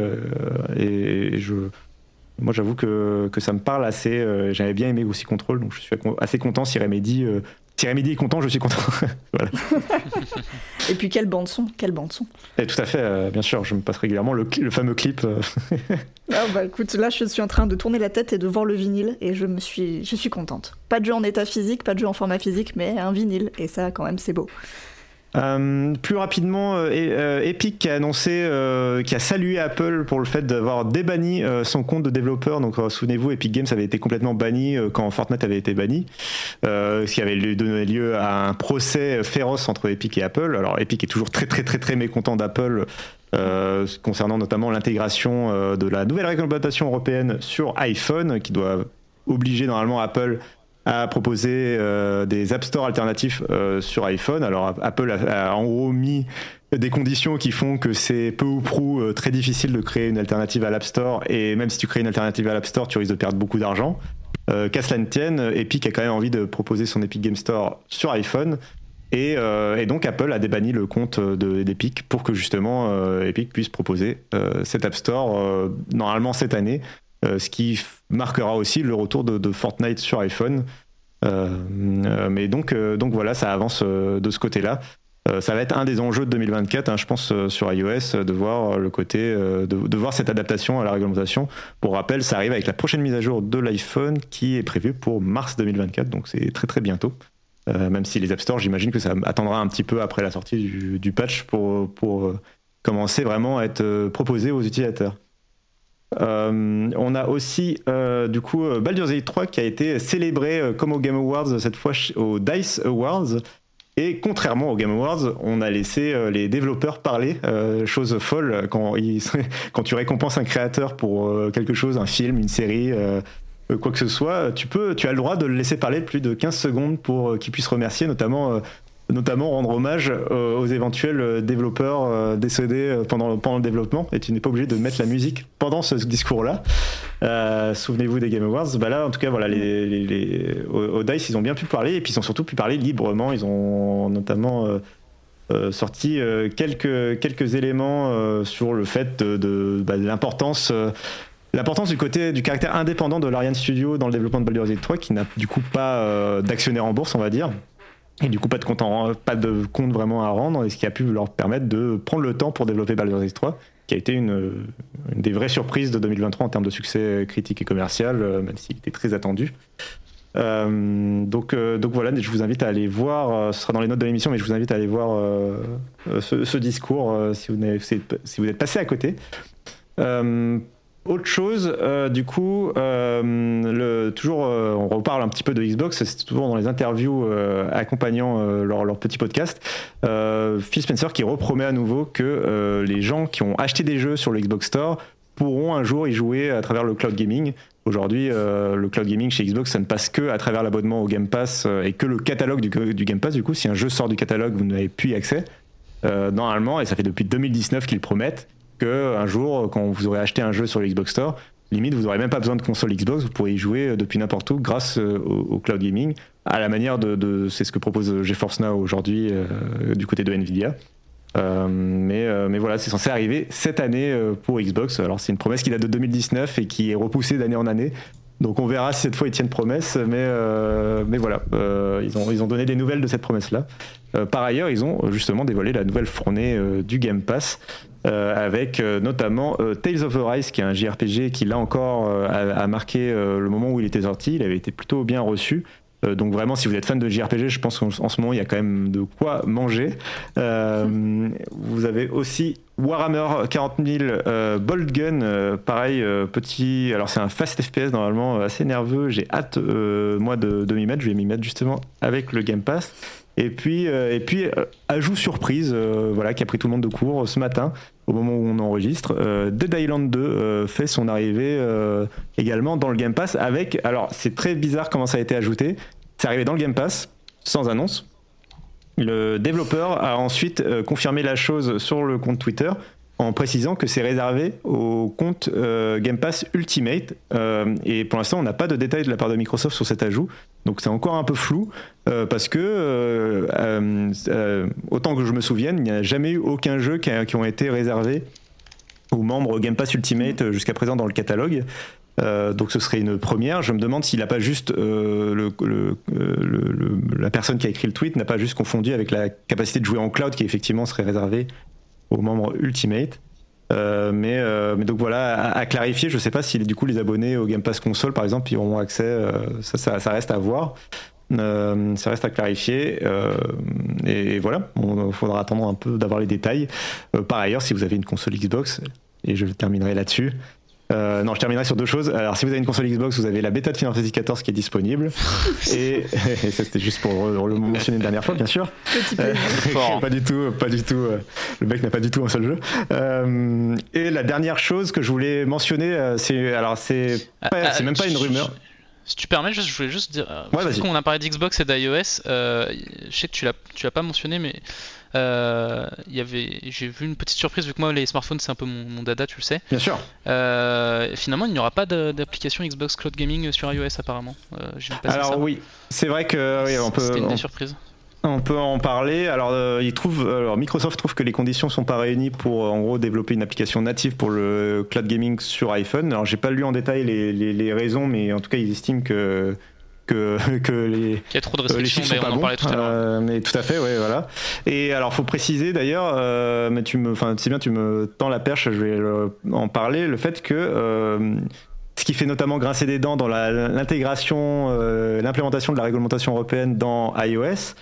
et je moi, j'avoue que, que, ça me parle assez. Euh, j'avais bien aimé aussi Control, donc je suis assez content si Remedy, euh, si Remedy est content, je suis content. Et puis quelle bande son, quelle bande son. Et tout à fait, euh, bien sûr, je me passe régulièrement le, le fameux clip. ah bah écoute, là je suis en train de tourner la tête et de voir le vinyle et je me suis, je suis contente. Pas de jeu en état physique, pas de jeu en format physique, mais un vinyle et ça quand même c'est beau. Euh, plus rapidement, euh, euh, Epic a annoncé, qui a salué Apple pour le fait d'avoir débanni son compte de développeur. Donc, souvenez-vous, Epic Games avait été complètement banni quand Fortnite avait été banni, ce qui avait donné lieu à un procès féroce entre Epic et Apple. Alors, Epic est toujours très, très, très, très mécontent d'Apple. concernant notamment l'intégration de la nouvelle réglementation européenne sur iPhone, qui doit obliger normalement Apple a proposé euh, des App Store alternatifs euh, sur iPhone. Alors Apple a, en gros mis des conditions qui font que c'est peu ou prou euh, très difficile de créer une alternative à l'App Store et même si tu crées une alternative à l'App Store, tu risques de perdre beaucoup d'argent. Qu'à cela ne tienne, Epic a quand même envie de proposer son Epic Game Store sur iPhone. Et, donc Apple a débanni le compte d'Epic pour que justement Epic puisse proposer cet App Store normalement cette année euh, ce qui marquera aussi le retour de, Fortnite sur iPhone. Euh, euh, mais donc, voilà, ça avance de ce côté-là. ça va être un des enjeux de 2024, hein, je pense, sur iOS, de voir le côté, de, voir cette adaptation à la réglementation. Pour rappel, ça arrive avec la prochaine mise à jour de l'iPhone qui est prévue pour mars 2024, donc c'est très très bientôt. même si les App Store, j'imagine que ça attendra un petit peu après la sortie du, patch pour commencer vraiment à être proposé aux utilisateurs. Euh, on a aussi euh, du coup euh, Baldur's Gate 3 qui a été célébré comme au Game Awards cette fois au Dice Awards. Et contrairement au Game Awards, on a laissé les développeurs parler, chose folle quand, quand tu récompenses un créateur pour quelque chose, un film, une série, quoi que ce soit, tu peux, tu as le droit de le laisser parler plus de 15 secondes pour qu'il puisse remercier notamment notamment rendre hommage euh, aux éventuels euh, développeurs euh, décédés pendant, le développement. Et tu n'es pas obligé de mettre la musique pendant ce discours-là. Souvenez-vous des Game Awards. Bah là, en tout cas, voilà, les, les, au, DICE, ils ont bien pu parler et puis ils ont surtout pu parler librement. Ils ont notamment sorti quelques, quelques éléments sur le fait de, bah, l'importance. L'importance du côté du caractère indépendant de l'Ariane Studio dans le développement de Baldur's Gate 3, qui n'a du coup pas d'actionnaire en bourse, on va dire, et du coup, pas de compte, vraiment à rendre, et ce qui a pu leur permettre de prendre le temps pour développer Baldur's Gate 3, qui a été une, des vraies surprises de 2023 en termes de succès critique et commercial, euh, même s'il était très attendu. Euh, donc, euh, donc voilà, je vous invite à aller voir, ce sera dans les notes de l'émission, mais je vous invite à aller voir ce, discours si, vous si, vous êtes passé à côté. Autre chose, du coup, le, toujours, on reparle un petit peu de Xbox, c'est toujours dans les interviews accompagnant leur, leur, petit podcast. Phil Spencer qui repromet à nouveau que les gens qui ont acheté des jeux sur le Xbox Store pourront un jour y jouer à travers le cloud gaming. Aujourd'hui, euh, le cloud gaming chez Xbox, ça ne passe que à travers l'abonnement au Game Pass euh, et que le catalogue du, Game Pass. Du coup, si un jeu sort du catalogue, vous n'avez plus accès. Euh, normalement, et ça fait depuis 2019 qu'ils promettent un jour, quand vous aurez acheté un jeu sur le Xbox Store, limite, vous n'aurez même pas besoin de console Xbox, vous pourrez y jouer depuis n'importe où grâce au, cloud gaming, à la manière de, c'est ce que propose GeForce Now aujourd'hui du côté de Nvidia. Euh, mais, euh, mais voilà, c'est censé arriver cette année euh, pour Xbox. Alors c'est une promesse qui date de 2019 et qui est repoussée d'année en année. Donc on verra si cette fois ils tiennent promesse, mais, mais voilà, ils, ont, ils ont donné des nouvelles de cette promesse-là. par ailleurs, ils ont justement dévoilé la nouvelle fournée du Game Pass, avec notamment Tales of Arise, qui est un JRPG qui là encore a, marqué le moment où il était sorti. Il avait été plutôt bien reçu. Euh, donc vraiment, si vous êtes fan de JRPG, je pense qu'en ce moment, il y a quand même de quoi manger. Euh, vous avez aussi Warhammer 40 000 euh, Bolt Gun, pareil, petit. Alors c'est un fast FPS normalement assez nerveux. J'ai hâte moi de, de m'y mettre. Je vais m'y mettre justement avec le Game Pass. Et puis, et puis ajout surprise, voilà, qui a pris tout le monde de court ce matin au moment où on enregistre. Euh, Dead Island 2 euh, fait son arrivée euh, également dans le Game Pass avec. Alors, c'est très bizarre comment ça a été ajouté. C'est arrivé dans le Game Pass, sans annonce. Le développeur a ensuite confirmé la chose sur le compte Twitter en précisant que c'est réservé au compte euh, Game Pass Ultimate. Euh, et pour l'instant, on n'a pas de détails de la part de Microsoft sur cet ajout. Donc c'est encore un peu flou euh, parce que, autant que je me souvienne, il n'y a jamais eu aucun jeu qui, a, ont été réservés aux membres Game Pass Ultimate jusqu'à présent dans le catalogue. donc ce serait une première. Je me demande s'il n'a pas juste la personne qui a écrit le tweet n'a pas juste confondu avec la capacité de jouer en cloud qui effectivement serait réservée aux membres Ultimate. Euh, mais, euh, mais, donc voilà, à, clarifier, je sais pas si du coup les abonnés au Game Pass console par exemple ils auront accès, euh, ça, ça, reste à voir, ça reste à clarifier et, voilà, il faudra attendre un peu d'avoir les détails. par ailleurs, si vous avez une console Xbox, et je terminerai là-dessus, euh, non, je terminerai sur deux choses. Alors, si vous avez une console Xbox, vous avez la bêta de Final Fantasy XIV qui est disponible. et, ça, c'était juste pour le mentionner une dernière fois, bien sûr. Euh, pas du tout, pas du tout. Euh, le mec n'a pas du tout un seul jeu. Euh, et la dernière chose que je voulais mentionner, c'est alors c'est c'est même pas une rumeur. Si tu permets, je voulais juste dire. Ouais, parce qu'on a parlé d'Xbox et d'iOS. je sais que tu l'as, tu l'as pas mentionné, mais euh, y avait, j'ai vu une petite surprise vu que moi les smartphones c'est un peu mon, dada, tu le sais. Bien sûr. Euh, finalement, il n'y aura pas d'application Xbox Cloud Gaming sur iOS apparemment. Euh, Alors oui, c'est vrai que oui, on peut. C'était une des surprises. On peut en parler. Alors, il trouve, alors, Microsoft trouve que les conditions sont pas réunies pour, en gros, développer une application native pour le cloud gaming sur iPhone. Alors, j'ai pas lu en détail les, les, les, raisons, mais en tout cas, ils estiment que que, que les, y a trop de restrictions, les mais on en parlait tout à l'heure. Euh, mais tout à fait, ouais, voilà. Et alors, faut préciser d'ailleurs, euh, mais tu me, enfin, si bien tu me tends la perche, je vais en parler, le fait que euh, ce qui fait notamment grincer des dents dans l'intégration, l'implémentation de la réglementation européenne dans iOS,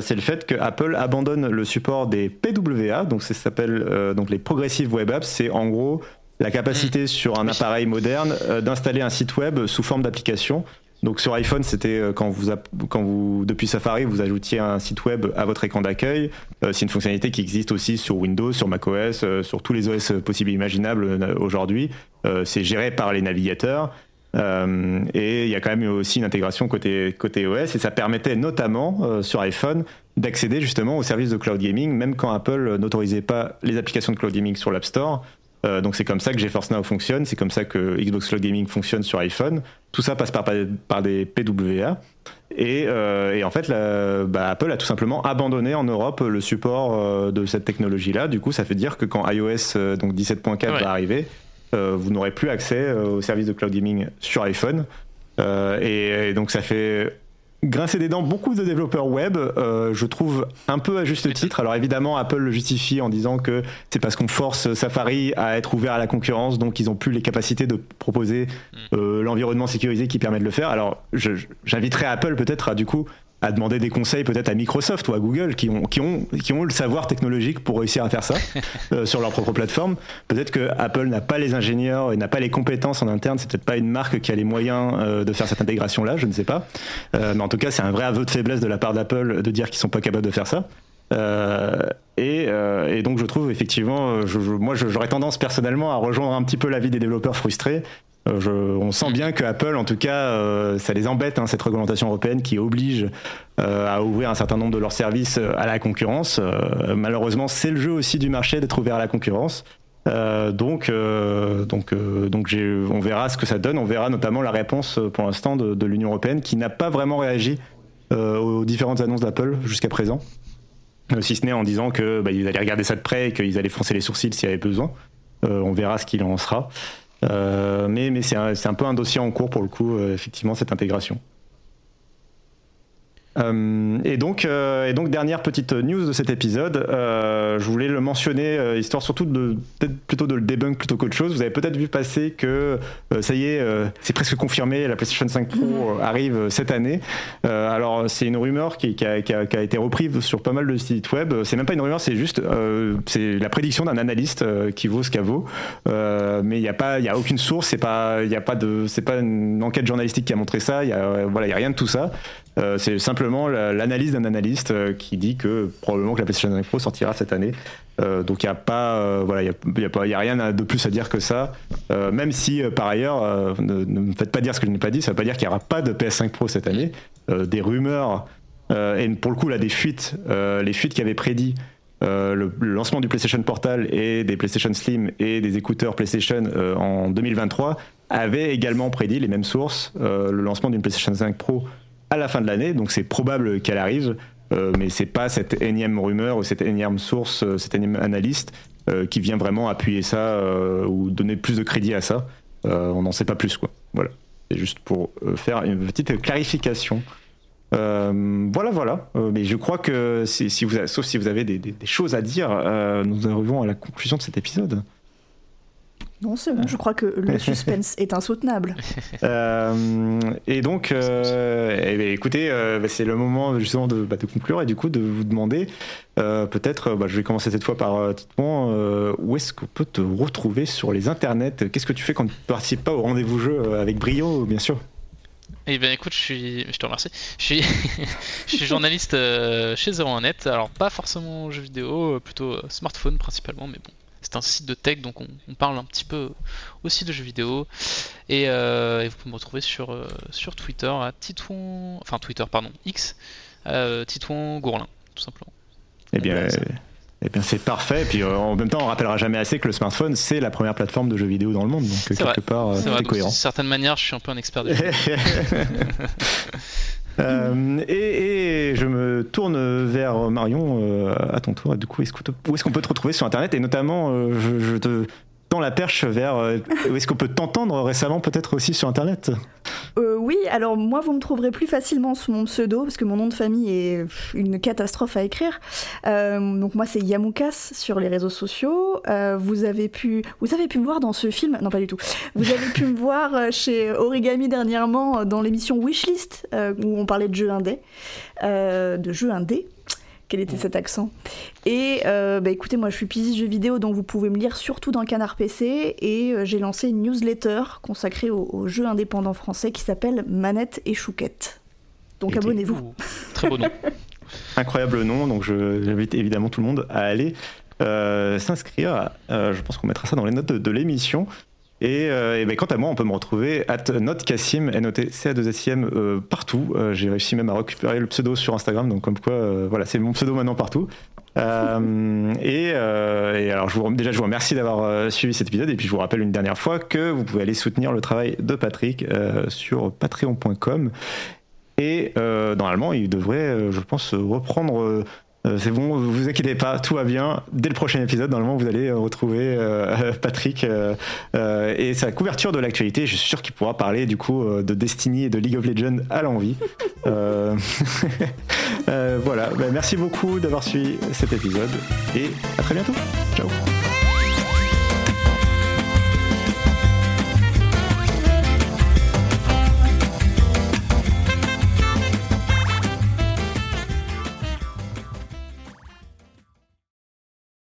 c'est le fait que Apple abandonne le support des PWA, donc ça s'appelle donc les Progressive Web Apps. C'est en gros la capacité mm. sur un appareil moderne d'installer un site web sous forme d'application. Donc sur iPhone, c'était euh, quand vous, quand vous, depuis Safari, vous ajoutiez un site web à votre écran d'accueil. Euh, c'est une fonctionnalité qui existe aussi sur Windows, sur macOS, euh, sur tous les OS possibles et imaginables aujourd'hui. c'est géré par les navigateurs. Et il y a quand même aussi une intégration côté, côté OS et ça permettait notamment sur iPhone d'accéder justement aux services de cloud gaming, même quand Apple n'autorisait pas les applications de cloud gaming sur l'App Store. Euh, donc c'est comme ça que GeForce Now fonctionne, c'est comme ça que Xbox Cloud Gaming fonctionne sur iPhone. Tout ça passe par, par des PWA. Et, euh, et en fait, bah, Apple a tout simplement abandonné en Europe le support euh, de cette technologie-là. Du coup, ça fait dire que quand iOS donc 17.4 va arriver, vous n'aurez plus accès au service de cloud gaming sur iPhone. et, donc ça fait grincer des dents beaucoup de développeurs web, euh, je trouve un peu à juste titre. Alors évidemment, Apple le justifie en disant que c'est parce qu'on force Safari à être ouvert à la concurrence, donc ils ont plus les capacités de proposer mm. euh, l'environnement sécurisé qui permet de le faire. Alors j'inviterais Apple peut-être à du coup à demander des conseils peut-être à Microsoft ou à Google qui ont, qui ont, qui ont le savoir technologique pour réussir à faire ça sur leur propre plateforme. Peut-être que Apple n'a pas les ingénieurs et n'a pas les compétences en interne. C'est peut-être pas une marque qui a les moyens de faire cette intégration-là, je ne sais pas. mais en tout cas, c'est un vrai aveu de faiblesse de la part d'Apple de dire qu'ils sont pas capables de faire ça. Euh, et, euh, et, donc je trouve effectivement, je, moi j'aurais tendance personnellement à rejoindre un petit peu l'avis des développeurs frustrés. Euh, on sent bien que Apple, en tout cas, ça les embête hein, cette réglementation européenne qui oblige à ouvrir un certain nombre de leurs services à la concurrence. malheureusement, c'est le jeu aussi du marché d'être ouvert à la concurrence. donc, donc, donc on verra ce que ça donne. On verra notamment la réponse pour l'instant de, l'Union européenne qui n'a pas vraiment réagi aux différentes annonces d'Apple jusqu'à présent. Euh, si ce n'est en disant que bah, allaient regarder ça de près et qu'ils allaient froncer les sourcils s'il y avait besoin. Euh, on verra ce qu'il en sera. Euh, mais c'est un, un, peu un dossier en cours pour le coup, effectivement, cette intégration. Euh, et, donc, euh, et donc, dernière petite news de cet épisode, euh, je voulais le mentionner, histoire surtout de peut-être plutôt de le debunk plutôt qu'autre chose. Vous avez peut-être vu passer que ça y est, c'est presque confirmé, la PlayStation 5 Pro mhm. arrive cette année. alors, c'est une rumeur qui, qui, a, qui, a, été reprise sur pas mal de sites web. C'est même pas une rumeur, c'est juste c'est la prédiction d'un analyste qui vaut ce qu'elle vaut. mais il n'y a pas, il y a aucune source, c'est pas, il y a pas de, c'est pas une enquête journalistique qui a montré ça. Il voilà, il y a rien de tout ça. Euh, c'est simplement l'analyse d'un analyste euh, qui dit que probablement que la PlayStation 5 Pro sortira cette année. Euh, donc il n'y a pas, voilà, il y y a, rien de plus à dire que ça. même si par ailleurs, ne, me faites pas dire ce que je n'ai pas dit, ça ne veut pas dire qu'il n'y aura pas de PS5 Pro cette année. des rumeurs et pour le coup là des fuites, les fuites qui avaient prédit le, lancement du PlayStation Portal et des PlayStation Slim et des écouteurs PlayStation en 2023 avaient également prédit les mêmes sources le lancement d'une PlayStation 5 Pro à la fin de l'année, donc c'est probable qu'elle arrive, euh, mais c'est pas cette énième rumeur ou cette énième source, euh, cette énième analyste euh, qui vient vraiment appuyer ça ou donner plus de crédit à ça. on n'en sait pas plus, quoi. Voilà. C'est juste pour faire une petite clarification. voilà, voilà. mais je crois que si vous, sauf si vous avez des choses à dire, nous arrivons à la conclusion de cet épisode. Non, c'est bon, je crois que le suspense est insoutenable. Euh, et donc, euh, eh ben, écoutez, euh, bah, c'est le moment justement de, bah, de, conclure et du coup de vous demander, peut-être, bah, je vais commencer cette fois par Titouan, où est-ce qu'on peut te retrouver sur les internets? Qu'est-ce que tu fais quand tu ne participes pas au rendez-vous jeu avec brio, bien sûr? Eh bien écoute, je suis, je te remercie. Je suis, je suis journaliste chez 01net. Alors pas forcément jeux vidéo, plutôt smartphone principalement, mais bon, c'est un site de tech, donc on, parle un petit peu aussi de jeux vidéo. Et, euh, vous pouvez me retrouver sur, euh, sur Twitter à Titouan, enfin Twitter, pardon, X, euh, Titouan Gourlin, tout simplement. Eh bien, eh bien c'est parfait. Et puis en même temps, on rappellera jamais assez que le smartphone, c'est la première plateforme de jeux vidéo dans le monde. Donc quelque part, c'est cohérent. D'une certaine manière, je suis un peu un expert de jeux. Euh, et, je me tourne vers Marion euh, à ton tour. Du coup, où est-ce qu'on peut te retrouver sur Internet? Et notamment, euh, je, te la perche vers où est-ce qu'on peut t'entendre récemment, peut-être aussi sur Internet oui, alors moi, vous me trouverez plus facilement sous mon pseudo, parce que mon nom de famille est une catastrophe à écrire. Euh, donc moi, c'est Yamoukas sur les réseaux sociaux. Euh, vous, avez pu, vous avez pu me voir dans ce film, non pas du tout, vous avez pu me voir euh, chez Origami dernièrement dans l'émission Wishlist, où on parlait de jeux indés, de jeux indés quel était cet accent. Et euh, bah écoutez, moi je suis Pizzi Jeux vidéo, donc vous pouvez me lire surtout dans Canard PC. Et euh, j'ai lancé une newsletter consacrée aux, jeux indépendants français qui s'appelle Manette et Chouquette. Donc abonnez-vous. Très beau nom. Incroyable nom, donc j'invite évidemment tout le monde à aller euh, s'inscrire. je pense qu'on mettra ça dans les notes de l'émission. Et, euh, ben, quant à moi, on peut me retrouver at notcassim, n o t c a 2 s m euh, partout. Euh, j'ai réussi même à récupérer le pseudo sur Instagram, donc comme quoi, voilà, c'est mon pseudo maintenant partout. et, alors, je vous, déjà, je vous remercie d'avoir suivi cet épisode, et puis je vous rappelle une dernière fois que vous pouvez aller soutenir le travail de Patrick sur patreon.com. Et normalement, il devrait, je pense, reprendre c'est bon, vous inquiétez pas, tout va bien. Dès le prochain épisode, normalement, vous allez retrouver euh, Patrick euh, et sa couverture de l'actualité. Je suis sûr qu'il pourra parler du coup de Destiny et de League of Legends à l'envie. voilà, bah, merci beaucoup d'avoir suivi cet épisode et à très bientôt. Ciao.